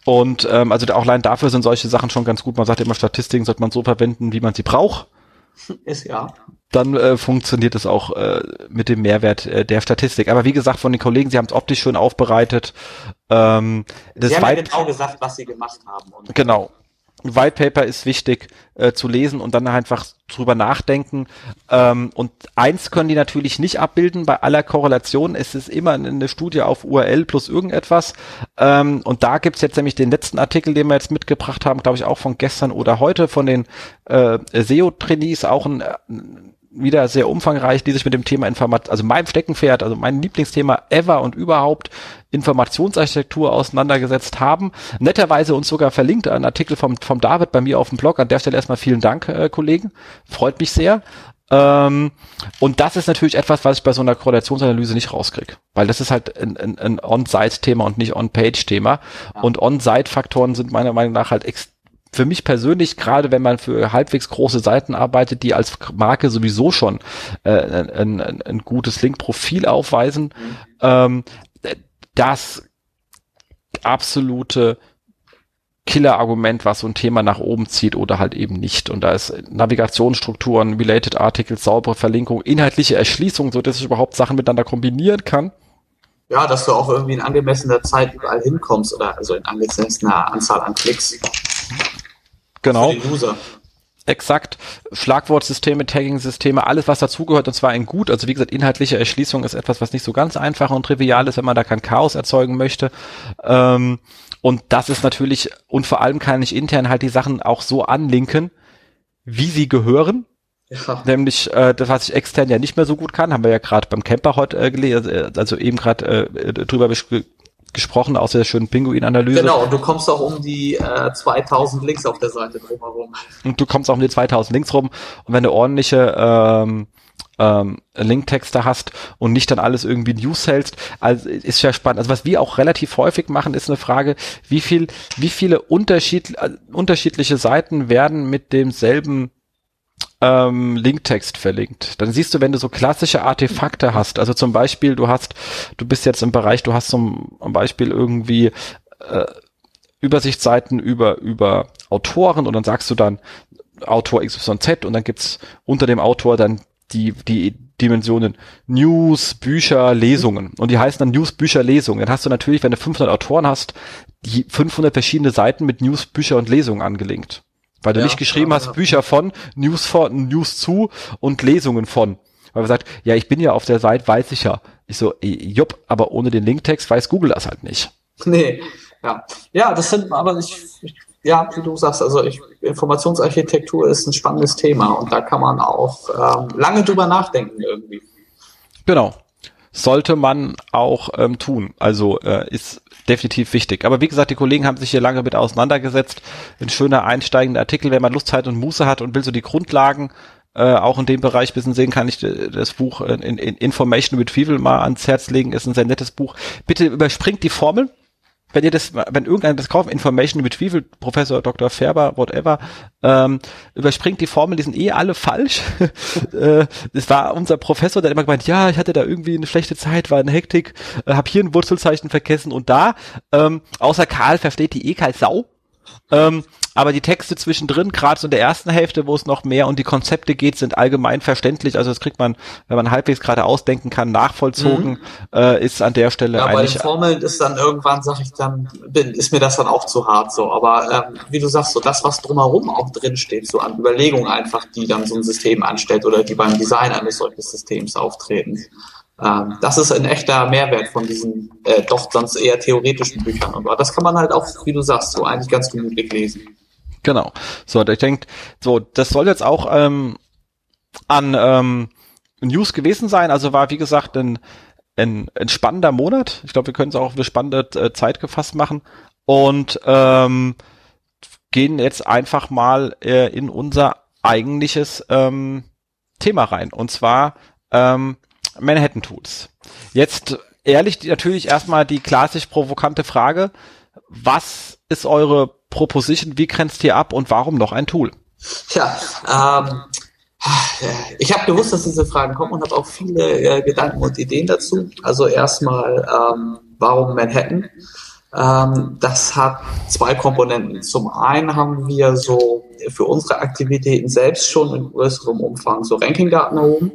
Speaker 1: Und ähm, also auch allein dafür sind solche Sachen schon ganz gut. Man sagt immer, Statistiken sollte man so verwenden, wie man sie braucht.
Speaker 2: Ist ja.
Speaker 1: Dann äh, funktioniert es auch äh, mit dem Mehrwert äh, der Statistik. Aber wie gesagt, von den Kollegen, sie haben es optisch schön aufbereitet. Ähm,
Speaker 2: das sie haben ja genau gesagt, was sie gemacht haben.
Speaker 1: genau. White Paper ist wichtig äh, zu lesen und dann einfach drüber nachdenken. Ähm, und eins können die natürlich nicht abbilden bei aller Korrelation. Es ist immer eine Studie auf URL plus irgendetwas. Ähm, und da gibt's jetzt nämlich den letzten Artikel, den wir jetzt mitgebracht haben, glaube ich auch von gestern oder heute von den äh, SEO-Trainees, auch ein, ein wieder sehr umfangreich, die sich mit dem Thema Informat, also meinem Steckenpferd, also mein Lieblingsthema ever und überhaupt Informationsarchitektur auseinandergesetzt haben. Netterweise uns sogar verlinkt ein Artikel vom, vom David bei mir auf dem Blog. An der Stelle erstmal vielen Dank, äh, Kollegen. Freut mich sehr. Ähm, und das ist natürlich etwas, was ich bei so einer Korrelationsanalyse nicht rauskriege. Weil das ist halt ein, ein, ein On-Site-Thema und nicht On-Page-Thema. Ja. Und On-Site-Faktoren sind meiner Meinung nach halt extrem für mich persönlich, gerade wenn man für halbwegs große Seiten arbeitet, die als Marke sowieso schon äh, ein, ein, ein gutes Link-Profil aufweisen, mhm. ähm, das absolute Killer-Argument, was so ein Thema nach oben zieht oder halt eben nicht. Und da ist Navigationsstrukturen, Related Articles, saubere Verlinkung, inhaltliche Erschließung, so dass ich überhaupt Sachen miteinander kombinieren kann.
Speaker 2: Ja, dass du auch irgendwie in angemessener Zeit überall hinkommst oder also in angemessener Anzahl an Klicks.
Speaker 1: Genau. Für den User. Exakt. Schlagwortsysteme, Tagging-Systeme, alles was dazugehört und zwar in gut. Also wie gesagt, inhaltliche Erschließung ist etwas, was nicht so ganz einfach und trivial ist, wenn man da kein Chaos erzeugen möchte. Ähm, und das ist natürlich, und vor allem kann ich intern halt die Sachen auch so anlinken, wie sie gehören. Ja. Nämlich äh, das, was ich extern ja nicht mehr so gut kann, haben wir ja gerade beim Camper heute äh, gelesen, also eben gerade äh, drüber gesprochen aus der schönen Pinguin-Analyse.
Speaker 2: Genau, und du kommst auch um die äh, 2000 Links auf der Seite drumherum.
Speaker 1: Und du kommst auch um die 2000 Links rum und wenn du ordentliche ähm, ähm, Linktexte hast und nicht dann alles irgendwie News hältst, also ist ja spannend. Also was wir auch relativ häufig machen, ist eine Frage, wie viel, wie viele Unterschied, äh, unterschiedliche Seiten werden mit demselben ähm, Linktext verlinkt. Dann siehst du, wenn du so klassische Artefakte hast, also zum Beispiel, du hast, du bist jetzt im Bereich, du hast zum Beispiel irgendwie äh, Übersichtsseiten über, über Autoren und dann sagst du dann Autor XYZ und dann gibt's unter dem Autor dann die, die Dimensionen News, Bücher, Lesungen. Und die heißen dann News, Bücher, Lesungen. Dann hast du natürlich, wenn du 500 Autoren hast, die 500 verschiedene Seiten mit News, Bücher und Lesungen angelinkt. Weil du ja, nicht geschrieben ja, hast, ja. Bücher von, News von, News zu und Lesungen von. Weil man sagt, ja, ich bin ja auf der Seite, weiß ich ja. Ich so, jupp, aber ohne den Linktext weiß Google das halt nicht.
Speaker 2: Nee, ja. Ja, das sind, aber ich, ich ja, wie du sagst, also ich, Informationsarchitektur ist ein spannendes Thema und da kann man auch ähm, lange drüber nachdenken irgendwie.
Speaker 1: Genau. Sollte man auch ähm, tun. Also äh, ist definitiv wichtig. Aber wie gesagt, die Kollegen haben sich hier lange mit auseinandergesetzt. Ein schöner einsteigender Artikel, wenn man Lust, Zeit und Muße hat und will so die Grundlagen äh, auch in dem Bereich bisschen sehen, kann ich äh, das Buch in, in Information Retrieval mal ans Herz legen. Ist ein sehr nettes Buch. Bitte überspringt die Formel wenn ihr das, wenn irgendeiner das kauft, Information Retrieval, Professor Dr. Färber, whatever, ähm, überspringt die Formeln, die sind eh alle falsch. äh, das war unser Professor, der immer gemeint, ja, ich hatte da irgendwie eine schlechte Zeit, war eine Hektik, äh, hab hier ein Wurzelzeichen vergessen und da, ähm, außer Karl versteht die eh kein Sau. Ähm, aber die Texte zwischendrin, gerade so in der ersten Hälfte, wo es noch mehr um die Konzepte geht, sind allgemein verständlich. Also das kriegt man, wenn man halbwegs gerade ausdenken kann, nachvollzogen, mhm. äh, ist an der Stelle
Speaker 2: ja, eigentlich. Bei den Formeln ist dann irgendwann, sag ich dann, bin, ist mir das dann auch zu hart so. Aber ähm, wie du sagst, so das, was drumherum auch drin steht, so an Überlegungen einfach, die dann so ein System anstellt oder die beim Design eines solchen Systems auftreten. Ähm, das ist ein echter Mehrwert von diesen äh, doch sonst eher theoretischen Büchern. Und das kann man halt auch, wie du sagst, so eigentlich ganz gemütlich lesen.
Speaker 1: Genau. So, ich denke, so, das soll jetzt auch ähm, an ähm, News gewesen sein. Also war, wie gesagt, ein, ein, ein spannender Monat. Ich glaube, wir können es auch für spannende äh, Zeit gefasst machen. Und ähm, gehen jetzt einfach mal äh, in unser eigentliches ähm, Thema rein. Und zwar ähm, Manhattan Tools. Jetzt ehrlich natürlich erstmal die klassisch provokante Frage, was ist eure Proposition, wie grenzt ihr ab und warum noch ein Tool?
Speaker 2: Ja, ähm, ich habe gewusst, dass diese Fragen kommen und habe auch viele äh, Gedanken und Ideen dazu. Also erstmal, ähm, warum Manhattan? Ähm, das hat zwei Komponenten. Zum einen haben wir so für unsere Aktivitäten selbst schon in größerem Umfang so Rankingdaten erhoben.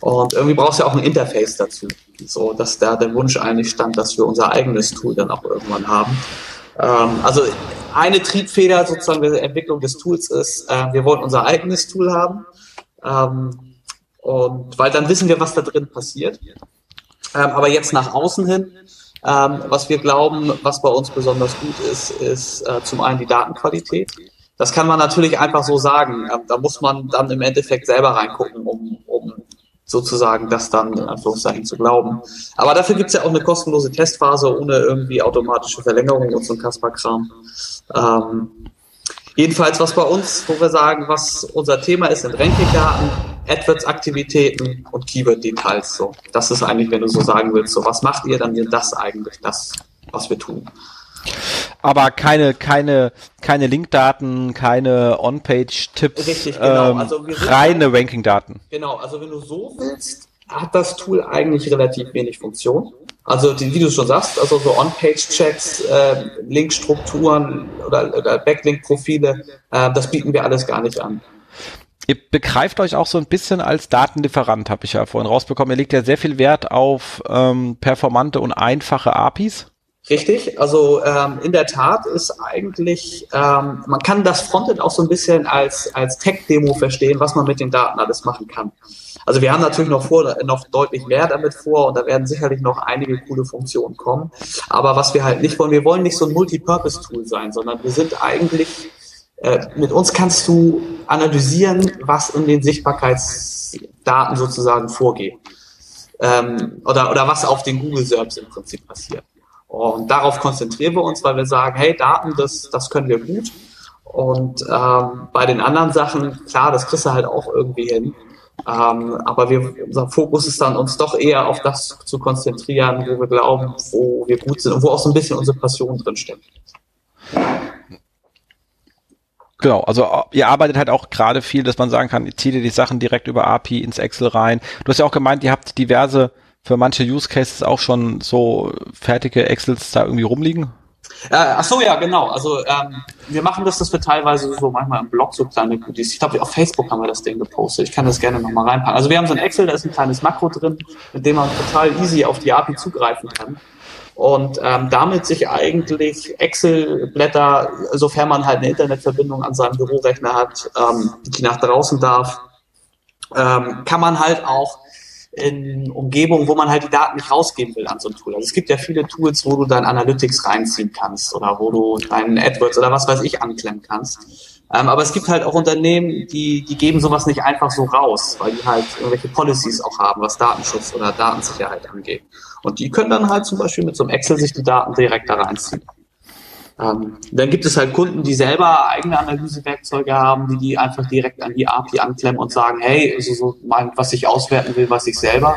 Speaker 2: Und irgendwie brauchst du ja auch ein Interface dazu. So, dass da der Wunsch eigentlich stand, dass wir unser eigenes Tool dann auch irgendwann haben. Ähm, also eine Triebfeder sozusagen der Entwicklung des Tools ist, äh, wir wollen unser eigenes Tool haben. Ähm, und weil dann wissen wir, was da drin passiert. Ähm, aber jetzt nach außen hin, ähm, was wir glauben, was bei uns besonders gut ist, ist äh, zum einen die Datenqualität. Das kann man natürlich einfach so sagen. Ähm, da muss man dann im Endeffekt selber reingucken, um, um sozusagen das dann in Anführungszeichen zu glauben. Aber dafür gibt's ja auch eine kostenlose Testphase ohne irgendwie automatische Verlängerung und so ein Kasper-Kram. Ähm, jedenfalls, was bei uns, wo wir sagen, was unser Thema ist, sind Rankingdaten, AdWords-Aktivitäten und Keyword-Details. So, das ist eigentlich, wenn du so sagen willst, so was macht ihr, dann sind das eigentlich das, was wir tun.
Speaker 1: Aber keine, keine, keine Linkdaten, keine On-Page-Tipps,
Speaker 2: Richtig, genau.
Speaker 1: ähm,
Speaker 2: Also
Speaker 1: reine Ranking-Daten.
Speaker 2: Genau, also wenn du so willst, hat das Tool eigentlich relativ wenig Funktion. Also die, wie du schon sagst, also so On-Page-Checks, äh, Linkstrukturen oder, oder Backlink-Profile, äh, das bieten wir alles gar nicht an.
Speaker 1: Ihr begreift euch auch so ein bisschen als Datenlieferant, habe ich ja vorhin rausbekommen. Ihr legt ja sehr viel Wert auf ähm, performante und einfache APIs.
Speaker 2: Richtig, also ähm, in der Tat ist eigentlich, ähm, man kann das Frontend auch so ein bisschen als, als Tech-Demo verstehen, was man mit den Daten alles machen kann. Also wir haben natürlich noch vor, noch deutlich mehr damit vor und da werden sicherlich noch einige coole Funktionen kommen. Aber was wir halt nicht wollen, wir wollen nicht so ein Multipurpose-Tool sein, sondern wir sind eigentlich, äh, mit uns kannst du analysieren, was in den Sichtbarkeitsdaten sozusagen vorgeht. Ähm, oder, oder was auf den Google Serbs im Prinzip passiert. Und darauf konzentrieren wir uns, weil wir sagen, hey, Daten, das, das können wir gut. Und ähm, bei den anderen Sachen, klar, das kriegst du halt auch irgendwie hin. Ähm, aber wir, unser Fokus ist dann, uns doch eher auf das zu konzentrieren, wo wir glauben, wo wir gut sind und wo auch so ein bisschen unsere Passion drin steckt.
Speaker 1: Genau, also äh, ihr arbeitet halt auch gerade viel, dass man sagen kann, zieht ihr die Sachen direkt über API ins Excel rein. Du hast ja auch gemeint, ihr habt diverse, für manche Use Cases auch schon so fertige Excels da irgendwie rumliegen.
Speaker 2: Äh, ach so, ja, genau. Also ähm, wir machen das, dass wir teilweise so manchmal im Blog so kleine Goodies. Ich glaube, auf Facebook haben wir das Ding gepostet. Ich kann das gerne nochmal reinpacken. Also wir haben so ein Excel, da ist ein kleines Makro drin, mit dem man total easy auf die API zugreifen kann. Und ähm, damit sich eigentlich Excel-Blätter, sofern man halt eine Internetverbindung an seinem Bürorechner hat, ähm, die nach draußen darf, ähm, kann man halt auch in Umgebungen, wo man halt die Daten nicht rausgeben will an so ein Tool. Also es gibt ja viele Tools, wo du dein Analytics reinziehen kannst oder wo du deinen AdWords oder was weiß ich anklemmen kannst. Ähm, aber es gibt halt auch Unternehmen, die, die geben sowas nicht einfach so raus, weil die halt irgendwelche Policies auch haben, was Datenschutz oder Datensicherheit angeht. Und die können dann halt zum Beispiel mit so einem Excel sich die Daten direkt da reinziehen. Ähm, dann gibt es halt Kunden, die selber eigene Analysewerkzeuge haben, die die einfach direkt an die API anklemmen und sagen, hey, also so mein, was ich auswerten will, was ich selber.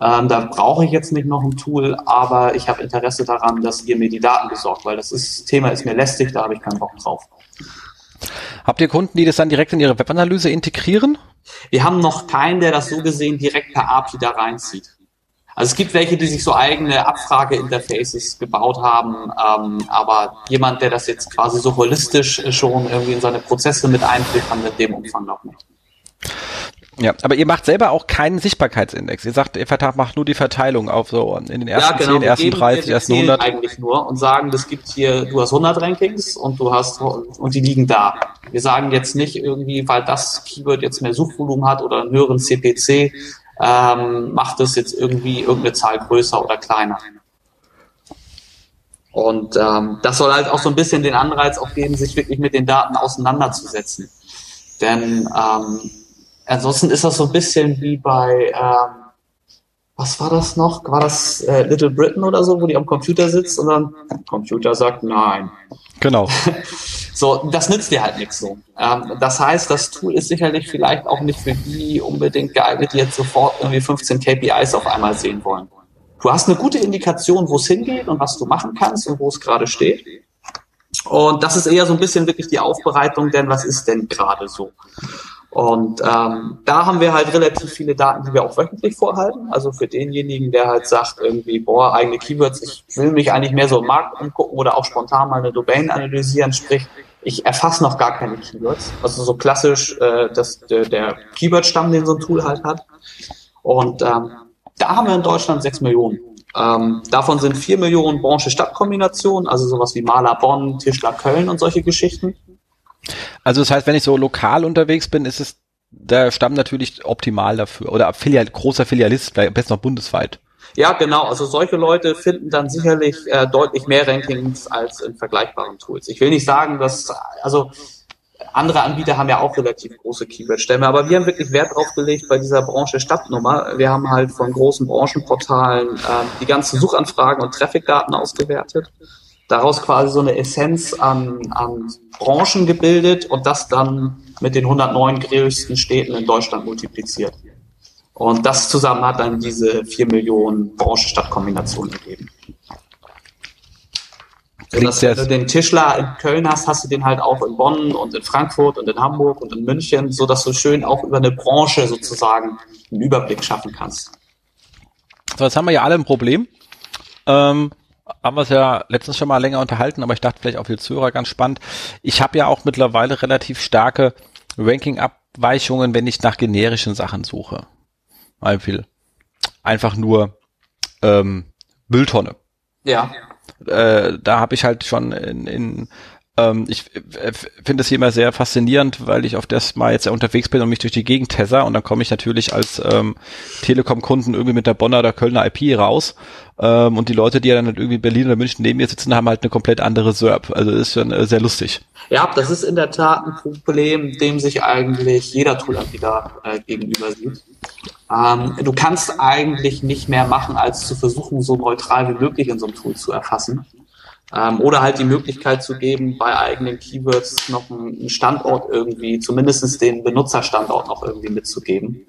Speaker 2: Ähm, da brauche ich jetzt nicht noch ein Tool, aber ich habe Interesse daran, dass ihr mir die Daten besorgt, weil das ist, Thema ist mir lästig, da habe ich keinen Bock drauf.
Speaker 1: Habt ihr Kunden, die das dann direkt in ihre Webanalyse integrieren?
Speaker 2: Wir haben noch keinen, der das so gesehen direkt per API da reinzieht. Also es gibt welche, die sich so eigene Abfrage-Interfaces gebaut haben, ähm, aber jemand, der das jetzt quasi so holistisch schon irgendwie in seine Prozesse mit einbringt, kann mit dem Umfang noch nicht.
Speaker 1: Ja, aber ihr macht selber auch keinen Sichtbarkeitsindex. Ihr sagt, ihr macht nur die Verteilung auf so in den ersten
Speaker 2: ja, genau,
Speaker 1: 10,
Speaker 2: wir
Speaker 1: ersten
Speaker 2: geben-
Speaker 1: 30,
Speaker 2: wir
Speaker 1: ersten
Speaker 2: zählen
Speaker 1: 100.
Speaker 2: eigentlich nur und sagen, das gibt hier, du hast 100 Rankings und du hast und die liegen da. Wir sagen jetzt nicht irgendwie, weil das Keyword jetzt mehr Suchvolumen hat oder einen höheren CPC, ähm, macht es jetzt irgendwie irgendeine Zahl größer oder kleiner. Und ähm, das soll halt auch so ein bisschen den Anreiz auch geben, sich wirklich mit den Daten auseinanderzusetzen. Denn ähm, ansonsten ist das so ein bisschen wie bei, ähm, was war das noch? War das äh, Little Britain oder so, wo die am Computer sitzt und dann Computer sagt nein.
Speaker 1: Genau.
Speaker 2: So, das nützt dir halt nichts so. Ähm, das heißt, das Tool ist sicherlich vielleicht auch nicht für die unbedingt geeignet, die jetzt sofort irgendwie 15 KPIs auf einmal sehen wollen. Du hast eine gute Indikation, wo es hingeht und was du machen kannst und wo es gerade steht. Und das ist eher so ein bisschen wirklich die Aufbereitung, denn was ist denn gerade so? Und ähm, da haben wir halt relativ viele Daten, die wir auch wöchentlich vorhalten. Also für denjenigen, der halt sagt, irgendwie, boah, eigene Keywords, ich will mich eigentlich mehr so im Markt umgucken oder auch spontan mal eine Domain analysieren, sprich, ich erfasse noch gar keine Keywords. Also so klassisch äh, das, der, der Keyword-Stamm, den so ein Tool halt hat. Und ähm, da haben wir in Deutschland sechs Millionen. Ähm, davon sind vier Millionen Branche-Stadt-Kombinationen, also sowas wie Maler Bonn, Tischler Köln und solche Geschichten.
Speaker 1: Also das heißt, wenn ich so lokal unterwegs bin, ist es der Stamm natürlich optimal dafür. Oder Filial, großer Filialist, vielleicht am besten noch bundesweit.
Speaker 2: Ja, genau. Also solche Leute finden dann sicherlich äh, deutlich mehr Rankings als in vergleichbaren Tools. Ich will nicht sagen, dass, also andere Anbieter haben ja auch relativ große Keyword-Stämme, aber wir haben wirklich Wert drauf gelegt bei dieser Branche-Stadtnummer. Wir haben halt von großen Branchenportalen äh, die ganzen Suchanfragen und Traffic-Daten ausgewertet, daraus quasi so eine Essenz an, an Branchen gebildet und das dann mit den 109 größten Städten in Deutschland multipliziert. Und das zusammen hat dann diese 4 Millionen Branche-Stadt-Kombination dass, wenn du den Tischler in Köln hast, hast du den halt auch in Bonn und in Frankfurt und in Hamburg und in München, so dass du schön auch über eine Branche sozusagen einen Überblick schaffen kannst.
Speaker 1: So, jetzt haben wir ja alle ein Problem. Ähm, haben wir es ja letztens schon mal länger unterhalten, aber ich dachte vielleicht auch für die Zuhörer ganz spannend. Ich habe ja auch mittlerweile relativ starke Ranking-Abweichungen, wenn ich nach generischen Sachen suche. Beispiel einfach nur ähm, Mülltonne.
Speaker 2: Ja.
Speaker 1: Äh, da habe ich halt schon in, in ähm, ich äh, finde es hier immer sehr faszinierend, weil ich auf das mal jetzt unterwegs bin und mich durch die Gegend tesser und dann komme ich natürlich als ähm, Telekom-Kunden irgendwie mit der Bonner oder Kölner IP raus ähm, und die Leute, die ja dann irgendwie in Berlin oder München neben mir sitzen, haben halt eine komplett andere SERP. Also das ist schon äh, sehr lustig.
Speaker 2: Ja, das ist in der Tat ein Problem, dem sich eigentlich jeder Toolanbieter äh, gegenüber sieht. Ähm, du kannst eigentlich nicht mehr machen, als zu versuchen, so neutral wie möglich in so einem Tool zu erfassen. Ähm, oder halt die Möglichkeit zu geben, bei eigenen Keywords noch einen Standort irgendwie, zumindestens den Benutzerstandort noch irgendwie mitzugeben.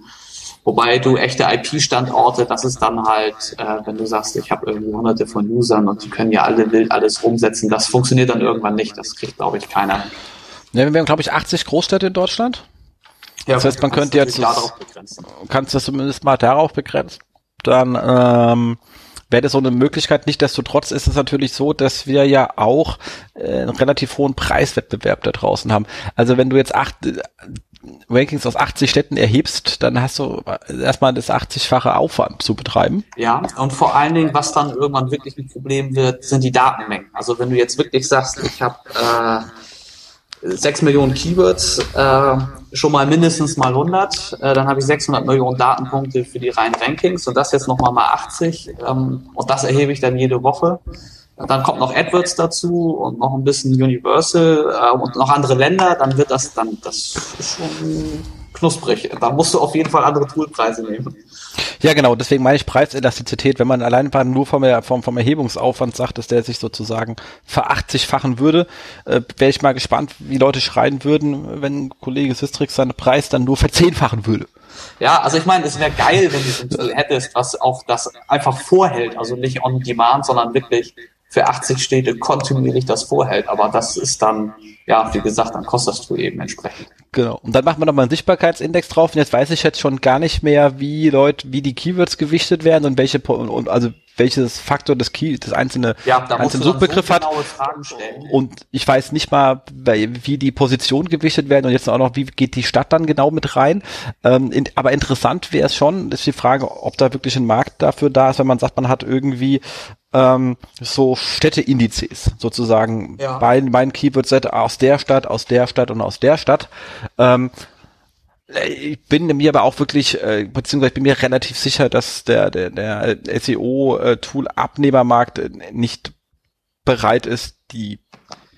Speaker 2: Wobei du echte IP-Standorte, das ist dann halt, äh, wenn du sagst, ich habe irgendwie hunderte von Usern und die können ja alle wild alles umsetzen, das funktioniert dann irgendwann nicht. Das kriegt, glaube ich, keiner.
Speaker 1: Ja, wir haben, glaube ich, 80 Großstädte in Deutschland. Ja, das heißt, man könnte jetzt, kannst das zumindest mal darauf begrenzen. Dann ähm, wäre das so eine Möglichkeit. Nichtsdestotrotz ist es natürlich so, dass wir ja auch äh, einen relativ hohen Preiswettbewerb da draußen haben. Also wenn du jetzt acht äh, Rankings aus 80 Städten erhebst, dann hast du erstmal das 80-fache Aufwand zu betreiben.
Speaker 2: Ja, und vor allen Dingen, was dann irgendwann wirklich ein Problem wird, sind die Datenmengen. Also wenn du jetzt wirklich sagst, ich habe äh, 6 Millionen Keywords, äh, schon mal mindestens mal 100, äh, dann habe ich 600 Millionen Datenpunkte für die reinen Rankings und das jetzt nochmal mal 80 ähm, und das erhebe ich dann jede Woche. Dann kommt noch AdWords dazu und noch ein bisschen Universal äh, und noch andere Länder, dann wird das dann, das ist schon knusprig. Da musst du auf jeden Fall andere Toolpreise nehmen.
Speaker 1: Ja, genau. Deswegen meine ich Preiselastizität. Wenn man allein nur vom, vom, vom Erhebungsaufwand sagt, dass der sich sozusagen verachtzigfachen würde, äh, wäre ich mal gespannt, wie Leute schreien würden, wenn Kollege Sistrix seinen Preis dann nur verzehnfachen würde.
Speaker 2: Ja, also ich meine, es wäre geil, wenn du so ein Tool hättest, was auch das einfach vorhält. Also nicht on demand, sondern wirklich für 80 Städte kontinuierlich das vorhält. Aber das ist dann, ja, wie gesagt, dann kostet das Tool eben entsprechend.
Speaker 1: Genau. Und dann macht man nochmal einen Sichtbarkeitsindex drauf. Und jetzt weiß ich jetzt schon gar nicht mehr, wie Leute, wie die Keywords gewichtet werden und welche, und, also welches Faktor des Key, das einzelne,
Speaker 2: ja, da
Speaker 1: einzelne Suchbegriff so hat. Und ich weiß nicht mal, wie die Positionen gewichtet werden und jetzt auch noch, wie geht die Stadt dann genau mit rein. Ähm, in, aber interessant wäre es schon, ist die Frage, ob da wirklich ein Markt dafür da ist, wenn man sagt, man hat irgendwie ähm, so Städteindizes sozusagen ja. bei meinen Keyword-Set aus der Stadt, aus der Stadt und aus der Stadt. Ähm, ich bin mir aber auch wirklich, äh, beziehungsweise ich bin mir relativ sicher, dass der, der, der SEO-Tool-Abnehmermarkt äh, nicht bereit ist, die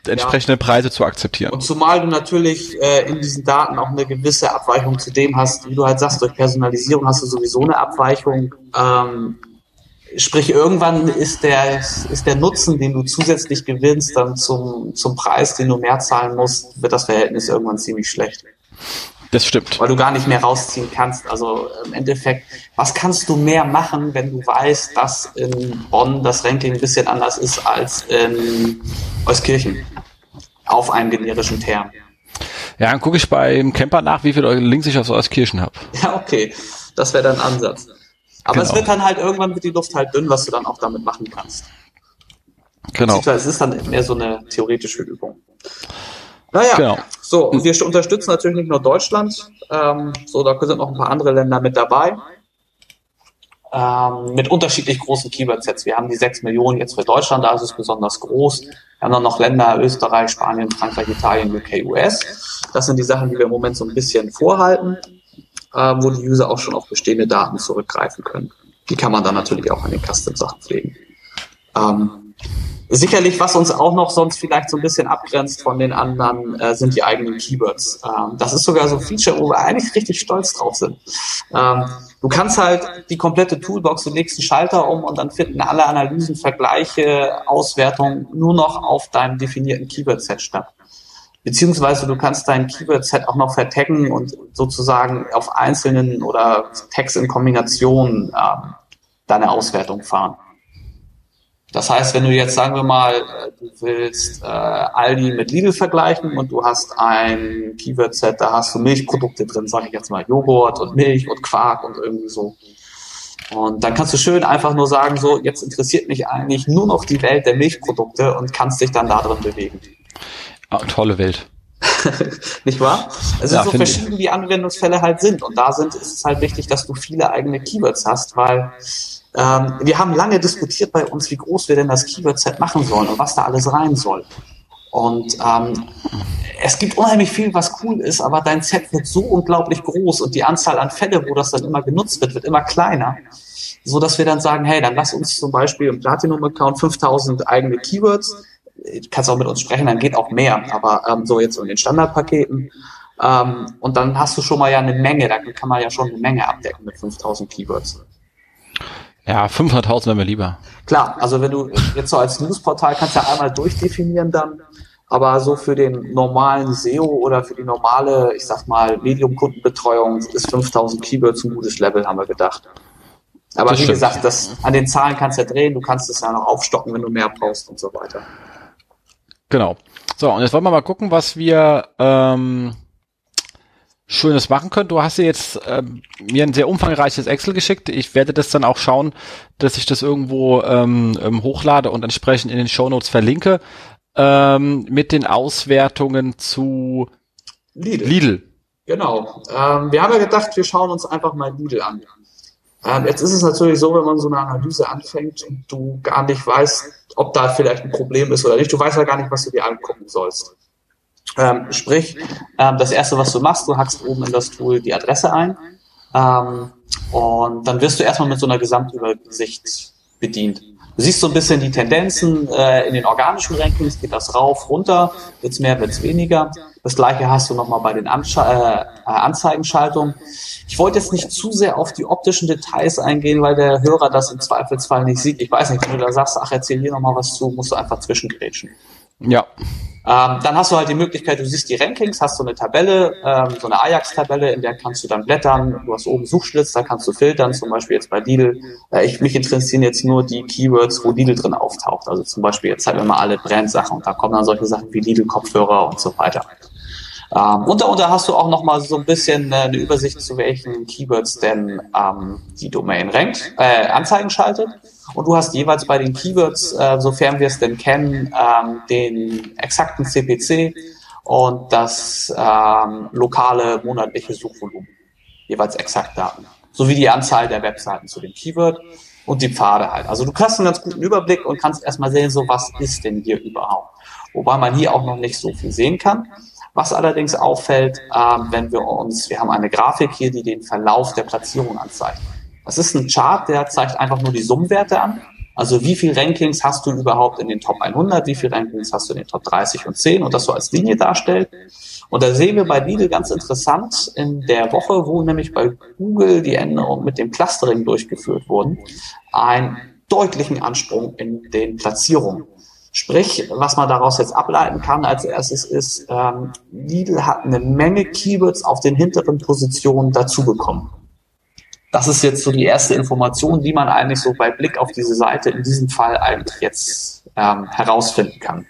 Speaker 1: entsprechenden ja. Preise zu akzeptieren.
Speaker 2: Und zumal du natürlich äh, in diesen Daten auch eine gewisse Abweichung zu dem hast, wie du halt sagst, durch Personalisierung hast du sowieso eine Abweichung. Ähm, Sprich, irgendwann ist der, ist der Nutzen, den du zusätzlich gewinnst, dann zum, zum Preis, den du mehr zahlen musst, wird das Verhältnis irgendwann ziemlich schlecht.
Speaker 1: Das stimmt.
Speaker 2: Weil du gar nicht mehr rausziehen kannst. Also im Endeffekt, was kannst du mehr machen, wenn du weißt, dass in Bonn das Ranking ein bisschen anders ist als in Euskirchen auf einem generischen Term?
Speaker 1: Ja, dann gucke ich beim Camper nach, wie viele Links ich auf Euskirchen habe.
Speaker 2: Ja, okay. Das wäre dein Ansatz. Aber genau. es wird dann halt irgendwann wird die Luft halt dünn, was du dann auch damit machen kannst. Genau. Es ist dann mehr so eine theoretische Übung. Naja, genau. so, und wir unterstützen natürlich nicht nur Deutschland, ähm, so, da sind noch ein paar andere Länder mit dabei. Ähm, mit unterschiedlich großen Keyword-Sets. Wir haben die 6 Millionen jetzt für Deutschland, da ist es besonders groß. Wir haben dann noch Länder, Österreich, Spanien, Frankreich, Italien, UK, US. Das sind die Sachen, die wir im Moment so ein bisschen vorhalten äh, wo die User auch schon auf bestehende Daten zurückgreifen können. Die kann man dann natürlich auch an den Custom-Sachen pflegen. Ähm, sicherlich, was uns auch noch sonst vielleicht so ein bisschen abgrenzt von den anderen, äh, sind die eigenen Keywords. Ähm, das ist sogar so ein Feature, wo wir eigentlich richtig stolz drauf sind. Ähm, du kannst halt die komplette Toolbox, legst einen Schalter um und dann finden alle Analysen, Vergleiche, Auswertungen nur noch auf deinem definierten Keyword-Set statt. Beziehungsweise du kannst dein Keyword-Set auch noch vertaggen und sozusagen auf einzelnen oder Tags in Kombination ähm, deine Auswertung fahren. Das heißt, wenn du jetzt, sagen wir mal, äh, du willst äh, Aldi mit Lidl vergleichen und du hast ein Keyword-Set, da hast du Milchprodukte drin, sage ich jetzt mal, Joghurt und Milch und Quark und irgendwie so. Und dann kannst du schön einfach nur sagen, so, jetzt interessiert mich eigentlich nur noch die Welt der Milchprodukte und kannst dich dann da drin bewegen.
Speaker 1: Ah, tolle Welt.
Speaker 2: Nicht wahr? Es ja, sind so verschieden, die Anwendungsfälle halt sind. Und da sind, ist es halt wichtig, dass du viele eigene Keywords hast, weil ähm, wir haben lange diskutiert bei uns, wie groß wir denn das Keyword-Set machen sollen und was da alles rein soll. Und ähm, es gibt unheimlich viel, was cool ist, aber dein Set wird so unglaublich groß und die Anzahl an Fälle, wo das dann immer genutzt wird, wird immer kleiner. So dass wir dann sagen, hey, dann lass uns zum Beispiel im Platinum-Account 5000 eigene Keywords. Du kannst auch mit uns sprechen, dann geht auch mehr. Aber ähm, so jetzt in den Standardpaketen. Ähm, und dann hast du schon mal ja eine Menge, da kann man ja schon eine Menge abdecken mit 5000 Keywords.
Speaker 1: Ja, 500.000 wäre mir lieber.
Speaker 2: Klar, also wenn du jetzt so als Newsportal kannst ja einmal durchdefinieren dann, aber so für den normalen SEO oder für die normale, ich sag mal, Medium-Kundenbetreuung ist 5000 Keywords ein gutes Level, haben wir gedacht. Aber das wie stimmt. gesagt, das, an den Zahlen kannst du ja drehen, du kannst es ja noch aufstocken, wenn du mehr brauchst und so weiter.
Speaker 1: Genau. So, und jetzt wollen wir mal gucken, was wir ähm, Schönes machen könnt. Du hast dir jetzt ähm, mir ein sehr umfangreiches Excel geschickt. Ich werde das dann auch schauen, dass ich das irgendwo ähm, ähm, hochlade und entsprechend in den Show Notes verlinke ähm, mit den Auswertungen zu Lidl. Lidl.
Speaker 2: Genau. Ähm, wir haben ja gedacht, wir schauen uns einfach mal Lidl an. Ähm, jetzt ist es natürlich so, wenn man so eine Analyse anfängt und du gar nicht weißt, ob da vielleicht ein Problem ist oder nicht. Du weißt ja gar nicht, was du dir angucken sollst. Ähm, sprich, ähm, das erste, was du machst, du hackst oben in das Tool die Adresse ein ähm, und dann wirst du erstmal mit so einer Gesamtübersicht bedient. Du siehst so ein bisschen die Tendenzen äh, in den organischen Rankings, geht das rauf, runter, wird's mehr, wird's weniger. Das gleiche hast du nochmal bei den Ansche äh, Anzeigenschaltungen. Ich wollte jetzt nicht zu sehr auf die optischen Details eingehen, weil der Hörer das im Zweifelsfall nicht sieht. Ich weiß nicht, wenn du da sagst, ach, erzähl hier nochmal was zu, musst du einfach zwischengrätschen.
Speaker 1: Ja.
Speaker 2: Ähm, dann hast du halt die Möglichkeit, du siehst die Rankings, hast so eine Tabelle, ähm, so eine Ajax-Tabelle, in der kannst du dann blättern. Du hast oben Suchschlitz, da kannst du filtern, zum Beispiel jetzt bei Lidl. Äh, ich, mich interessieren jetzt nur die Keywords, wo Lidl drin auftaucht. Also zum Beispiel, jetzt wir mal alle Brandsachen und da kommen dann solche Sachen wie Lidl-Kopfhörer und so weiter. Ähm, und darunter hast du auch nochmal so ein bisschen äh, eine Übersicht, zu welchen Keywords denn ähm, die Domain rankt, äh, Anzeigen schaltet. Und du hast jeweils bei den Keywords, äh, sofern wir es denn kennen, ähm, den exakten CPC und das ähm, lokale monatliche Suchvolumen. Jeweils exakt Daten. Sowie die Anzahl der Webseiten zu dem Keyword und die Pfade halt. Also du hast einen ganz guten Überblick und kannst erstmal sehen, so was ist denn hier überhaupt. Wobei man hier auch noch nicht so viel sehen kann. Was allerdings auffällt, äh, wenn wir uns, wir haben eine Grafik hier, die den Verlauf der Platzierung anzeigt. Das ist ein Chart, der zeigt einfach nur die Summenwerte an. Also wie viel Rankings hast du überhaupt in den Top 100, wie viel Rankings hast du in den Top 30 und 10 und das so als Linie darstellt. Und da sehen wir bei Lidl ganz interessant in der Woche, wo nämlich bei Google die Änderungen mit dem Clustering durchgeführt wurden, einen deutlichen Ansprung in den Platzierungen. Sprich, was man daraus jetzt ableiten kann als erstes ist, ähm, Lidl hat eine Menge Keywords auf den hinteren Positionen dazu bekommen. Das ist jetzt so die erste Information, die man eigentlich so bei Blick auf diese Seite in diesem Fall eigentlich jetzt ähm, herausfinden kann.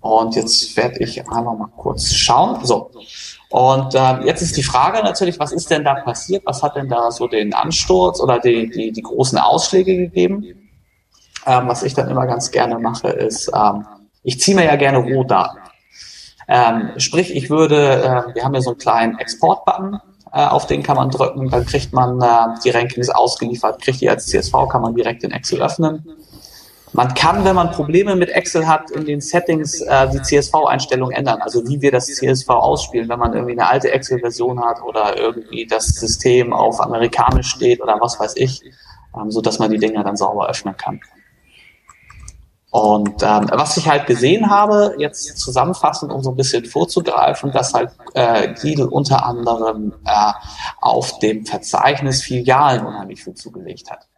Speaker 2: Und jetzt werde ich einmal mal kurz schauen. So. Und ähm, jetzt ist die Frage natürlich, was ist denn da passiert? Was hat denn da so den Ansturz oder die, die, die großen Ausschläge gegeben? Ähm, was ich dann immer ganz gerne mache, ist, ähm, ich ziehe mir ja gerne Rohdaten. Ähm, sprich, ich würde, äh, wir haben ja so einen kleinen Export-Button, auf den kann man drücken, dann kriegt man äh, die Rankings ausgeliefert, kriegt die als CSV, kann man direkt in Excel öffnen. Man kann, wenn man Probleme mit Excel hat, in den Settings äh, die CSV-Einstellung ändern, also wie wir das CSV ausspielen, wenn man irgendwie eine alte Excel-Version hat oder irgendwie das System auf amerikanisch steht oder was weiß ich, ähm, so dass man die Dinger dann sauber öffnen kann. Und ähm, was ich halt gesehen habe, jetzt zusammenfassend, um so ein bisschen vorzugreifen, dass halt äh, Lidl unter anderem äh, auf dem Verzeichnis Filialen unheimlich viel zugelegt hat.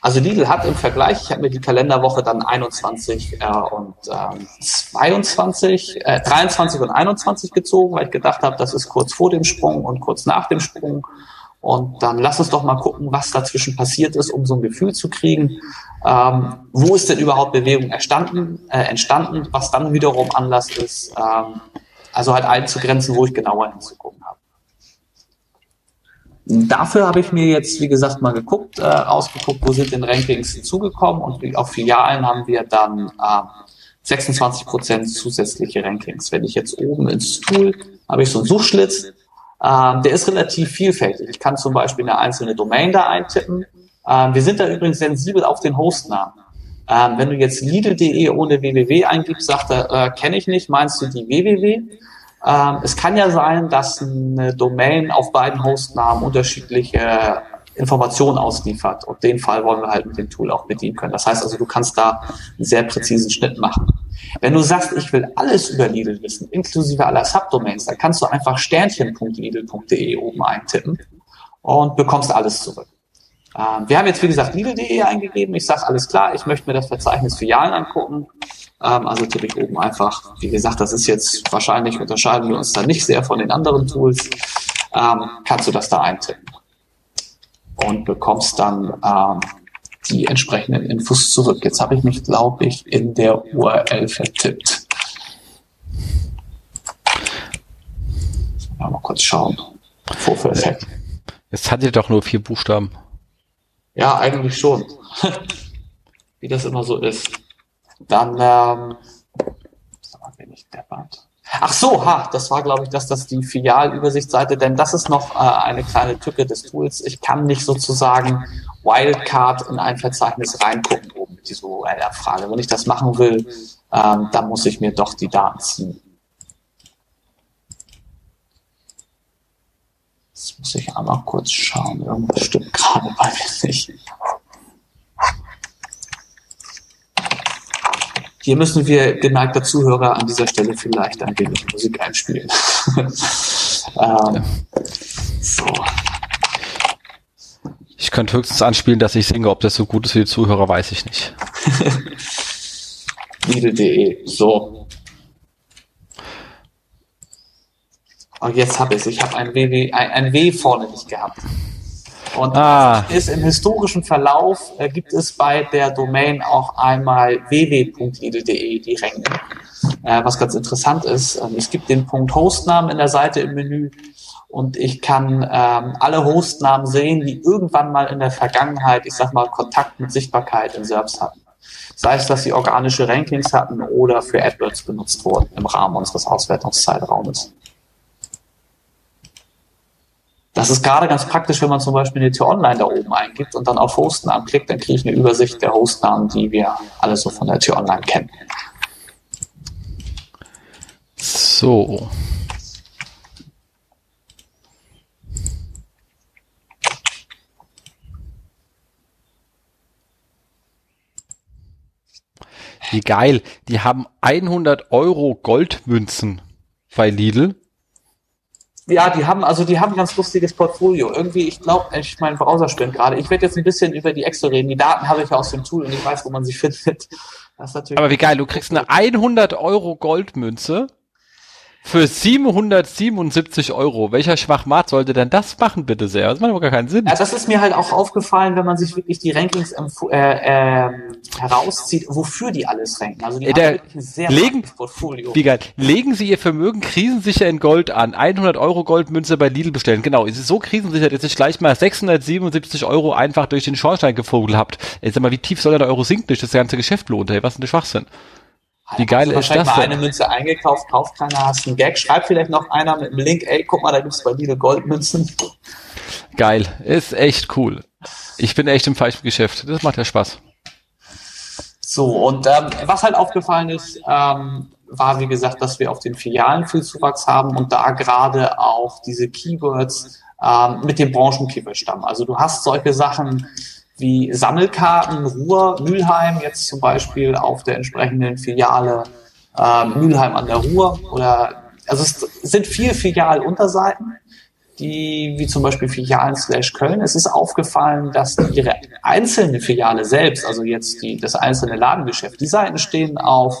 Speaker 2: Also Lidl hat im Vergleich, ich habe mir die Kalenderwoche dann 21 äh, und ähm, 22, äh, 23 und 21 gezogen, weil ich gedacht habe, das ist kurz vor dem Sprung und kurz nach dem Sprung. Und dann lass uns doch mal gucken, was dazwischen passiert ist, um so ein Gefühl zu kriegen, ähm, wo ist denn überhaupt Bewegung entstanden, äh, entstanden, was dann wiederum Anlass ist, ähm, also halt einzugrenzen, wo ich genauer hinzugucken habe. Dafür habe ich mir jetzt, wie gesagt, mal geguckt, äh, ausgeguckt, wo sind denn Rankings hinzugekommen und auf Filialen haben wir dann äh, 26 Prozent zusätzliche Rankings. Wenn ich jetzt oben ins Tool habe ich so einen Suchschlitz, ähm, der ist relativ vielfältig. Ich kann zum Beispiel eine einzelne Domain da eintippen. Ähm, wir sind da übrigens sensibel auf den Hostnamen. Ähm, wenn du jetzt Lidl.de ohne www eingibst, sagt er, äh, kenne ich nicht, meinst du die www? Ähm, es kann ja sein, dass eine Domain auf beiden Hostnamen unterschiedliche Informationen ausliefert. Und den Fall wollen wir halt mit dem Tool auch bedienen können. Das heißt also, du kannst da einen sehr präzisen Schnitt machen. Wenn du sagst, ich will alles über Lidl wissen, inklusive aller Subdomains, dann kannst du einfach sternchen.lidl.de oben eintippen und bekommst alles zurück. Ähm, wir haben jetzt, wie gesagt, Lidl.de eingegeben. Ich sage, alles klar, ich möchte mir das Verzeichnis Filialen angucken. Ähm, also tippe ich oben einfach, wie gesagt, das ist jetzt wahrscheinlich, unterscheiden wir uns da nicht sehr von den anderen Tools, ähm, kannst du das da eintippen und bekommst dann ähm, die entsprechenden Infos zurück. Jetzt habe ich mich, glaube ich, in der URL vertippt. Mal kurz schauen.
Speaker 1: Vorführeffekt. Jetzt hat ihr doch nur vier Buchstaben.
Speaker 2: Ja, eigentlich schon. Wie das immer so ist. Dann, ähm, bin ich deppert. Ach so, ha, das war, glaube ich, dass das die Filialübersichtsseite, denn das ist noch äh, eine kleine Tücke des Tools. Ich kann nicht sozusagen Wildcard in ein Verzeichnis reingucken oben mit dieser URL-Abfrage. Wenn ich das machen will, ähm, dann muss ich mir doch die Daten ziehen. Jetzt muss ich einmal kurz schauen. Irgendwas stimmt gerade bei mir nicht. Hier müssen wir geneigter Zuhörer an dieser Stelle vielleicht ein wenig Musik einspielen. ähm,
Speaker 1: so. Ich könnte höchstens anspielen, dass ich singe. Ob das so gut ist für die Zuhörer, weiß ich nicht.
Speaker 2: Lidl.de. So. Und jetzt habe ich es. Ich habe ein, ein W vorne nicht gehabt. Und ah. ist im historischen Verlauf äh, gibt es bei der Domain auch einmal www.lidl.de die Ränge. Äh, was ganz interessant ist, äh, es gibt den Punkt Hostnamen in der Seite im Menü und ich kann ähm, alle Hostnamen sehen, die irgendwann mal in der Vergangenheit, ich sag mal, Kontakt mit Sichtbarkeit in SERPs hatten. Sei es, dass sie organische Rankings hatten oder für AdWords benutzt wurden im Rahmen unseres Auswertungszeitraumes. Das ist gerade ganz praktisch, wenn man zum Beispiel eine Tür Online da oben eingibt und dann auf Hosten anklickt, dann kriege ich eine Übersicht der Hostnamen, die wir alle so von der Tür Online kennen.
Speaker 1: So. Wie geil. Die haben 100 Euro Goldmünzen bei Lidl
Speaker 2: ja, die haben, also die haben ein ganz lustiges Portfolio. Irgendwie, ich glaube, ich mein Browser spinnt gerade. Ich werde jetzt ein bisschen über die Excel reden. Die Daten habe ich aus dem Tool und ich weiß, wo man sie findet.
Speaker 1: Aber wie geil, du kriegst eine 100 Euro Goldmünze für 777 Euro. Welcher Schwachmat sollte denn das machen, bitte sehr? Das macht aber gar keinen Sinn.
Speaker 2: Ja, das ist mir halt auch aufgefallen, wenn man sich wirklich die Rankings äh, äh, herauszieht, wofür die alles ranken. Also die
Speaker 1: äh, der, haben ein sehr legen, Portfolio. Wie geil. Legen Sie Ihr Vermögen krisensicher in Gold an. 100 Euro Goldmünze bei Lidl bestellen. Genau, es ist so krisensicher, dass ich gleich mal 677 Euro einfach durch den Schornstein gefogelt habt. Jetzt sag mal, wie tief soll der Euro sinken, durch das ganze Geschäft lohnt? Ey, was ist denn der Schwachsinn?
Speaker 2: Wie geil ist das mal denn? eine Münze eingekauft, kauft keiner, hast einen Gag, schreibt vielleicht noch einer mit einem Link, ey, guck mal, da gibt's bei Lidl Goldmünzen.
Speaker 1: Geil, ist echt cool. Ich bin echt im falschen Geschäft, das macht ja Spaß.
Speaker 2: So, und ähm, was halt aufgefallen ist, ähm, war wie gesagt, dass wir auf den Filialen viel Zuwachs haben und da gerade auch diese Keywords ähm, mit dem Branchenkeywords stammen. Also du hast solche Sachen wie Sammelkarten, Ruhr, Mülheim, jetzt zum Beispiel auf der entsprechenden Filiale äh, Mülheim an der Ruhr oder also es sind viele Filialunterseiten, die wie zum Beispiel Filialen slash Köln. Es ist aufgefallen, dass ihre einzelne Filiale selbst, also jetzt die, das einzelne Ladengeschäft, die Seiten stehen auf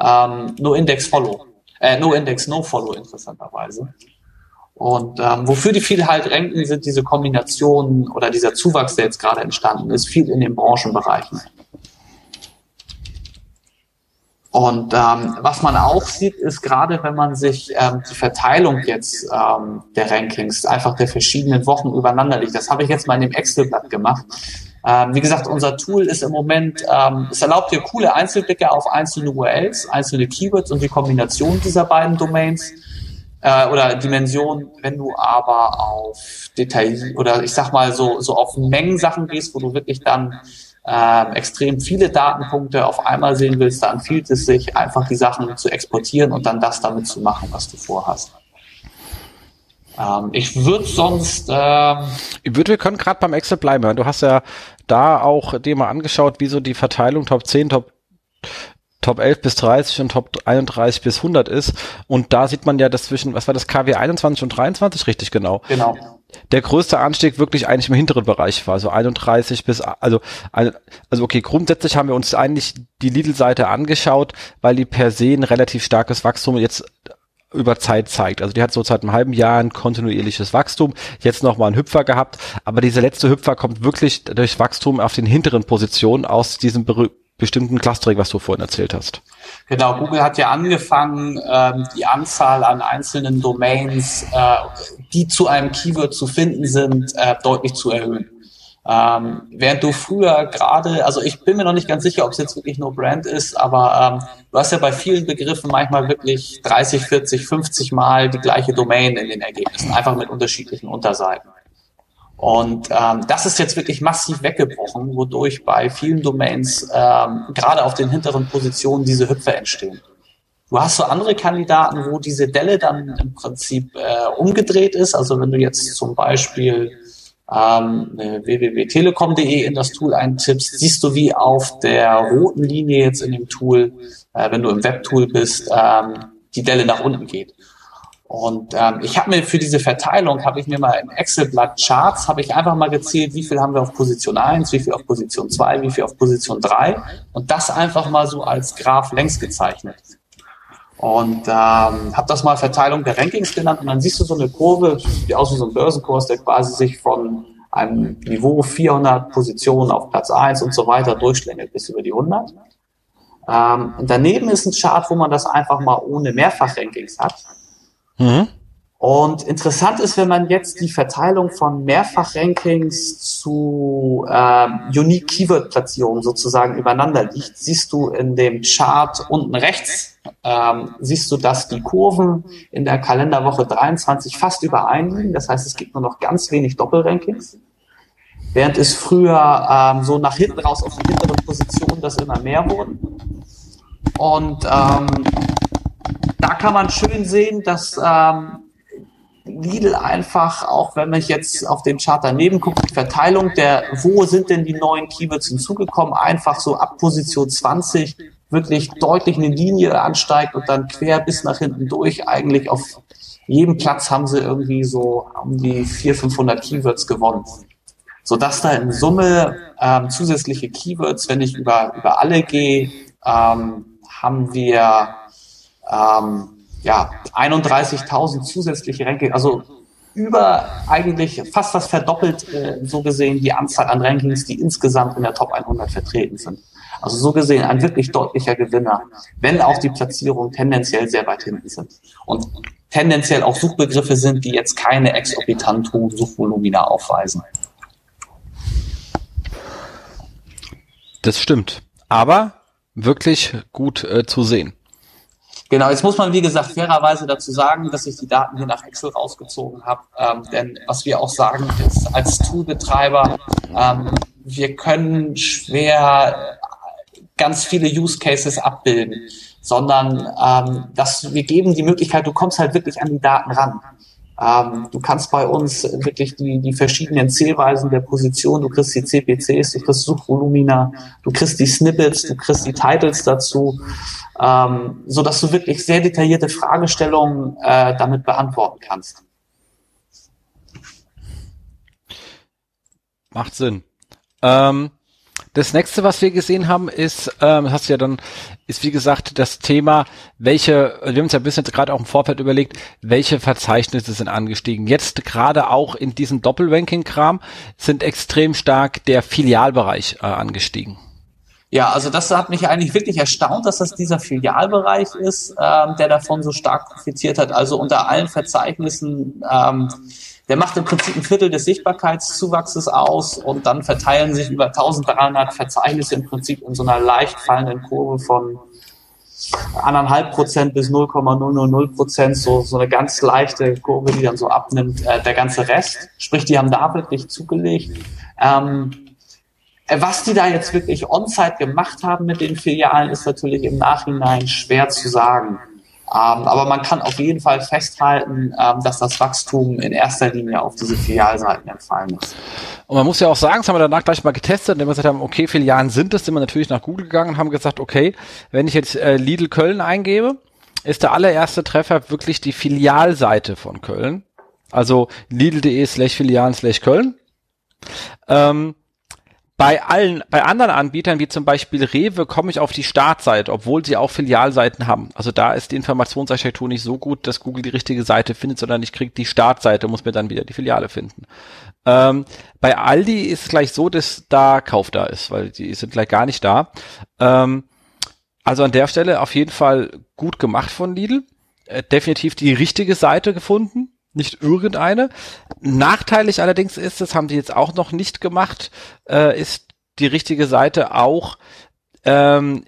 Speaker 2: ähm, No Index Follow, äh, No Index No Follow interessanterweise. Und ähm, wofür die viel halt ranken, sind diese Kombinationen oder dieser Zuwachs, der jetzt gerade entstanden ist, viel in den Branchenbereichen. Und ähm, was man auch sieht, ist gerade, wenn man sich ähm, die Verteilung jetzt ähm, der Rankings, einfach der verschiedenen Wochen übereinander liegt. Das habe ich jetzt mal in dem Excel-Blatt gemacht. Ähm, wie gesagt, unser Tool ist im Moment, ähm, es erlaubt dir coole Einzelblicke auf einzelne URLs, einzelne Keywords und die Kombination dieser beiden Domains äh, oder Dimensionen. Wenn du aber auf Detail oder ich sag mal so, so auf Mengen-Sachen gehst, wo du wirklich dann äh, extrem viele Datenpunkte auf einmal sehen willst, dann empfiehlt es sich, einfach die Sachen zu exportieren und dann das damit zu machen, was du vorhast. Ähm, ich würde sonst. Ähm,
Speaker 1: ich würde, wir können gerade beim Excel bleiben. Du hast ja da auch dir mal angeschaut, wie so die Verteilung Top 10, Top Top 11 bis 30 und Top 31 bis 100 ist. Und da sieht man ja das zwischen, was war das, KW 21 und 23 richtig genau?
Speaker 2: Genau.
Speaker 1: Der größte Anstieg wirklich eigentlich im hinteren Bereich war, so 31 bis, also, also okay, grundsätzlich haben wir uns eigentlich die Lidl-Seite angeschaut, weil die per se ein relativ starkes Wachstum jetzt über Zeit zeigt. Also die hat so seit einem halben Jahr ein kontinuierliches Wachstum, jetzt nochmal einen Hüpfer gehabt, aber dieser letzte Hüpfer kommt wirklich durch Wachstum auf den hinteren Positionen aus diesem bestimmten Clustering, was du vorhin erzählt hast.
Speaker 2: Genau, Google hat ja angefangen, ähm, die Anzahl an einzelnen Domains, äh, die zu einem Keyword zu finden sind, äh, deutlich zu erhöhen. Ähm, während du früher gerade, also ich bin mir noch nicht ganz sicher, ob es jetzt wirklich nur Brand ist, aber ähm, du hast ja bei vielen Begriffen manchmal wirklich 30, 40, 50 Mal die gleiche Domain in den Ergebnissen, einfach mit unterschiedlichen Unterseiten. Und ähm, das ist jetzt wirklich massiv weggebrochen, wodurch bei vielen Domains ähm, gerade auf den hinteren Positionen diese Hüpfer entstehen. Du hast so andere Kandidaten, wo diese Delle dann im Prinzip äh, umgedreht ist. Also wenn du jetzt zum Beispiel ähm, www.telekom.de in das Tool eintippst, siehst du wie auf der roten Linie jetzt in dem Tool, äh, wenn du im Webtool bist, ähm, die Delle nach unten geht. Und ähm, ich habe mir für diese Verteilung, habe ich mir mal im Excel-Blatt Charts, habe ich einfach mal gezählt, wie viel haben wir auf Position 1, wie viel auf Position 2, wie viel auf Position 3 und das einfach mal so als Graph längs gezeichnet. Und ähm, habe das mal Verteilung der Rankings genannt und dann siehst du so eine Kurve, die aus wie so ein Börsenkurs, der quasi sich von einem Niveau 400 Positionen auf Platz 1 und so weiter durchschlängelt bis über die 100. Ähm, und daneben ist ein Chart, wo man das einfach mal ohne Mehrfachrankings hat. Mhm. Und interessant ist, wenn man jetzt die Verteilung von Mehrfachrankings zu äh, Unique Keyword Platzierungen sozusagen übereinander liegt, siehst du in dem Chart unten rechts, ähm, siehst du, dass die Kurven in der Kalenderwoche 23 fast übereinliegen. Das heißt, es gibt nur noch ganz wenig Doppelrankings. Während es früher ähm, so nach hinten raus auf die hintere Position das immer mehr wurden. Und ähm, da kann man schön sehen, dass ähm, Lidl einfach, auch wenn man jetzt auf dem Chart daneben guckt, die Verteilung der, wo sind denn die neuen Keywords hinzugekommen, einfach so ab Position 20 wirklich deutlich eine Linie ansteigt und dann quer bis nach hinten durch. Eigentlich auf jedem Platz haben sie irgendwie so um die 400, 500 Keywords gewonnen. Sodass da in Summe ähm, zusätzliche Keywords, wenn ich über, über alle gehe, ähm, haben wir ähm, ja, 31.000 zusätzliche Rankings, also über eigentlich fast was verdoppelt, äh, so gesehen, die Anzahl an Rankings, die insgesamt in der Top 100 vertreten sind. Also so gesehen ein wirklich deutlicher Gewinner, wenn auch die Platzierungen tendenziell sehr weit hinten sind. Und tendenziell auch Suchbegriffe sind, die jetzt keine exorbitant hohen Suchvolumina aufweisen.
Speaker 1: Das stimmt. Aber wirklich gut äh, zu sehen.
Speaker 2: Genau, jetzt muss man, wie gesagt, fairerweise dazu sagen, dass ich die Daten hier nach Excel rausgezogen habe. Ähm, denn was wir auch sagen ist, als Toolbetreiber, ähm, wir können schwer ganz viele Use Cases abbilden, sondern ähm, dass wir geben die Möglichkeit, du kommst halt wirklich an die Daten ran. Ähm, du kannst bei uns wirklich die, die verschiedenen Zählweisen der Position, du kriegst die CPCs, du kriegst Suchvolumina, du kriegst die Snippets, du kriegst die Titles dazu ähm, so dass du wirklich sehr detaillierte Fragestellungen äh, damit beantworten kannst.
Speaker 1: Macht Sinn. Ähm, Das nächste, was wir gesehen haben, ist, ähm, hast du ja dann, ist wie gesagt das Thema, welche, wir haben uns ja ein bisschen gerade auch im Vorfeld überlegt, welche Verzeichnisse sind angestiegen. Jetzt gerade auch in diesem Doppelranking-Kram sind extrem stark der Filialbereich äh, angestiegen.
Speaker 2: Ja, also das hat mich eigentlich wirklich erstaunt, dass das dieser Filialbereich ist, ähm, der davon so stark profitiert hat. Also unter allen Verzeichnissen ähm, der macht im Prinzip ein Viertel des Sichtbarkeitszuwachses aus und dann verteilen sich über 1300 Verzeichnisse im Prinzip in so einer leicht fallenden Kurve von anderthalb Prozent bis 0,000 Prozent, so, so eine ganz leichte Kurve, die dann so abnimmt. Äh, der ganze Rest, sprich, die haben da wirklich zugelegt. Ähm, äh, was die da jetzt wirklich on-site gemacht haben mit den Filialen, ist natürlich im Nachhinein schwer zu sagen. Ähm, aber man kann auf jeden Fall festhalten, ähm, dass das Wachstum in erster Linie auf diese Filialseiten entfallen ist.
Speaker 1: Und man muss ja auch sagen, das haben wir danach gleich mal getestet, indem wir gesagt haben, okay, Filialen sind es, sind wir natürlich nach Google gegangen und haben gesagt, okay, wenn ich jetzt äh, Lidl Köln eingebe, ist der allererste Treffer wirklich die Filialseite von Köln. Also lidl.de slash Filialen slash Köln. Ähm, bei allen, bei anderen Anbietern wie zum Beispiel Rewe komme ich auf die Startseite, obwohl sie auch Filialseiten haben. Also da ist die Informationsarchitektur nicht so gut, dass Google die richtige Seite findet, sondern ich kriege die Startseite, muss mir dann wieder die Filiale finden. Ähm, bei Aldi ist es gleich so, dass da Kauf da ist, weil die sind gleich gar nicht da. Ähm, also an der Stelle auf jeden Fall gut gemacht von Lidl. Äh, definitiv die richtige Seite gefunden nicht irgendeine. Nachteilig allerdings ist, das haben die jetzt auch noch nicht gemacht, äh, ist die richtige Seite auch ähm,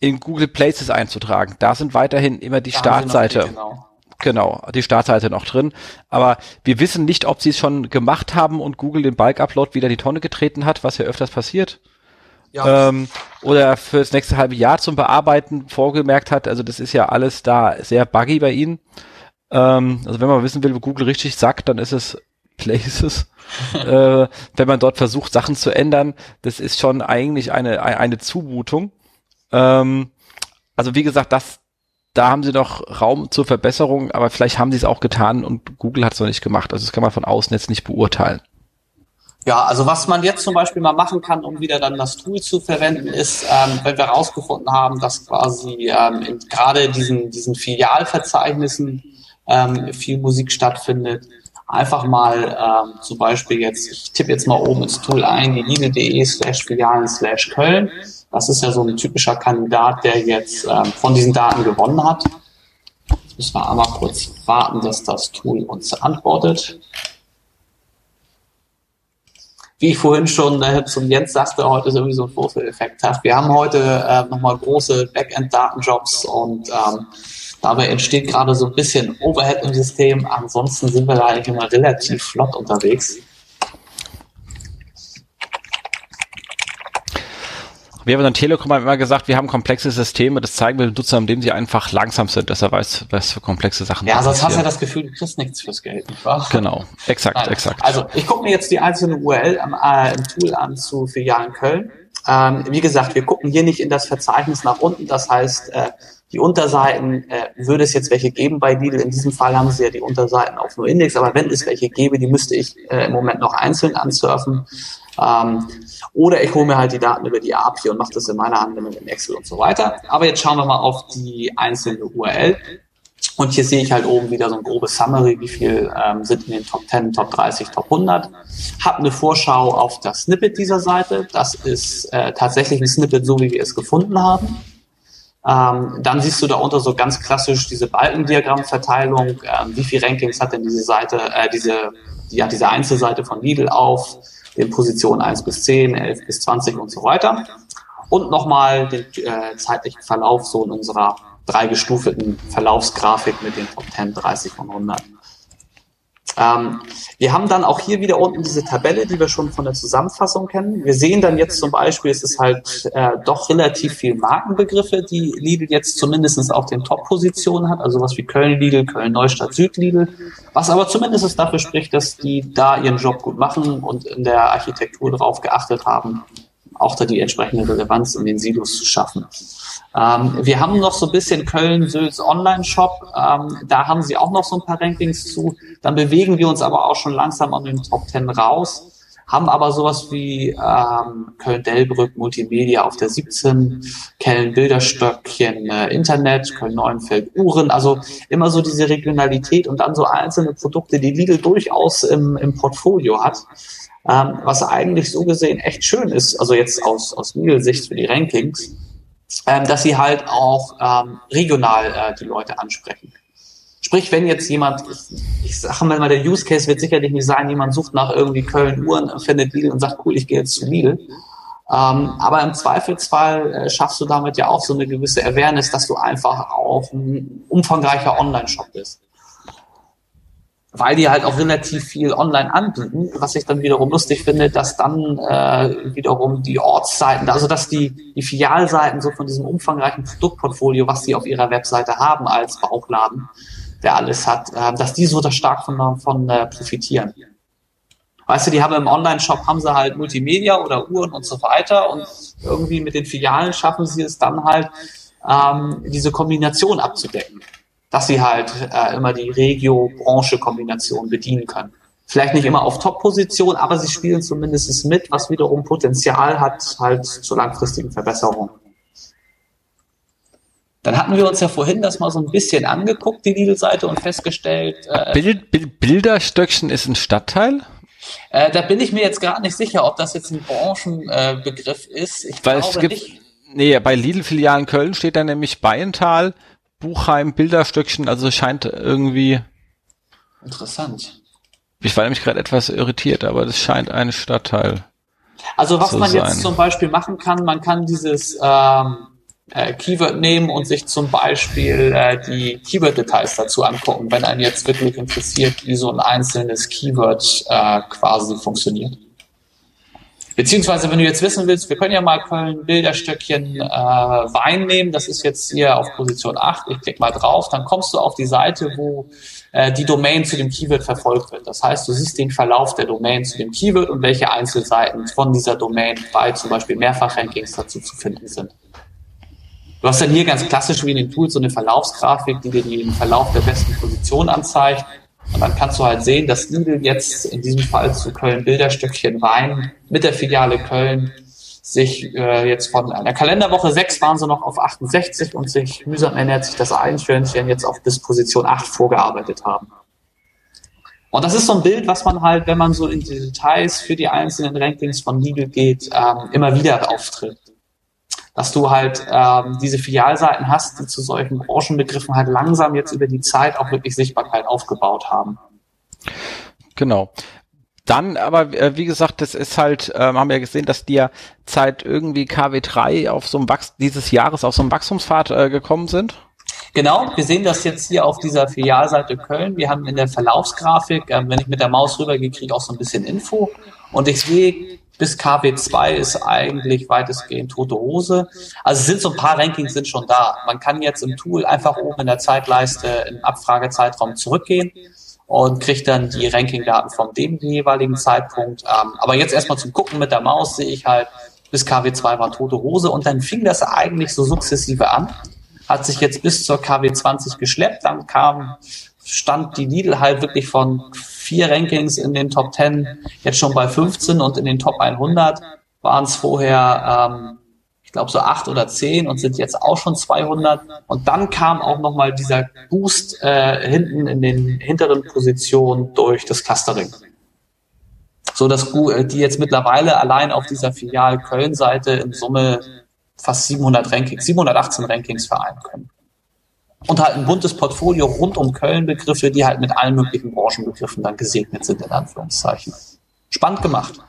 Speaker 1: in Google Places einzutragen. Da sind weiterhin immer die da Startseite. Genau. genau, die Startseite noch drin. Aber wir wissen nicht, ob sie es schon gemacht haben und Google den Bulk-Upload wieder in die Tonne getreten hat, was ja öfters passiert. Ja. Ähm, oder für das nächste halbe Jahr zum Bearbeiten vorgemerkt hat. Also das ist ja alles da sehr buggy bei ihnen. Ähm, also wenn man wissen will, wo Google richtig sagt, dann ist es Places. äh, wenn man dort versucht, Sachen zu ändern, das ist schon eigentlich eine, eine Zumutung. Ähm, also wie gesagt, das, da haben sie noch Raum zur Verbesserung, aber vielleicht haben sie es auch getan und Google hat es noch nicht gemacht. Also das kann man von außen jetzt nicht beurteilen.
Speaker 2: Ja, also was man jetzt zum Beispiel mal machen kann, um wieder dann das Tool zu verwenden, ist, ähm, wenn wir herausgefunden haben, dass quasi ähm, gerade diesen, diesen Filialverzeichnissen ähm, viel Musik stattfindet. Einfach mal ähm, zum Beispiel jetzt, ich tippe jetzt mal oben ins Tool ein, die lidl.de slash Filialen slash Köln. Das ist ja so ein typischer Kandidat, der jetzt ähm, von diesen Daten gewonnen hat. Jetzt müssen wir einmal kurz warten, dass das Tool uns antwortet. Wie ich vorhin schon äh, zum Jens sagte, heute ist irgendwie so ein Vorführeffekt. Wir haben heute äh, nochmal große Backend-Datenjobs und ähm, Dabei entsteht gerade so ein bisschen Overhead im System. Ansonsten sind wir da eigentlich immer relativ flott unterwegs.
Speaker 1: Wir haben dann Telekom immer gesagt, wir haben komplexe Systeme, das zeigen wir den Nutzern, indem sie einfach langsam sind, dass er weiß, was für komplexe Sachen
Speaker 2: Ja, sonst hast du ja das Gefühl, du kriegst nichts fürs Geld, nicht wahr?
Speaker 1: Genau, exakt, Nein. exakt.
Speaker 2: Also ich gucke mir jetzt die einzelne URL am, äh, im Tool an zu Filialen Köln. Ähm, wie gesagt, wir gucken hier nicht in das Verzeichnis nach unten, das heißt, äh, die Unterseiten, äh, würde es jetzt welche geben bei Lidl, in diesem Fall haben sie ja die Unterseiten auf nur Index, aber wenn es welche gäbe, die müsste ich äh, im Moment noch einzeln ansurfen. Ähm, oder ich hole mir halt die Daten über die API und mache das in meiner Anwendung in Excel und so weiter. Aber jetzt schauen wir mal auf die einzelne URL. Und hier sehe ich halt oben wieder so ein grobes Summary, wie viel ähm, sind in den Top 10, Top 30, Top 100. Hab eine Vorschau auf das Snippet dieser Seite. Das ist äh, tatsächlich ein Snippet, so wie wir es gefunden haben. Ähm, dann siehst du da unter so ganz klassisch diese Balkendiagrammverteilung. Ähm, wie viel Rankings hat denn diese Seite, äh, diese, ja, diese Einzelseite von Lidl auf den Positionen 1 bis 10, 11 bis 20 und so weiter. Und nochmal den äh, zeitlichen Verlauf so in unserer dreigestuften Verlaufsgrafik mit den Top 10, 30 und 100. Ähm, wir haben dann auch hier wieder unten diese Tabelle, die wir schon von der Zusammenfassung kennen. Wir sehen dann jetzt zum Beispiel, es ist halt äh, doch relativ viel Markenbegriffe, die Lidl jetzt zumindest auf den Top-Positionen hat, also was wie Köln-Lidl, Köln-Neustadt, Süd-Lidl, was aber zumindest dafür spricht, dass die da ihren Job gut machen und in der Architektur darauf geachtet haben, auch da die entsprechende Relevanz in den Silos zu schaffen. Ähm, wir haben noch so ein bisschen Köln-Sülz Online-Shop. Ähm, da haben sie auch noch so ein paar Rankings zu. Dann bewegen wir uns aber auch schon langsam an den Top 10 raus. haben aber sowas wie ähm, Köln-Delbrück, Multimedia auf der 17, Köln-Bilderstöckchen, äh, Internet, Köln-Neuenfeld, Uhren, also immer so diese Regionalität und dann so einzelne Produkte, die Lidl durchaus im, im Portfolio hat. Ähm, was eigentlich so gesehen echt schön ist, also jetzt aus, aus Lidl-Sicht für die Rankings, ähm, dass sie halt auch ähm, regional äh, die Leute ansprechen. Sprich, wenn jetzt jemand, ich, ich sage mal, der Use Case wird sicherlich nicht sein, jemand sucht nach irgendwie Köln Uhren, findet Lidl und sagt, cool, ich gehe jetzt zu Lidl. Ähm, aber im Zweifelsfall äh, schaffst du damit ja auch so eine gewisse Awareness, dass du einfach auch ein umfangreicher Online-Shop bist. Weil die halt auch relativ viel online anbieten, was ich dann wiederum lustig finde, dass dann äh, wiederum die Ortsseiten, also dass die, die Filialseiten so von diesem umfangreichen Produktportfolio, was sie auf ihrer Webseite haben als Bauchladen, der alles hat, äh, dass die so da stark von, von äh, profitieren. Weißt du, die haben im Online-Shop haben sie halt Multimedia oder Uhren und so weiter und irgendwie mit den Filialen schaffen sie es dann halt, ähm, diese Kombination abzudecken. Dass sie halt äh, immer die Regio-Branche-Kombination bedienen können. Vielleicht nicht immer auf Top-Position, aber sie spielen zumindest mit, was wiederum Potenzial hat halt zur langfristigen Verbesserung. Dann hatten wir uns ja vorhin das mal so ein bisschen angeguckt, die Lidl-Seite, und festgestellt.
Speaker 1: Äh, Bild, Bild, Bilderstöckchen ist ein Stadtteil?
Speaker 2: Äh, da bin ich mir jetzt gerade nicht sicher, ob das jetzt ein Branchenbegriff äh, ist.
Speaker 1: Ich Weil es gibt, nicht. nee, bei Lidl-Filialen Köln steht da nämlich Bayental, Buchheim, Bilderstöckchen, also scheint irgendwie.
Speaker 2: Interessant.
Speaker 1: Ich war nämlich gerade etwas irritiert, aber das scheint ein Stadtteil.
Speaker 2: Also was man sein. jetzt zum Beispiel machen kann, man kann dieses ähm, äh, Keyword nehmen und sich zum Beispiel äh, die Keyword-Details dazu angucken, wenn einen jetzt wirklich interessiert, wie so ein einzelnes Keyword äh, quasi funktioniert. Beziehungsweise, wenn du jetzt wissen willst, wir können ja mal Köln Bilderstöckchen äh, Wein nehmen, das ist jetzt hier auf Position 8, ich klicke mal drauf, dann kommst du auf die Seite, wo äh, die Domain zu dem Keyword verfolgt wird. Das heißt, du siehst den Verlauf der Domain zu dem Keyword und welche Einzelseiten von dieser Domain bei zum Beispiel Mehrfachrankings dazu zu finden sind. Du hast dann hier ganz klassisch wie in den Tools so eine Verlaufsgrafik, die dir den Verlauf der besten Position anzeigt. Und dann kannst du halt sehen, dass Lidl jetzt in diesem Fall zu Köln Bilderstöckchen Wein mit der Filiale Köln sich äh, jetzt von einer Kalenderwoche 6 waren sie noch auf 68 und sich mühsam ernährt sich das Einstörnchen jetzt auf Disposition 8 vorgearbeitet haben. Und das ist so ein Bild, was man halt, wenn man so in die Details für die einzelnen Rankings von Lidl geht, ähm, immer wieder auftritt dass du halt ähm, diese Filialseiten hast, die zu solchen Branchenbegriffen halt langsam jetzt über die Zeit auch wirklich Sichtbarkeit aufgebaut haben.
Speaker 1: Genau. Dann aber, äh, wie gesagt, das ist halt, ähm, haben wir ja gesehen, dass die ja seit irgendwie KW3 auf so einem Wachs dieses Jahres auf so einem Wachstumspfad äh, gekommen sind.
Speaker 2: Genau, wir sehen das jetzt hier auf dieser Filialseite Köln. Wir haben in der Verlaufsgrafik, äh, wenn ich mit der Maus rübergehe, kriege ich auch so ein bisschen Info. Und ich sehe bis KW2 ist eigentlich weitestgehend tote Hose. Also sind so ein paar Rankings sind schon da. Man kann jetzt im Tool einfach oben in der Zeitleiste im Abfragezeitraum zurückgehen und kriegt dann die Rankingdaten von dem jeweiligen Zeitpunkt. Ähm, aber jetzt erstmal zum Gucken mit der Maus sehe ich halt, bis KW2 war tote Hose und dann fing das eigentlich so sukzessive an, hat sich jetzt bis zur KW20 geschleppt, dann kam, stand die Lidl halt wirklich von vier Rankings in den Top 10, jetzt schon bei 15 und in den Top 100 waren es vorher, ähm, ich glaube, so acht oder zehn und sind jetzt auch schon 200. Und dann kam auch nochmal dieser Boost äh, hinten in den hinteren Positionen durch das Clustering. So dass äh, die jetzt mittlerweile allein auf dieser Filial Köln-Seite in Summe fast 700 Rankings, 718 Rankings vereinen können und halt ein buntes Portfolio rund um Köln-Begriffe, die halt mit allen möglichen Branchenbegriffen dann gesegnet sind, in Anführungszeichen. Spannend gemacht.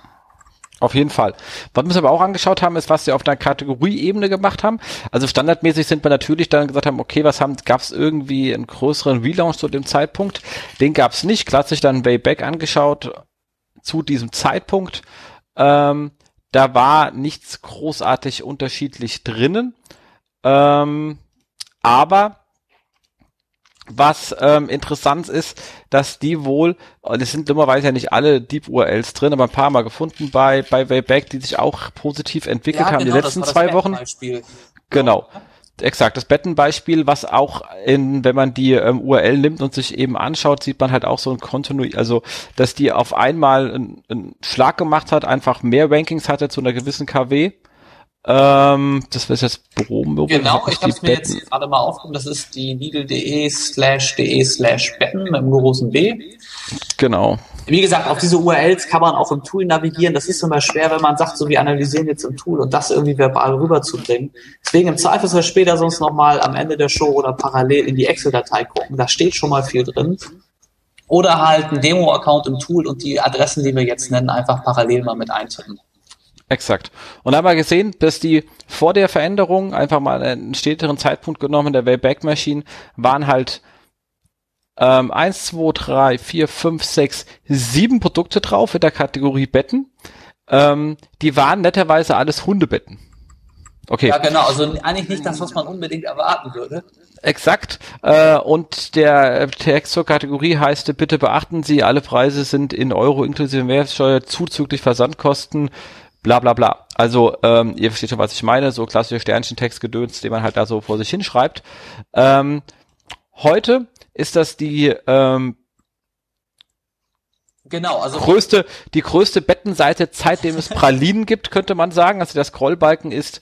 Speaker 1: Auf jeden Fall. Was wir uns aber auch angeschaut haben, ist, was sie auf der Kategorieebene gemacht haben. Also standardmäßig sind wir natürlich dann gesagt haben, okay, was haben, gab es irgendwie einen größeren Relaunch zu dem Zeitpunkt? Den gab es nicht. Klassisch dann Wayback angeschaut zu diesem Zeitpunkt. Ähm, da war nichts großartig unterschiedlich drinnen. Ähm, aber was ähm, interessant ist, dass die wohl, es sind dummerweise ja nicht alle Deep URLs drin, aber ein paar Mal gefunden bei, bei Wayback, die sich auch positiv entwickelt ja, haben genau, die letzten zwei Wochen. Genau. Exakt, das Bettenbeispiel, was auch in, wenn man die ähm, URL nimmt und sich eben anschaut, sieht man halt auch so ein Kontinu, also dass die auf einmal einen, einen Schlag gemacht hat, einfach mehr Rankings hatte zu einer gewissen KW. Ähm, das wäre jetzt Büro.
Speaker 2: Genau, ich habe es mir jetzt gerade mal aufgenommen, das ist die needle.de slash de slash betten mit einem großen B.
Speaker 1: Genau.
Speaker 2: Wie gesagt, auf diese URLs kann man auch im Tool navigieren. Das ist immer schwer, wenn man sagt, so wir analysieren jetzt im Tool und das irgendwie verbal rüberzubringen. Deswegen im Zweifelsfall später sonst nochmal am Ende der Show oder parallel in die Excel-Datei gucken. Da steht schon mal viel drin. Oder halt ein Demo-Account im Tool und die Adressen, die wir jetzt nennen, einfach parallel mal mit eintippen.
Speaker 1: Exakt. Und da haben wir gesehen, dass die vor der Veränderung einfach mal einen späteren Zeitpunkt genommen der Wayback Machine waren halt ähm, 1, 2, 3, 4, 5, 6, 7 Produkte drauf in der Kategorie Betten. Ähm, die waren netterweise alles Hundebetten.
Speaker 2: Okay. Ja, genau, also eigentlich nicht das, was man unbedingt erwarten würde.
Speaker 1: Exakt. Äh, und der Text zur Kategorie heißt, bitte beachten Sie, alle Preise sind in Euro inklusive Mehrwertsteuer zuzüglich Versandkosten, bla bla bla. Also ähm, ihr versteht schon, was ich meine, so klassische Sternchen-Text-Gedöns, den man halt da so vor sich hinschreibt. Ähm, heute ist das die ähm,
Speaker 2: Genau, also
Speaker 1: größte, die größte Bettenseite, seitdem es Pralinen gibt, könnte man sagen. Also der Scrollbalken ist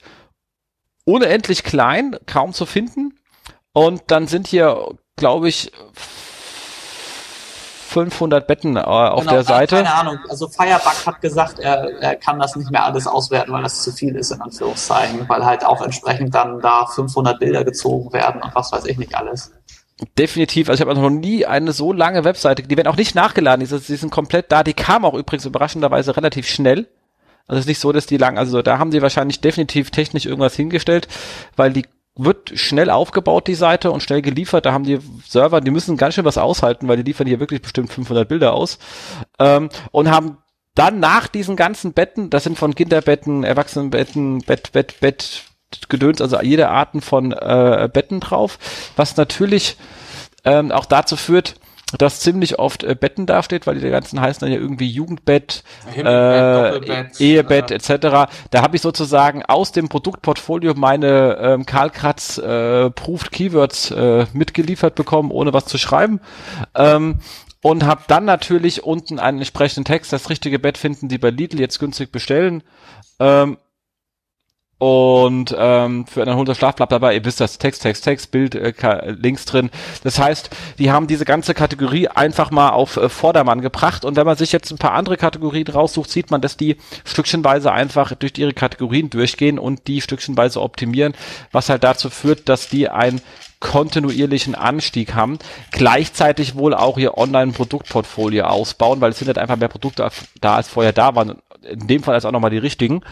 Speaker 1: unendlich klein, kaum zu finden. Und dann sind hier, glaube ich, 500 Betten äh, auf genau, der äh, Seite.
Speaker 2: Keine Ahnung. Also Firebug hat gesagt, er, er kann das nicht mehr alles auswerten, weil das zu viel ist, in Anführungszeichen. Weil halt auch entsprechend dann da 500 Bilder gezogen werden und was weiß ich nicht alles.
Speaker 1: Definitiv, also ich habe noch nie eine so lange Webseite, die werden auch nicht nachgeladen, die, die sind komplett da, die kam auch übrigens überraschenderweise relativ schnell. Also es ist nicht so, dass die lang, also da haben sie wahrscheinlich definitiv technisch irgendwas hingestellt, weil die wird schnell aufgebaut, die Seite, und schnell geliefert. Da haben die Server, die müssen ganz schön was aushalten, weil die liefern hier wirklich bestimmt 500 Bilder aus. Ähm, und haben dann nach diesen ganzen Betten, das sind von Kinderbetten, Erwachsenenbetten, Bett, Bett, Bett, Gedöns, also jede Arten von äh, Betten drauf, was natürlich ähm, auch dazu führt, dass ziemlich oft äh, Betten dasteht, weil die ganzen heißen dann ja irgendwie Jugendbett, äh, Ehebett äh. etc. Da habe ich sozusagen aus dem Produktportfolio meine ähm, Karl Kratz äh, Proved Keywords äh, mitgeliefert bekommen, ohne was zu schreiben. Ähm, und habe dann natürlich unten einen entsprechenden Text, das richtige Bett finden Sie bei Lidl jetzt günstig bestellen. Ähm, und ähm, für einen erholten Schlaf dabei, ihr wisst das, Text, Text, Text, Bild, äh, Links drin. Das heißt, die haben diese ganze Kategorie einfach mal auf äh, Vordermann gebracht. Und wenn man sich jetzt ein paar andere Kategorien raussucht, sieht man, dass die stückchenweise einfach durch ihre Kategorien durchgehen und die stückchenweise optimieren, was halt dazu führt, dass die ein kontinuierlichen Anstieg haben, gleichzeitig wohl auch ihr Online-Produktportfolio ausbauen, weil es sind halt einfach mehr Produkte da, als vorher da waren in dem Fall als auch nochmal die richtigen.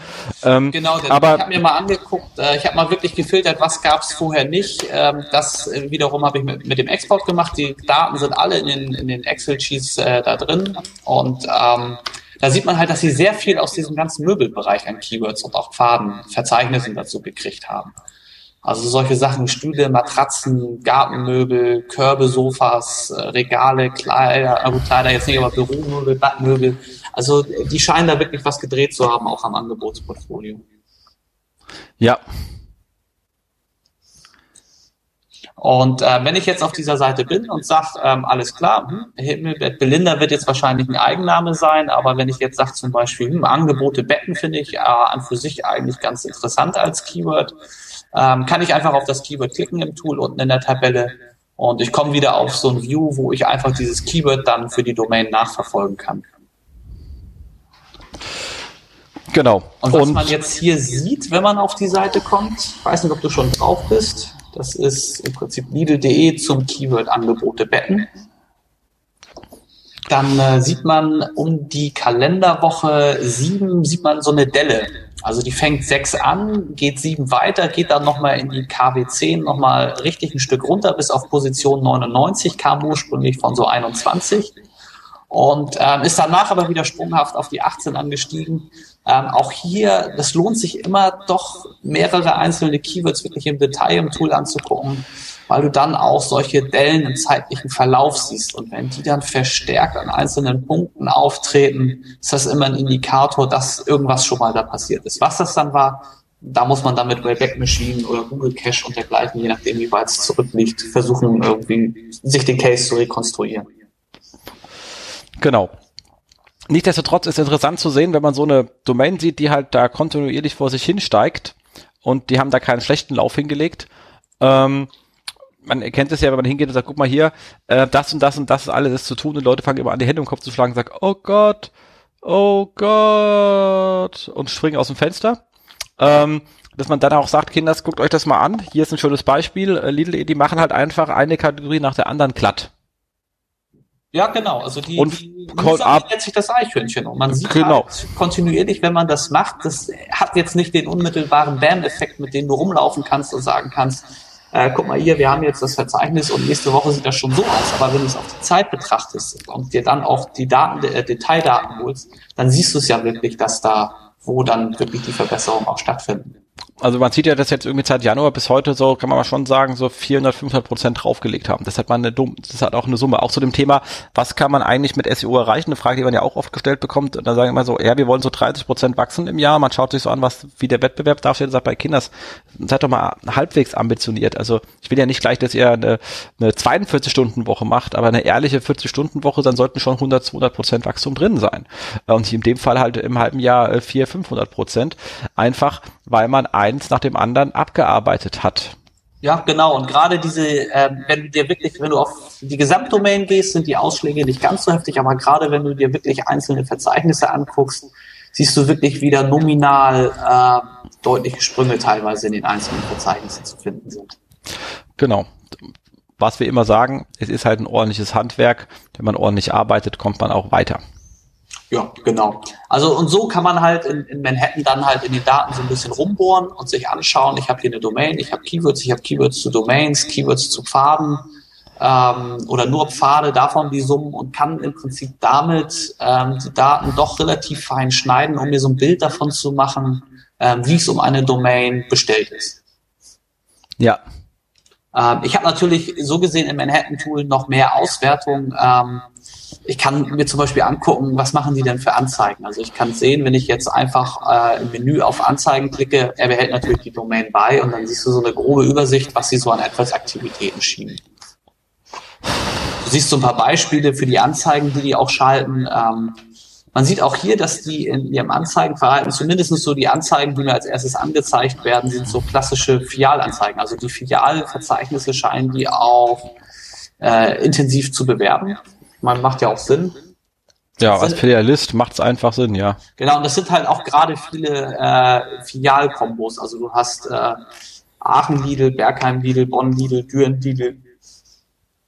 Speaker 2: Ähm, genau, aber ich habe mir mal angeguckt, äh, ich habe mal wirklich gefiltert, was gab es vorher nicht. Ähm, das äh, wiederum habe ich mit, mit, dem Export gemacht. Die Daten sind alle in den, in den Excel-Sheets äh, da drin und ähm, da sieht man halt, dass sie sehr viel aus diesem ganzen Möbelbereich an Keywords und auch Faden, Verzeichnissen dazu gekriegt haben. Also solche Sachen, Stühle, Matratzen, Gartenmöbel, Körbe, Sofas, äh, Regale, Kleider, also Kleider jetzt nicht, aber Büromöbel, Badmöbel. Also die scheinen da wirklich was gedreht zu haben, auch am Angebotsportfolio.
Speaker 1: Ja.
Speaker 2: Und äh, wenn ich jetzt auf dieser Seite bin und sage, ähm, alles klar, hm, Belinda wird jetzt wahrscheinlich ein Eigenname sein, aber wenn ich jetzt sage zum Beispiel, hm, Angebote Betten finde ich äh, an für sich eigentlich ganz interessant als Keyword, ähm, kann ich einfach auf das Keyword klicken im Tool unten in der Tabelle und ich komme wieder auf so ein View, wo ich einfach dieses Keyword dann für die Domain nachverfolgen kann.
Speaker 1: Genau.
Speaker 2: Und was und man jetzt hier sieht, wenn man auf die Seite kommt, ich weiß nicht, ob du schon drauf bist, das ist im Prinzip Lidl.de zum Keyword Angebote Betten. Dann äh, sieht man um die Kalenderwoche 7, sieht man so eine Delle. Also die fängt 6 an, geht 7 weiter, geht dann nochmal in die KW 10 nochmal richtig ein Stück runter bis auf Position 99, kam ursprünglich von so 21 und ähm, ist danach aber wieder sprunghaft auf die 18 angestiegen. Ähm, auch hier, das lohnt sich immer doch mehrere einzelne Keywords wirklich im Detail im Tool anzugucken, weil du dann auch solche Dellen im zeitlichen Verlauf siehst. Und wenn die dann verstärkt an einzelnen Punkten auftreten, ist das immer ein Indikator, dass irgendwas schon mal da passiert ist. Was das dann war, da muss man dann mit Wayback Machine oder Google Cache und dergleichen, je nachdem wie weit es zurückliegt, versuchen irgendwie sich den Case zu rekonstruieren.
Speaker 1: Genau. Nichtsdestotrotz ist interessant zu sehen, wenn man so eine Domain sieht, die halt da kontinuierlich vor sich hinsteigt und die haben da keinen schlechten Lauf hingelegt. Ähm, man erkennt es ja, wenn man hingeht und sagt, guck mal hier, äh, das und das und das ist alles ist zu tun und Leute fangen immer an, die Hände im Kopf zu schlagen und sagen, oh Gott, oh Gott und springen aus dem Fenster. Ähm, dass man dann auch sagt, Kinders, guckt euch das mal an. Hier ist ein schönes Beispiel. Äh, Lidl, die machen halt einfach eine Kategorie nach der anderen glatt.
Speaker 2: Ja, genau. Also die,
Speaker 1: und
Speaker 2: die
Speaker 1: nennt
Speaker 2: sich das Eichhörnchen. Und man sieht
Speaker 1: genau.
Speaker 2: halt kontinuierlich, wenn man das macht, das hat jetzt nicht den unmittelbaren Bam-Effekt, mit dem du rumlaufen kannst und sagen kannst, äh, guck mal hier, wir haben jetzt das Verzeichnis und nächste Woche sieht das schon so aus. Aber wenn du es auf die Zeit betrachtest und dir dann auch die Daten, äh, Detaildaten holst, dann siehst du es ja wirklich, dass da, wo dann wirklich die Verbesserungen auch stattfinden
Speaker 1: also man sieht ja, dass jetzt irgendwie seit Januar bis heute so, kann man mal schon sagen, so 400, 500 Prozent draufgelegt haben. Das hat man eine dumm, das hat auch eine Summe. Auch zu dem Thema, was kann man eigentlich mit SEO erreichen? Eine Frage, die man ja auch oft gestellt bekommt. Und dann sagen immer so, ja, wir wollen so 30 Prozent wachsen im Jahr. Man schaut sich so an, was, wie der Wettbewerb darstellt, sagt bei Kinders, seid doch mal halbwegs ambitioniert. Also ich will ja nicht gleich, dass ihr eine, eine 42-Stunden-Woche macht, aber eine ehrliche 40-Stunden-Woche, dann sollten schon 100, 200 Prozent Wachstum drin sein. Und in dem Fall halt im halben Jahr 400, 500 Prozent. Einfach, weil man eins nach dem anderen abgearbeitet hat.
Speaker 2: Ja, genau. Und gerade diese, äh, wenn du dir wirklich, wenn du auf die Gesamtdomain gehst, sind die Ausschläge nicht ganz so heftig, aber gerade wenn du dir wirklich einzelne Verzeichnisse anguckst, siehst du wirklich wieder nominal äh, deutliche Sprünge teilweise in den einzelnen Verzeichnissen zu finden sind.
Speaker 1: Genau. Was wir immer sagen, es ist halt ein ordentliches Handwerk. Wenn man ordentlich arbeitet, kommt man auch weiter.
Speaker 2: Ja, genau. Also und so kann man halt in, in Manhattan dann halt in den Daten so ein bisschen rumbohren und sich anschauen, ich habe hier eine Domain, ich habe Keywords, ich habe Keywords zu Domains, Keywords zu Pfaden ähm, oder nur Pfade, davon die Summen und kann im Prinzip damit ähm, die Daten doch relativ fein schneiden, um mir so ein Bild davon zu machen, ähm, wie es um eine Domain bestellt ist.
Speaker 1: Ja.
Speaker 2: Ähm, ich habe natürlich so gesehen im Manhattan-Tool noch mehr Auswertung. Ähm, ich kann mir zum Beispiel angucken, was machen die denn für Anzeigen. Also ich kann sehen, wenn ich jetzt einfach äh, im Menü auf Anzeigen klicke, er behält natürlich die Domain bei und dann siehst du so eine grobe Übersicht, was sie so an AdWords-Aktivitäten schieben. Du siehst so ein paar Beispiele für die Anzeigen, die die auch schalten. Ähm, man sieht auch hier, dass die in ihrem Anzeigenverhalten, zumindest so die Anzeigen, die mir als erstes angezeigt werden, sind so klassische Filialanzeigen. Also die Filialverzeichnisse scheinen die auch äh, intensiv zu bewerben man macht ja auch Sinn.
Speaker 1: Ja, als Filialist macht es einfach Sinn, ja.
Speaker 2: Genau, und das sind halt auch gerade viele äh, Filialkombos. Also du hast äh, Aachen-Lidl, Bergheim-Lidl, Bonn-Lidl, Düren-Lidl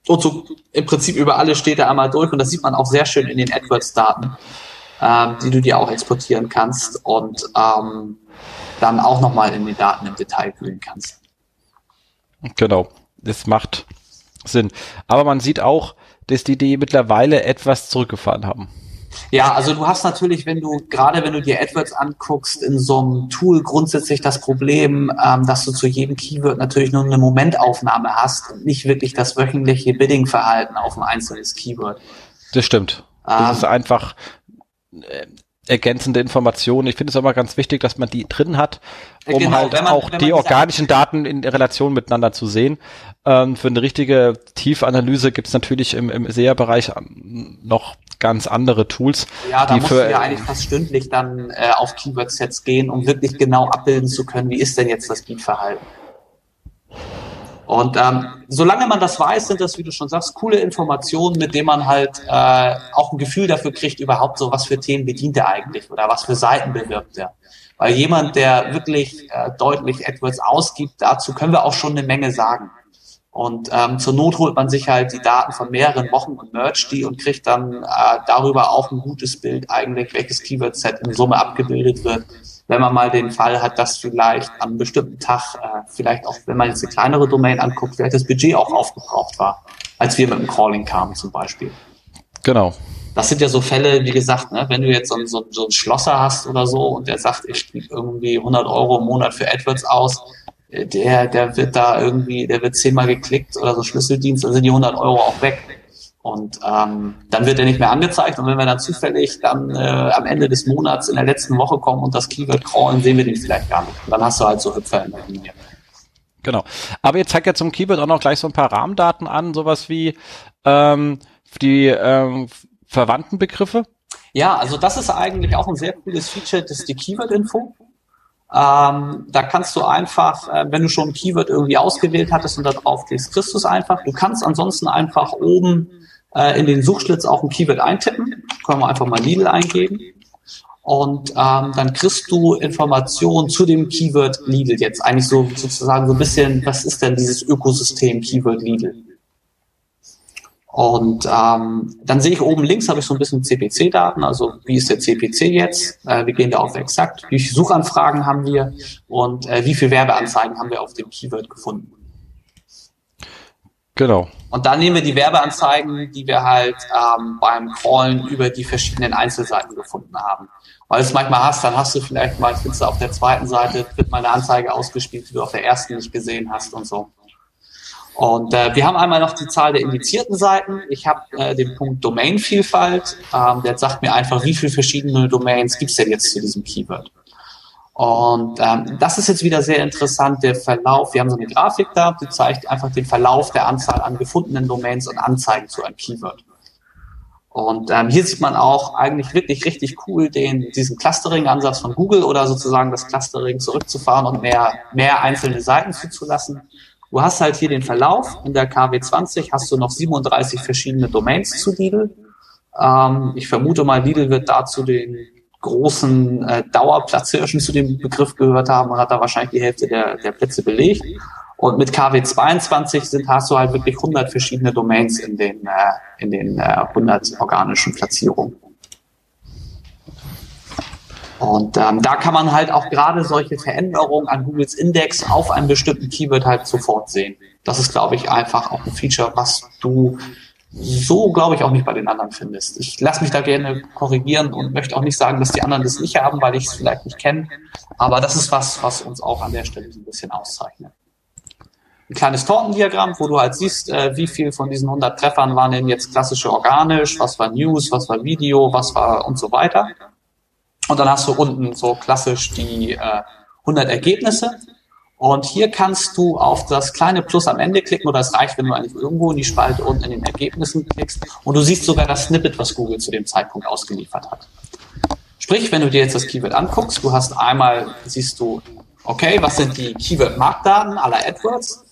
Speaker 2: und so im Prinzip über alle Städte einmal durch. Und das sieht man auch sehr schön in den AdWords-Daten, ähm, die du dir auch exportieren kannst und ähm, dann auch nochmal in den Daten im Detail fühlen kannst.
Speaker 1: Genau, das macht Sinn. Aber man sieht auch, dass die die mittlerweile etwas zurückgefahren haben.
Speaker 2: Ja, also du hast natürlich, wenn du, gerade wenn du dir AdWords anguckst, in so einem Tool grundsätzlich das Problem, ähm, dass du zu jedem Keyword natürlich nur eine Momentaufnahme hast und nicht wirklich das wöchentliche Bidding-Verhalten auf ein einzelnes Keyword.
Speaker 1: Das stimmt. Das ähm, ist einfach äh, ergänzende Informationen. Ich finde es aber ganz wichtig, dass man die drin hat, um genau, halt man, auch die organischen Daten in Relation miteinander zu sehen. Ähm, für eine richtige Tiefanalyse gibt es natürlich im, im SEA-Bereich noch ganz andere Tools.
Speaker 2: Ja, da musst für, du ja eigentlich fast stündlich dann äh, auf Keyword-Sets gehen, um wirklich genau abbilden zu können, wie ist denn jetzt das Beat-Verhalten. Und ähm, solange man das weiß, sind das, wie du schon sagst, coole Informationen, mit denen man halt äh, auch ein Gefühl dafür kriegt, überhaupt so, was für Themen bedient er eigentlich oder was für Seiten bewirbt er. Weil jemand, der wirklich äh, deutlich AdWords ausgibt, dazu können wir auch schon eine Menge sagen. Und ähm, zur Not holt man sich halt die Daten von mehreren Wochen und mercht die und kriegt dann äh, darüber auch ein gutes Bild eigentlich, welches Keyword-Set in Summe abgebildet wird wenn man mal den Fall hat, dass vielleicht an einem bestimmten Tag, äh, vielleicht auch, wenn man jetzt eine kleinere Domain anguckt, vielleicht das Budget auch aufgebraucht war, als wir mit dem Calling kamen zum Beispiel.
Speaker 1: Genau.
Speaker 2: Das sind ja so Fälle, wie gesagt, ne, wenn du jetzt so, so, so einen Schlosser hast oder so und der sagt, ich gebe irgendwie 100 Euro im Monat für AdWords aus, äh, der, der wird da irgendwie, der wird zehnmal geklickt oder so Schlüsseldienst, dann sind die 100 Euro auch weg. Und ähm, dann wird er nicht mehr angezeigt und wenn wir dann zufällig dann äh, am Ende des Monats in der letzten Woche kommen und das Keyword crawlen, sehen wir den vielleicht gar nicht. Und dann hast du halt so Hüpfer in der Linie.
Speaker 1: Genau. Aber ihr zeigt ja zum Keyword auch noch gleich so ein paar Rahmendaten an, sowas wie ähm, die ähm, verwandten Begriffe.
Speaker 2: Ja, also das ist eigentlich auch ein sehr cooles Feature, das ist die Keyword-Info. Ähm, da kannst du einfach, äh, wenn du schon ein Keyword irgendwie ausgewählt hattest und da drauf klickst, kriegst du es einfach. Du kannst ansonsten einfach oben äh, in den Suchschlitz auch ein Keyword eintippen. Können wir einfach mal Lidl eingeben. Und ähm, dann kriegst du Informationen zu dem Keyword Lidl jetzt. Eigentlich so sozusagen so ein bisschen, was ist denn dieses Ökosystem Keyword Lidl? Und ähm, dann sehe ich oben links habe ich so ein bisschen CPC-Daten, also wie ist der CPC jetzt? Äh, wir gehen da auf exakt, wie viele Suchanfragen haben wir und äh, wie viele Werbeanzeigen haben wir auf dem Keyword gefunden.
Speaker 1: Genau.
Speaker 2: Und dann nehmen wir die Werbeanzeigen, die wir halt ähm, beim Crawlen über die verschiedenen Einzelseiten gefunden haben. Weil du es manchmal hast, dann hast du vielleicht mal, findest du auf der zweiten Seite, wird mal eine Anzeige ausgespielt, die du auf der ersten nicht gesehen hast und so. Und äh, wir haben einmal noch die Zahl der indizierten Seiten. Ich habe äh, den Punkt Domainvielfalt. Ähm, der sagt mir einfach, wie viele verschiedene Domains gibt es denn jetzt zu diesem Keyword. Und ähm, das ist jetzt wieder sehr interessant, der Verlauf. Wir haben so eine Grafik da, die zeigt einfach den Verlauf der Anzahl an gefundenen Domains und Anzeigen zu einem Keyword. Und ähm, hier sieht man auch eigentlich wirklich richtig cool den, diesen Clustering-Ansatz von Google oder sozusagen das Clustering zurückzufahren und mehr, mehr einzelne Seiten zuzulassen. Du hast halt hier den Verlauf. In der KW20 hast du noch 37 verschiedene Domains zu Lidl. Ähm, ich vermute mal, Lidl wird dazu den großen äh, Dauerplatzhirschen zu dem Begriff gehört haben und hat da wahrscheinlich die Hälfte der, der Plätze belegt. Und mit KW22 sind, hast du halt wirklich 100 verschiedene Domains in den, äh, in den äh, 100 organischen Platzierungen. Und ähm, da kann man halt auch gerade solche Veränderungen an Googles Index auf einem bestimmten Keyword halt sofort sehen. Das ist, glaube ich, einfach auch ein Feature, was du so, glaube ich, auch nicht bei den anderen findest. Ich lasse mich da gerne korrigieren und möchte auch nicht sagen, dass die anderen das nicht haben, weil ich es vielleicht nicht kenne. Aber das ist was, was uns auch an der Stelle so ein bisschen auszeichnet. Ein kleines Tortendiagramm, wo du halt siehst, äh, wie viel von diesen 100 Treffern waren denn jetzt klassische organisch, was war News, was war Video, was war und so weiter. Und dann hast du unten so klassisch die äh, 100 Ergebnisse. Und hier kannst du auf das kleine Plus am Ende klicken oder es reicht, wenn du eigentlich irgendwo in die Spalte unten in den Ergebnissen klickst und du siehst sogar das Snippet, was Google zu dem Zeitpunkt ausgeliefert hat. Sprich, wenn du dir jetzt das Keyword anguckst, du hast einmal, siehst du, okay, was sind die Keyword-Marktdaten aller AdWords?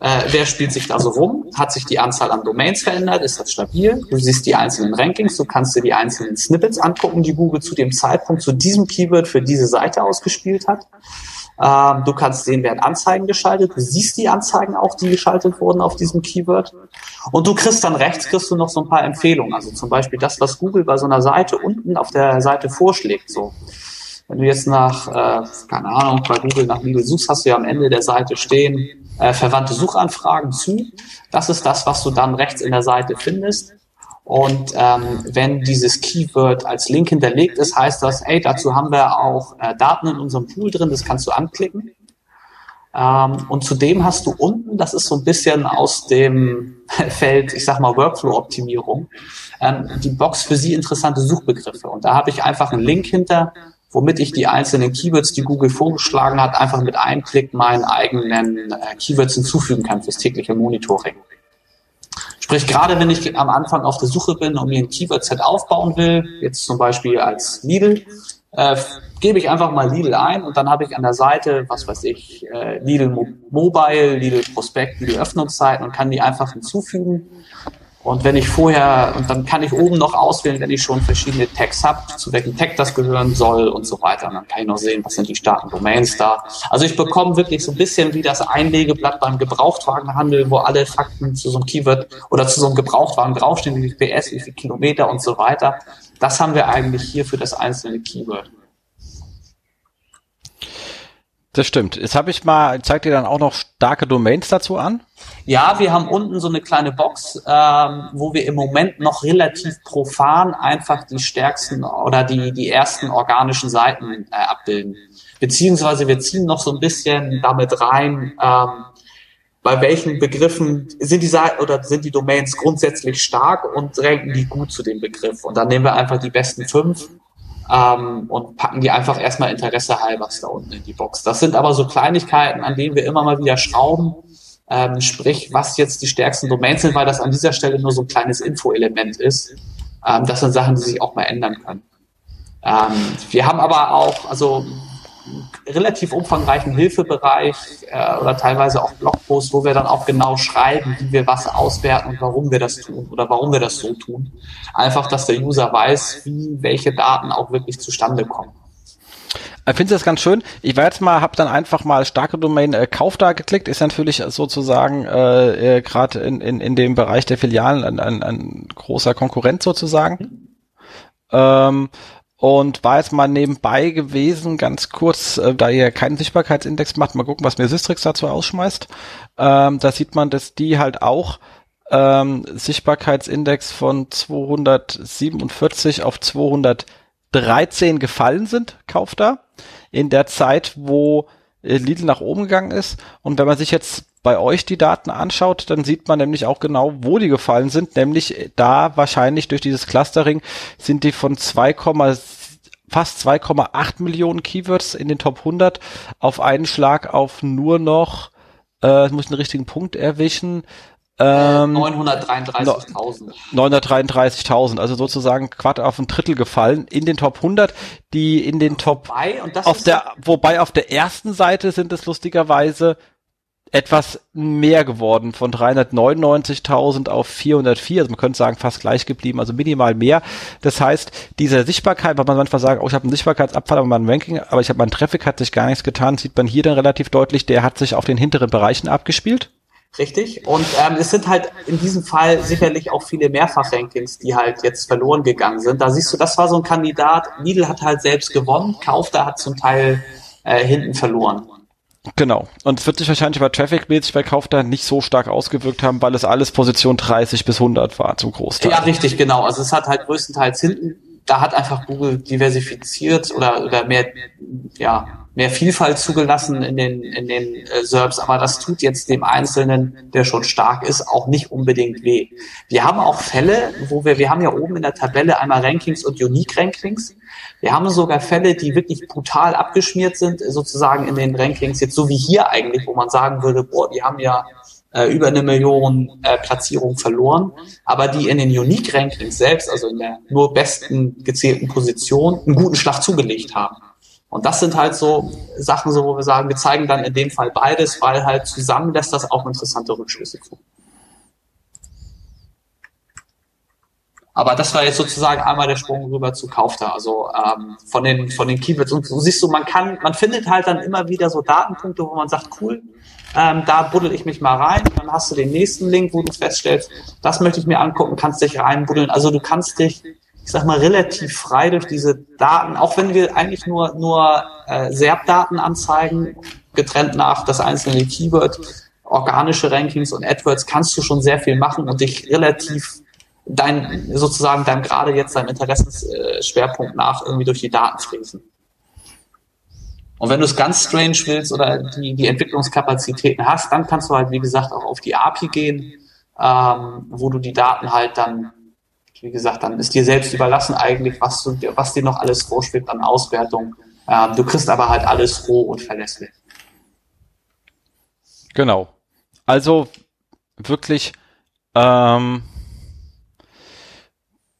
Speaker 2: Äh, wer spielt sich da so rum? Hat sich die Anzahl an Domains verändert? Ist das stabil? Du siehst die einzelnen Rankings, du kannst dir die einzelnen Snippets angucken, die Google zu dem Zeitpunkt zu diesem Keyword für diese Seite ausgespielt hat. Ähm, du kannst sehen, werden Anzeigen geschaltet. Du siehst die Anzeigen auch, die geschaltet wurden auf diesem Keyword. Und du kriegst dann rechts, kriegst du noch so ein paar Empfehlungen. Also zum Beispiel das, was Google bei so einer Seite unten auf der Seite vorschlägt. So. Wenn du jetzt nach, äh, keine Ahnung, bei Google nach Lidl suchst, hast du ja am Ende der Seite stehen, äh, verwandte Suchanfragen zu. Das ist das, was du dann rechts in der Seite findest. Und ähm, wenn dieses Keyword als Link hinterlegt ist, heißt das, hey, dazu haben wir auch äh, Daten in unserem Pool drin, das kannst du anklicken. Ähm, und zudem hast du unten, das ist so ein bisschen aus dem Feld, ich sag mal, Workflow-Optimierung, ähm, die Box für Sie interessante Suchbegriffe. Und da habe ich einfach einen Link hinter, womit ich die einzelnen Keywords, die Google vorgeschlagen hat, einfach mit einem Klick meinen eigenen äh, Keywords hinzufügen kann fürs tägliche Monitoring. Sprich, gerade wenn ich am Anfang auf der Suche bin und mir ein Keyword-Set aufbauen will, jetzt zum Beispiel als Lidl, äh, gebe ich einfach mal Lidl ein und dann habe ich an der Seite, was weiß ich, äh, Lidl Mo Mobile, Lidl Prospekt, Lidl Öffnungszeiten und kann die einfach hinzufügen. Und wenn ich vorher, und dann kann ich oben noch auswählen, wenn ich schon verschiedene Tags habe, zu welchem Tag das gehören soll und so weiter. Und dann kann ich noch sehen, was sind die starken Domains da. Also ich bekomme wirklich so ein bisschen wie das Einlegeblatt beim Gebrauchtwagenhandel, wo alle Fakten zu so einem Keyword oder zu so einem Gebrauchtwagen draufstehen, wie viel PS, wie viel Kilometer und so weiter. Das haben wir eigentlich hier für das einzelne Keyword.
Speaker 1: Das stimmt. Jetzt habe ich mal, zeigt dir dann auch noch starke Domains dazu an?
Speaker 2: Ja, wir haben unten so eine kleine Box, ähm, wo wir im Moment noch relativ profan einfach die stärksten oder die, die ersten organischen Seiten äh, abbilden. Beziehungsweise wir ziehen noch so ein bisschen damit rein, ähm, bei welchen Begriffen sind die Seiten oder sind die Domains grundsätzlich stark und ranken die gut zu dem Begriff. Und dann nehmen wir einfach die besten fünf ähm, und packen die einfach erstmal Interesse halber da unten in die Box. Das sind aber so Kleinigkeiten, an denen wir immer mal wieder schrauben, ähm, sprich, was jetzt die stärksten Domains sind, weil das an dieser Stelle nur so ein kleines Infoelement ist. Ähm, das sind Sachen, die sich auch mal ändern können. Ähm, wir haben aber auch, also relativ umfangreichen Hilfebereich äh, oder teilweise auch Blogposts, wo wir dann auch genau schreiben, wie wir was auswerten und warum wir das tun oder warum wir das so tun. Einfach, dass der User weiß, wie welche Daten auch wirklich zustande kommen.
Speaker 1: Ich finde das ganz schön. Ich war jetzt mal, habe dann einfach mal starke Domain äh, Kauf da geklickt, ist natürlich sozusagen äh, äh, gerade in, in, in dem Bereich der Filialen ein, ein, ein großer Konkurrent sozusagen. Mhm. Ähm, und war jetzt mal nebenbei gewesen, ganz kurz, äh, da ihr keinen Sichtbarkeitsindex macht, mal gucken, was mir Systrix dazu ausschmeißt. Ähm, da sieht man, dass die halt auch ähm, Sichtbarkeitsindex von 247 auf 213 gefallen sind, kauft da, in der Zeit, wo äh, Lidl nach oben gegangen ist. Und wenn man sich jetzt bei euch die Daten anschaut, dann sieht man nämlich auch genau, wo die gefallen sind, nämlich da wahrscheinlich durch dieses Clustering sind die von 2, fast 2,8 Millionen Keywords in den Top 100 auf einen Schlag auf nur noch, äh, muss ich einen richtigen Punkt erwischen,
Speaker 2: ähm, 933.000.
Speaker 1: 933.000, also sozusagen quad auf ein Drittel gefallen in den Top 100, die in den Top, wobei, auf der, wobei auf der ersten Seite sind es lustigerweise etwas mehr geworden, von 399.000 auf 404, also man könnte sagen fast gleich geblieben, also minimal mehr. Das heißt, diese Sichtbarkeit, weil man manchmal sagt, oh, ich habe einen Sichtbarkeitsabfall, aber mein Ranking, aber ich habe mein Traffic hat sich gar nichts getan, sieht man hier dann relativ deutlich, der hat sich auf den hinteren Bereichen abgespielt.
Speaker 2: Richtig. Und ähm, es sind halt in diesem Fall sicherlich auch viele Mehrfachrankings, die halt jetzt verloren gegangen sind. Da siehst du, das war so ein Kandidat. Lidl hat halt selbst gewonnen, Kaufter hat zum Teil äh, hinten verloren.
Speaker 1: Genau. Und es wird sich wahrscheinlich bei Traffic-mäßig bei Kaufda nicht so stark ausgewirkt haben, weil es alles Position 30 bis 100 war zum Großteil.
Speaker 2: Ja, richtig, genau. Also es hat halt größtenteils hinten, da hat einfach Google diversifiziert oder, oder mehr, ja, mehr Vielfalt zugelassen in den, in den äh, SERPs, aber das tut jetzt dem Einzelnen, der schon stark ist, auch nicht unbedingt weh. Wir haben auch Fälle, wo wir, wir haben ja oben in der Tabelle einmal Rankings und Unique Rankings. Wir haben sogar Fälle, die wirklich brutal abgeschmiert sind, sozusagen in den Rankings, jetzt so wie hier eigentlich, wo man sagen würde, boah, die haben ja äh, über eine Million äh, Platzierungen verloren, aber die in den Unique Rankings selbst, also in der nur besten gezählten Position, einen guten Schlag zugelegt haben. Und das sind halt so Sachen, so wo wir sagen, wir zeigen dann in dem Fall beides, weil halt zusammen lässt das auch interessante Rückschlüsse zu. Aber das war jetzt sozusagen einmal der Sprung rüber zu Kaufter, also ähm, von den von den Keywords. Und so siehst du, man kann, man findet halt dann immer wieder so Datenpunkte, wo man sagt, cool, ähm, da buddel ich mich mal rein. Dann hast du den nächsten Link, wo du feststellst, das möchte ich mir angucken, kannst dich reinbuddeln. Also du kannst dich, ich sag mal, relativ frei durch diese Daten, auch wenn wir eigentlich nur nur äh, SERP-Daten anzeigen, getrennt nach das einzelne Keyword, organische Rankings und AdWords, kannst du schon sehr viel machen und dich relativ dein, sozusagen deinem gerade jetzt deinem Interessensschwerpunkt nach irgendwie durch die Daten fließen. Und wenn du es ganz strange willst oder die, die Entwicklungskapazitäten hast, dann kannst du halt, wie gesagt, auch auf die API gehen, ähm, wo du die Daten halt dann, wie gesagt, dann ist dir selbst überlassen eigentlich, was, du, was dir noch alles vorschwebt an Auswertung. Ähm, du kriegst aber halt alles roh und verlässlich.
Speaker 1: Genau. Also wirklich ähm,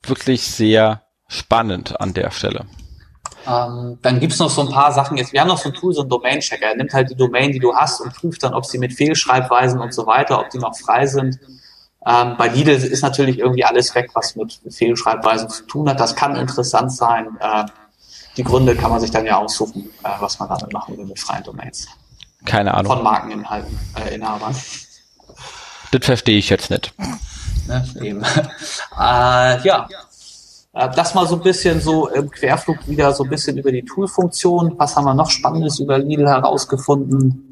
Speaker 1: wirklich sehr spannend an der Stelle.
Speaker 2: Ähm, dann gibt's noch so ein paar Sachen jetzt. Wir haben noch so ein Tool, so ein Domain-Checker. Er nimmt halt die Domain, die du hast und prüft dann, ob sie mit Fehlschreibweisen und so weiter, ob die noch frei sind. Ähm, bei Lidl ist natürlich irgendwie alles weg, was mit Fehlschreibweisen zu tun hat. Das kann interessant sein. Äh, die Gründe kann man sich dann ja aussuchen, äh, was man damit machen will mit freien Domains.
Speaker 1: Keine Ahnung.
Speaker 2: Von Markeninhalten, äh, Inhabern.
Speaker 1: Das verstehe ich jetzt nicht.
Speaker 2: Ne, eben. äh, ja. Äh, das mal so ein bisschen so im Querflug wieder so ein bisschen über die Toolfunktion. Was haben wir noch Spannendes über Lidl herausgefunden?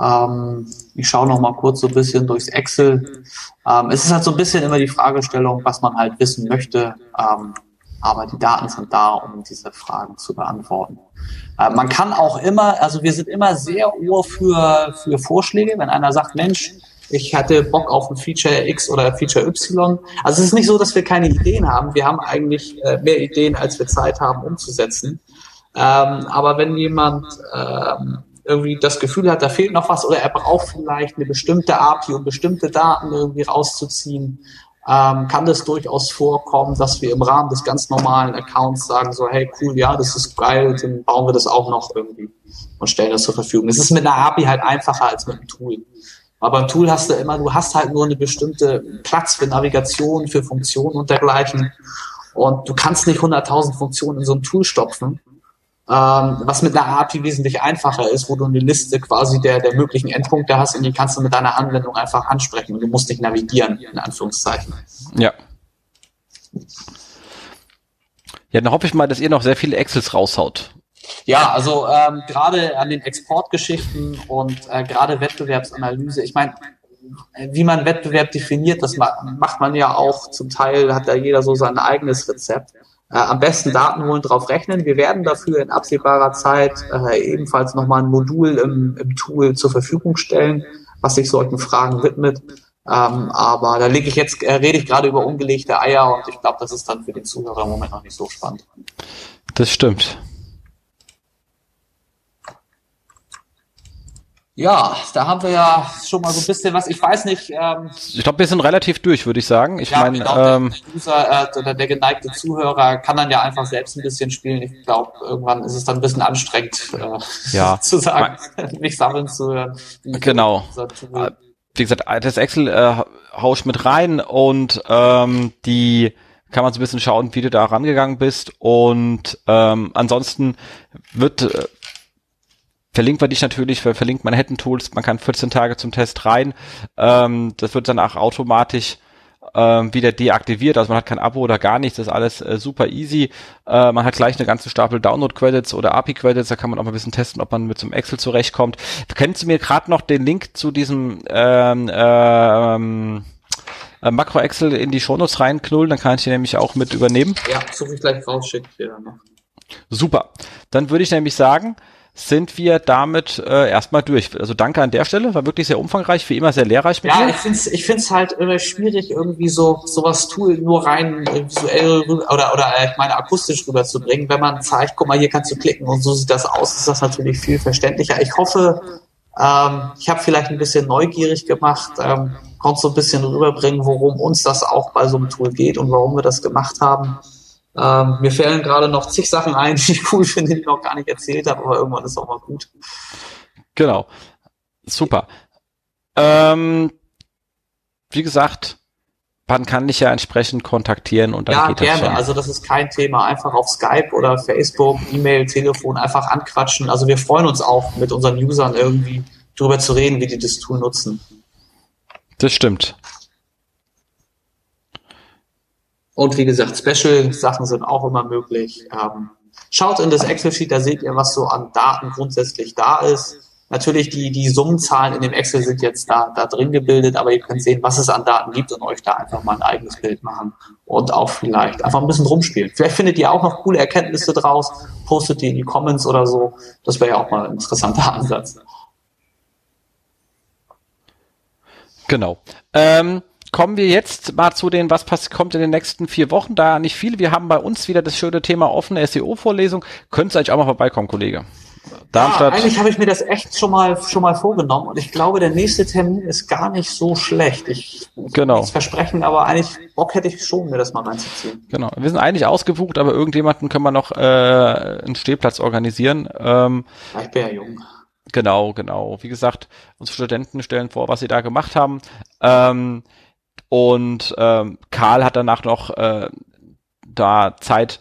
Speaker 2: Ähm, ich schaue noch mal kurz so ein bisschen durchs Excel. Ähm, es ist halt so ein bisschen immer die Fragestellung, was man halt wissen möchte. Ähm, aber die Daten sind da, um diese Fragen zu beantworten. Äh, man kann auch immer, also wir sind immer sehr ohr für, für Vorschläge, wenn einer sagt, Mensch, ich hatte Bock auf ein Feature X oder Feature Y. Also es ist nicht so, dass wir keine Ideen haben. Wir haben eigentlich äh, mehr Ideen, als wir Zeit haben umzusetzen. Ähm, aber wenn jemand ähm, irgendwie das Gefühl hat, da fehlt noch was oder er braucht vielleicht eine bestimmte API, um bestimmte Daten irgendwie rauszuziehen, ähm, kann das durchaus vorkommen, dass wir im Rahmen des ganz normalen Accounts sagen so, hey cool, ja, das ist geil, dann bauen wir das auch noch irgendwie und stellen das zur Verfügung. Es ist mit einer API halt einfacher als mit einem Tool. Aber beim Tool hast du immer, du hast halt nur eine bestimmte Platz für Navigation, für Funktionen und dergleichen. Und du kannst nicht 100.000 Funktionen in so ein Tool stopfen ähm, was mit einer API wesentlich einfacher ist, wo du eine Liste quasi der, der möglichen Endpunkte hast und die kannst du mit deiner Anwendung einfach ansprechen und du musst nicht navigieren, in Anführungszeichen.
Speaker 1: Ja. Ja, dann hoffe ich mal, dass ihr noch sehr viele Excels raushaut.
Speaker 2: Ja, also ähm, gerade an den Exportgeschichten und äh, gerade Wettbewerbsanalyse. Ich meine, wie man Wettbewerb definiert, das macht man ja auch zum Teil, hat da jeder so sein eigenes Rezept äh, am besten Daten holen, drauf rechnen. Wir werden dafür in absehbarer Zeit äh, ebenfalls nochmal ein Modul im, im Tool zur Verfügung stellen, was sich solchen Fragen widmet. Ähm, aber da lege ich jetzt, äh, rede ich gerade über ungelegte Eier und ich glaube, das ist dann für den Zuhörer im Moment noch nicht so spannend.
Speaker 1: Das stimmt.
Speaker 2: Ja, da haben wir ja schon mal so ein bisschen was. Ich weiß nicht. Ähm,
Speaker 1: ich glaube, wir sind relativ durch, würde ich sagen. Ich
Speaker 2: ja,
Speaker 1: meine, ähm,
Speaker 2: der, User, äh, oder der geneigte Zuhörer kann dann ja einfach selbst ein bisschen spielen. Ich glaube, irgendwann ist es dann ein bisschen anstrengend, äh,
Speaker 1: ja.
Speaker 2: zu sagen, mich sammeln zu hören.
Speaker 1: Genau. Äh, wie gesagt, das Excel äh, haust mit rein und ähm, die kann man so ein bisschen schauen, wie du da rangegangen bist. Und ähm, ansonsten wird verlinkt wir dich natürlich, verlinkt Manhattan Tools, man kann 14 Tage zum Test rein. Ähm, das wird dann auch automatisch ähm, wieder deaktiviert, also man hat kein Abo oder gar nichts, das ist alles äh, super easy. Äh, man hat gleich eine ganze Stapel Download-Credits oder API-Credits, da kann man auch mal ein bisschen testen, ob man mit so einem Excel zurechtkommt. Kennst du mir gerade noch den Link zu diesem ähm, ähm, äh, Makro Excel in die Shownotes reinknullen, dann kann ich den nämlich auch mit übernehmen.
Speaker 2: Ja, suche ich gleich raus, schicke ich dir dann noch.
Speaker 1: Super. Dann würde ich nämlich sagen, sind wir damit äh, erstmal durch. Also danke an der Stelle, war wirklich sehr umfangreich, wie immer sehr lehrreich
Speaker 2: mit ja, dir. Ja, ich finde es ich find's halt immer schwierig, irgendwie so sowas Tool nur rein äh, visuell oder, oder äh, ich meine akustisch rüberzubringen. Wenn man zeigt, guck mal, hier kannst du klicken und so sieht das aus, ist das natürlich viel verständlicher. Ich hoffe, ähm, ich habe vielleicht ein bisschen neugierig gemacht, ähm, konnte so ein bisschen rüberbringen, worum uns das auch bei so einem Tool geht und warum wir das gemacht haben. Ähm, mir fällen gerade noch zig Sachen ein, die ich cool finde, die ich noch gar nicht erzählt habe, aber irgendwann ist auch mal gut.
Speaker 1: Genau. Super. Ähm, wie gesagt, man kann dich ja entsprechend kontaktieren und dann
Speaker 2: ja,
Speaker 1: geht
Speaker 2: das gerne. Also das ist kein Thema. Einfach auf Skype oder Facebook, E-Mail, Telefon einfach anquatschen. Also wir freuen uns auch mit unseren Usern irgendwie drüber zu reden, wie die das Tool nutzen.
Speaker 1: Das stimmt.
Speaker 2: Und wie gesagt, Special-Sachen sind auch immer möglich. Ähm, schaut in das Excel-Sheet, da seht ihr, was so an Daten grundsätzlich da ist. Natürlich, die, die Summenzahlen in dem Excel sind jetzt da, da drin gebildet, aber ihr könnt sehen, was es an Daten gibt und euch da einfach mal ein eigenes Bild machen und auch vielleicht einfach ein bisschen rumspielen. Vielleicht findet ihr auch noch coole Erkenntnisse draus, postet die in die Comments oder so. Das wäre ja auch mal ein interessanter Ansatz.
Speaker 1: Genau. Ähm kommen wir jetzt mal zu den, was pass kommt in den nächsten vier Wochen. Da nicht viel. Wir haben bei uns wieder das schöne Thema offene SEO-Vorlesung. Könntest du eigentlich auch mal vorbeikommen, Kollege?
Speaker 2: Darmstadt. Ja, eigentlich habe ich mir das echt schon mal schon mal vorgenommen und ich glaube, der nächste Termin ist gar nicht so schlecht. Ich
Speaker 1: genau.
Speaker 2: nichts versprechen, aber eigentlich Bock hätte ich schon, mir das mal reinzuziehen.
Speaker 1: Genau. Wir sind eigentlich ausgebucht, aber irgendjemanden können wir noch äh, einen Stehplatz organisieren. Ähm,
Speaker 2: ja, ich bin ja jung.
Speaker 1: Genau, genau. Wie gesagt, unsere Studenten stellen vor, was sie da gemacht haben. Ähm, und ähm, Karl hat danach noch äh, da Zeit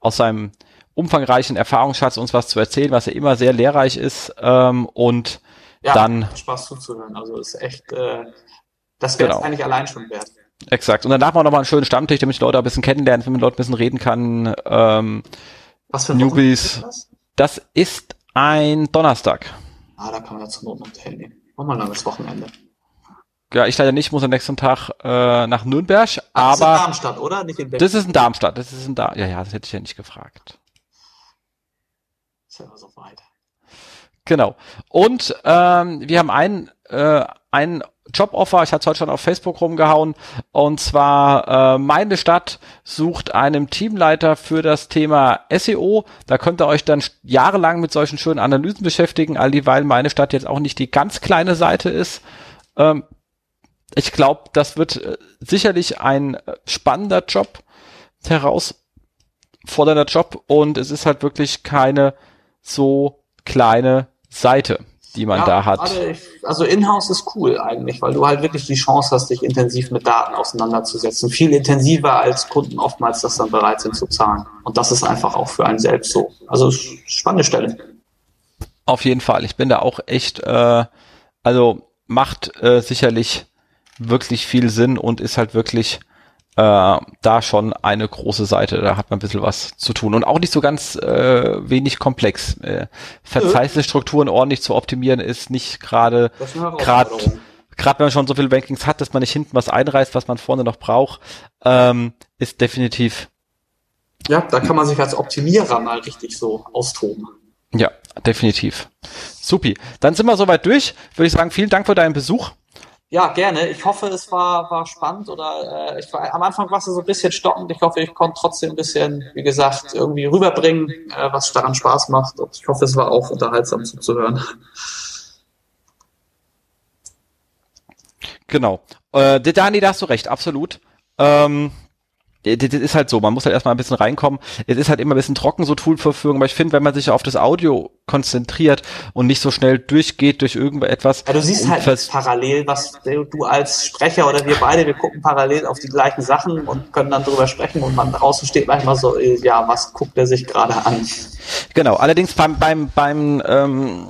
Speaker 1: aus seinem umfangreichen Erfahrungsschatz uns was zu erzählen, was ja immer sehr lehrreich ist. Ähm, und ja, dann
Speaker 2: Spaß zuzuhören. Also ist echt, äh, das wäre genau. eigentlich allein schon wert.
Speaker 1: Exakt. Und dann darf man noch mal einen schönen Stammtisch, damit die Leute ein bisschen kennenlernen, wenn man mit Leuten ein bisschen reden kann. Ähm,
Speaker 2: was für ein Newbies.
Speaker 1: Das? das ist ein Donnerstag.
Speaker 2: Ah, da kann man ja zur Not noch teilnehmen. Machen wir ein langes Wochenende.
Speaker 1: Ja, ich leider nicht, muss am nächsten Tag äh, nach Nürnberg, Ach, aber. Das ist in
Speaker 2: Darmstadt, oder? Nicht in
Speaker 1: Das ist in Darmstadt, das ist in Darmstadt. Ja, ja, das hätte ich ja nicht gefragt. Ist ja so weit. Genau. Und ähm, wir haben einen, äh, einen Joboffer, ich hatte es heute schon auf Facebook rumgehauen, und zwar äh, meine Stadt sucht einen Teamleiter für das Thema SEO. Da könnt ihr euch dann jahrelang mit solchen schönen Analysen beschäftigen, all dieweil meine Stadt jetzt auch nicht die ganz kleine Seite ist. Ähm, ich glaube, das wird äh, sicherlich ein äh, spannender Job, herausfordernder Job und es ist halt wirklich keine so kleine Seite die man ja, da hat.
Speaker 2: Also Inhouse ist cool eigentlich, weil du halt wirklich die Chance hast, dich intensiv mit Daten auseinanderzusetzen. Viel intensiver als Kunden oftmals das dann bereit sind zu zahlen. Und das ist einfach auch für einen selbst so. Also spannende Stelle.
Speaker 1: Auf jeden Fall. Ich bin da auch echt, äh, also macht äh, sicherlich wirklich viel Sinn und ist halt wirklich äh, da schon eine große Seite. Da hat man ein bisschen was zu tun. Und auch nicht so ganz äh, wenig komplex. Äh, Verzeichnisstrukturen ordentlich zu optimieren ist nicht gerade gerade gerade wenn man schon so viele Bankings hat, dass man nicht hinten was einreißt, was man vorne noch braucht, ähm, ist definitiv.
Speaker 2: Ja, da kann man sich als Optimierer mal richtig so austoben.
Speaker 1: Ja, definitiv. Supi. Dann sind wir soweit durch. Würde ich sagen, vielen Dank für deinen Besuch.
Speaker 2: Ja, gerne. Ich hoffe, es war, war spannend oder äh, ich war, am Anfang war es so ein bisschen stockend. Ich hoffe, ich konnte trotzdem ein bisschen, wie gesagt, irgendwie rüberbringen, äh, was daran Spaß macht. Und ich hoffe, es war auch unterhaltsam zuzuhören.
Speaker 1: Genau. Äh, Dani, da hast du recht, absolut. Ähm, das ist halt so, man muss halt erstmal ein bisschen reinkommen. Es ist halt immer ein bisschen trocken, so Toolverfügung, aber ich finde, wenn man sich auf das Audio konzentriert und nicht so schnell durchgeht durch irgendetwas.
Speaker 2: Ja, du siehst halt parallel, was du als Sprecher oder wir beide, wir gucken parallel auf die gleichen Sachen und können dann drüber sprechen und man draußen steht manchmal so, äh, ja, was guckt er sich gerade an?
Speaker 1: Genau, allerdings beim, beim, beim ähm,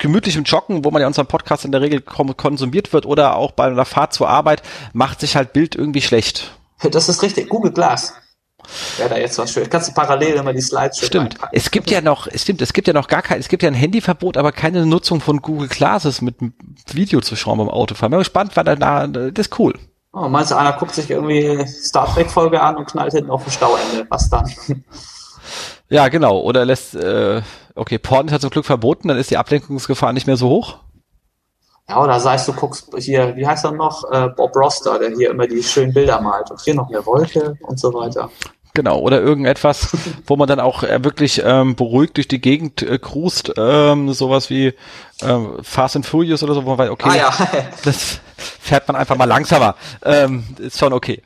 Speaker 1: gemütlichen Joggen, wo man ja unseren Podcast in der Regel konsumiert wird oder auch bei einer Fahrt zur Arbeit, macht sich halt Bild irgendwie schlecht.
Speaker 2: Das ist richtig. Google Glass. Ja, da jetzt was schön. Kannst du parallel immer die Slides
Speaker 1: Stimmt. Es gibt ja noch, es stimmt, es gibt ja noch gar kein, es gibt ja ein Handyverbot, aber keine Nutzung von Google Glasses mit Video zu schauen beim Autofahren. Bin gespannt, weil da, das ist cool.
Speaker 2: Oh, meinst du, einer guckt sich irgendwie Star Trek Folge an und knallt hinten auf ein Stauende? Was dann?
Speaker 1: Ja, genau. Oder lässt, äh, okay, Porn ist ja zum Glück verboten, dann ist die Ablenkungsgefahr nicht mehr so hoch.
Speaker 2: Ja, oder sei es, du guckst hier, wie heißt er noch? Äh, Bob Roster, der hier immer die schönen Bilder malt und hier noch eine Wolke und so weiter.
Speaker 1: Genau, oder irgendetwas, wo man dann auch äh, wirklich ähm, beruhigt durch die Gegend äh, cruist, ähm, sowas wie ähm, Fast and Furious oder so, wo man weiß, okay, ah, ja. das fährt man einfach mal langsamer. Ähm, ist schon okay.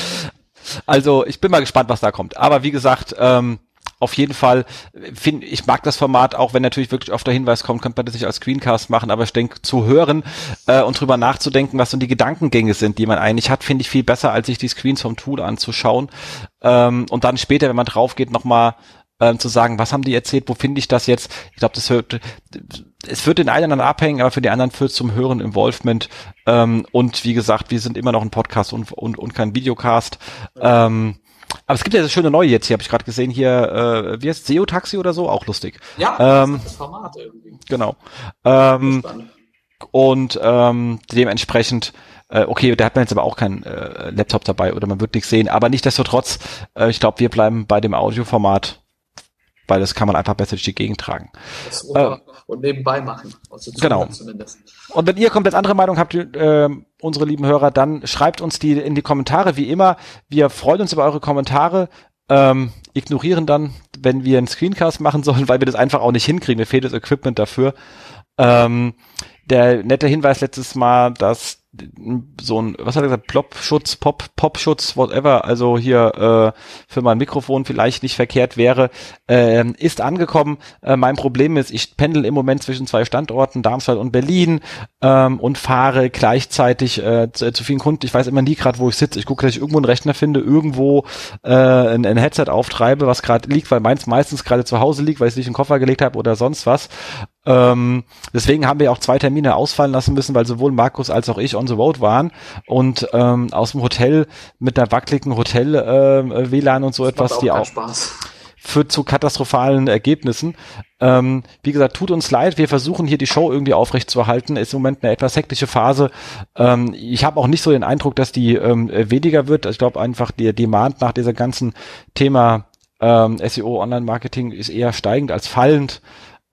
Speaker 1: also ich bin mal gespannt, was da kommt. Aber wie gesagt, ähm, auf jeden Fall finde ich mag das Format, auch wenn natürlich wirklich oft der Hinweis kommt, könnte man das nicht als Screencast machen, aber ich denke, zu hören äh, und drüber nachzudenken, was so die Gedankengänge sind, die man eigentlich hat, finde ich viel besser, als sich die Screens vom Tool anzuschauen. Ähm, und dann später, wenn man drauf geht, nochmal ähm, zu sagen, was haben die erzählt, wo finde ich das jetzt? Ich glaube, das hört, es wird den einen dann abhängen, aber für die anderen führt zum höheren Involvement. Ähm, und wie gesagt, wir sind immer noch ein Podcast und, und, und kein Videocast. Ähm, aber es gibt ja das schöne Neue jetzt hier, habe ich gerade gesehen, hier, äh, wie heißt SEO Taxi oder so, auch lustig.
Speaker 2: Ja, ähm, das Format irgendwie.
Speaker 1: Genau. Ähm, und ähm, dementsprechend, äh, okay, da hat man jetzt aber auch keinen äh, Laptop dabei oder man wird nichts sehen, aber nichtdestotrotz, äh, ich glaube, wir bleiben bei dem Audioformat, weil das kann man einfach besser durch die Gegend tragen.
Speaker 2: Äh, und nebenbei machen.
Speaker 1: Also genau. Zumindest. Und wenn ihr komplett andere Meinung habt, äh, unsere lieben Hörer, dann schreibt uns die in die Kommentare, wie immer. Wir freuen uns über eure Kommentare. Ähm, ignorieren dann, wenn wir einen Screencast machen sollen, weil wir das einfach auch nicht hinkriegen. Mir fehlt das Equipment dafür. Ähm, der nette Hinweis letztes Mal, dass so ein, was hat er gesagt, Plop-Schutz, Pop, Pop-Schutz, whatever, also hier äh, für mein Mikrofon vielleicht nicht verkehrt wäre, äh, ist angekommen. Äh, mein Problem ist, ich pendel im Moment zwischen zwei Standorten, Darmstadt und Berlin, ähm, und fahre gleichzeitig äh, zu, zu vielen Kunden. Ich weiß immer nie gerade, wo ich sitze. Ich gucke, dass ich irgendwo einen Rechner finde, irgendwo äh, ein, ein Headset auftreibe, was gerade liegt, weil meins meistens gerade zu Hause liegt, weil ich es nicht in den Koffer gelegt habe oder sonst was. Ähm, deswegen haben wir auch zwei Termine ausfallen lassen müssen, weil sowohl Markus als auch ich on the road waren und ähm, aus dem Hotel mit einer wackeligen Hotel äh, WLAN und so das etwas,
Speaker 2: auch
Speaker 1: die auch
Speaker 2: Spaß
Speaker 1: führt zu katastrophalen Ergebnissen. Ähm, wie gesagt, tut uns leid, wir versuchen hier die Show irgendwie aufrechtzuerhalten. Ist im Moment eine etwas hektische Phase. Ähm, ich habe auch nicht so den Eindruck, dass die ähm, weniger wird. Ich glaube einfach, der Demand nach dieser ganzen Thema ähm, SEO Online-Marketing ist eher steigend als fallend.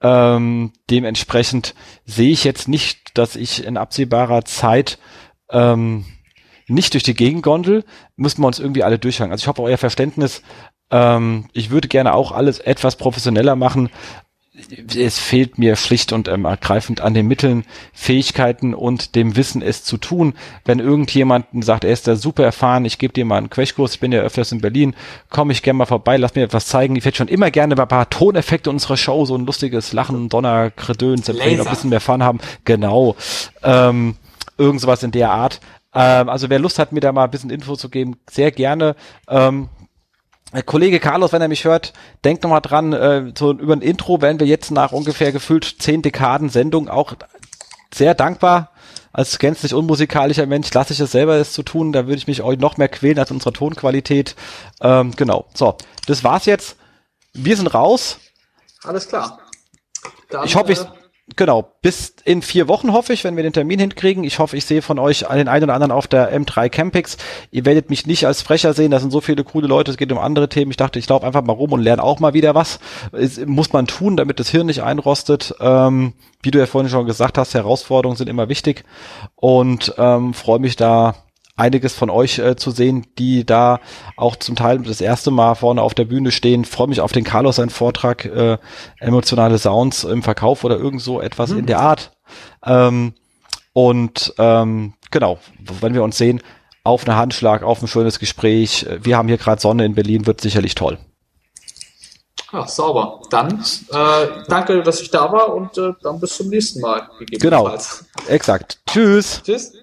Speaker 1: Ähm, dementsprechend sehe ich jetzt nicht, dass ich in absehbarer Zeit ähm, nicht durch die Gegend gondel, müssen wir uns irgendwie alle durchhangen. Also ich hoffe euer Verständnis. Ähm, ich würde gerne auch alles etwas professioneller machen, es fehlt mir schlicht und ähm, ergreifend an den Mitteln, Fähigkeiten und dem Wissen, es zu tun. Wenn irgendjemand sagt, er ist da super erfahren, ich gebe dir mal einen Quechkurs, ich bin ja öfters in Berlin, komme ich gerne mal vorbei, lass mir etwas zeigen. Ich hätte schon immer gerne ein paar Toneffekte unserer Show, so ein lustiges Lachen, Donner, Kredöns, ein bisschen mehr Fun haben. Genau. Ähm, irgend sowas in der Art. Ähm, also wer Lust hat, mir da mal ein bisschen Info zu geben, sehr gerne. Ähm, Kollege Carlos, wenn er mich hört, denkt nochmal dran, äh, so über ein Intro werden wir jetzt nach ungefähr gefühlt zehn Dekaden Sendung auch sehr dankbar. Als gänzlich unmusikalischer Mensch lasse ich es selber, das zu tun. Da würde ich mich euch noch mehr quälen als unsere Tonqualität. Ähm, genau. So, das war's jetzt. Wir sind raus.
Speaker 2: Alles klar.
Speaker 1: Dann, ich hoffe, ich, äh, genau, bis in vier Wochen hoffe ich, wenn wir den Termin hinkriegen. Ich hoffe, ich sehe von euch den einen oder anderen auf der M3 Campix. Ihr werdet mich nicht als Frecher sehen, da sind so viele coole Leute, es geht um andere Themen. Ich dachte, ich laufe einfach mal rum und lerne auch mal wieder was. Es muss man tun, damit das Hirn nicht einrostet. Ähm, wie du ja vorhin schon gesagt hast, Herausforderungen sind immer wichtig und ähm, freue mich da einiges von euch äh, zu sehen, die da auch zum Teil das erste Mal vorne auf der Bühne stehen. Freue mich auf den Carlos seinen Vortrag, äh, emotionale Sounds im Verkauf oder irgend so etwas mhm. in der Art. Ähm, und ähm, genau, wenn wir uns sehen, auf einen Handschlag, auf ein schönes Gespräch. Wir haben hier gerade Sonne in Berlin, wird sicherlich toll.
Speaker 2: Ja, sauber. Dann äh, danke, dass ich da war und äh, dann bis zum nächsten Mal.
Speaker 1: Genau. Exakt. Tschüss. Tschüss.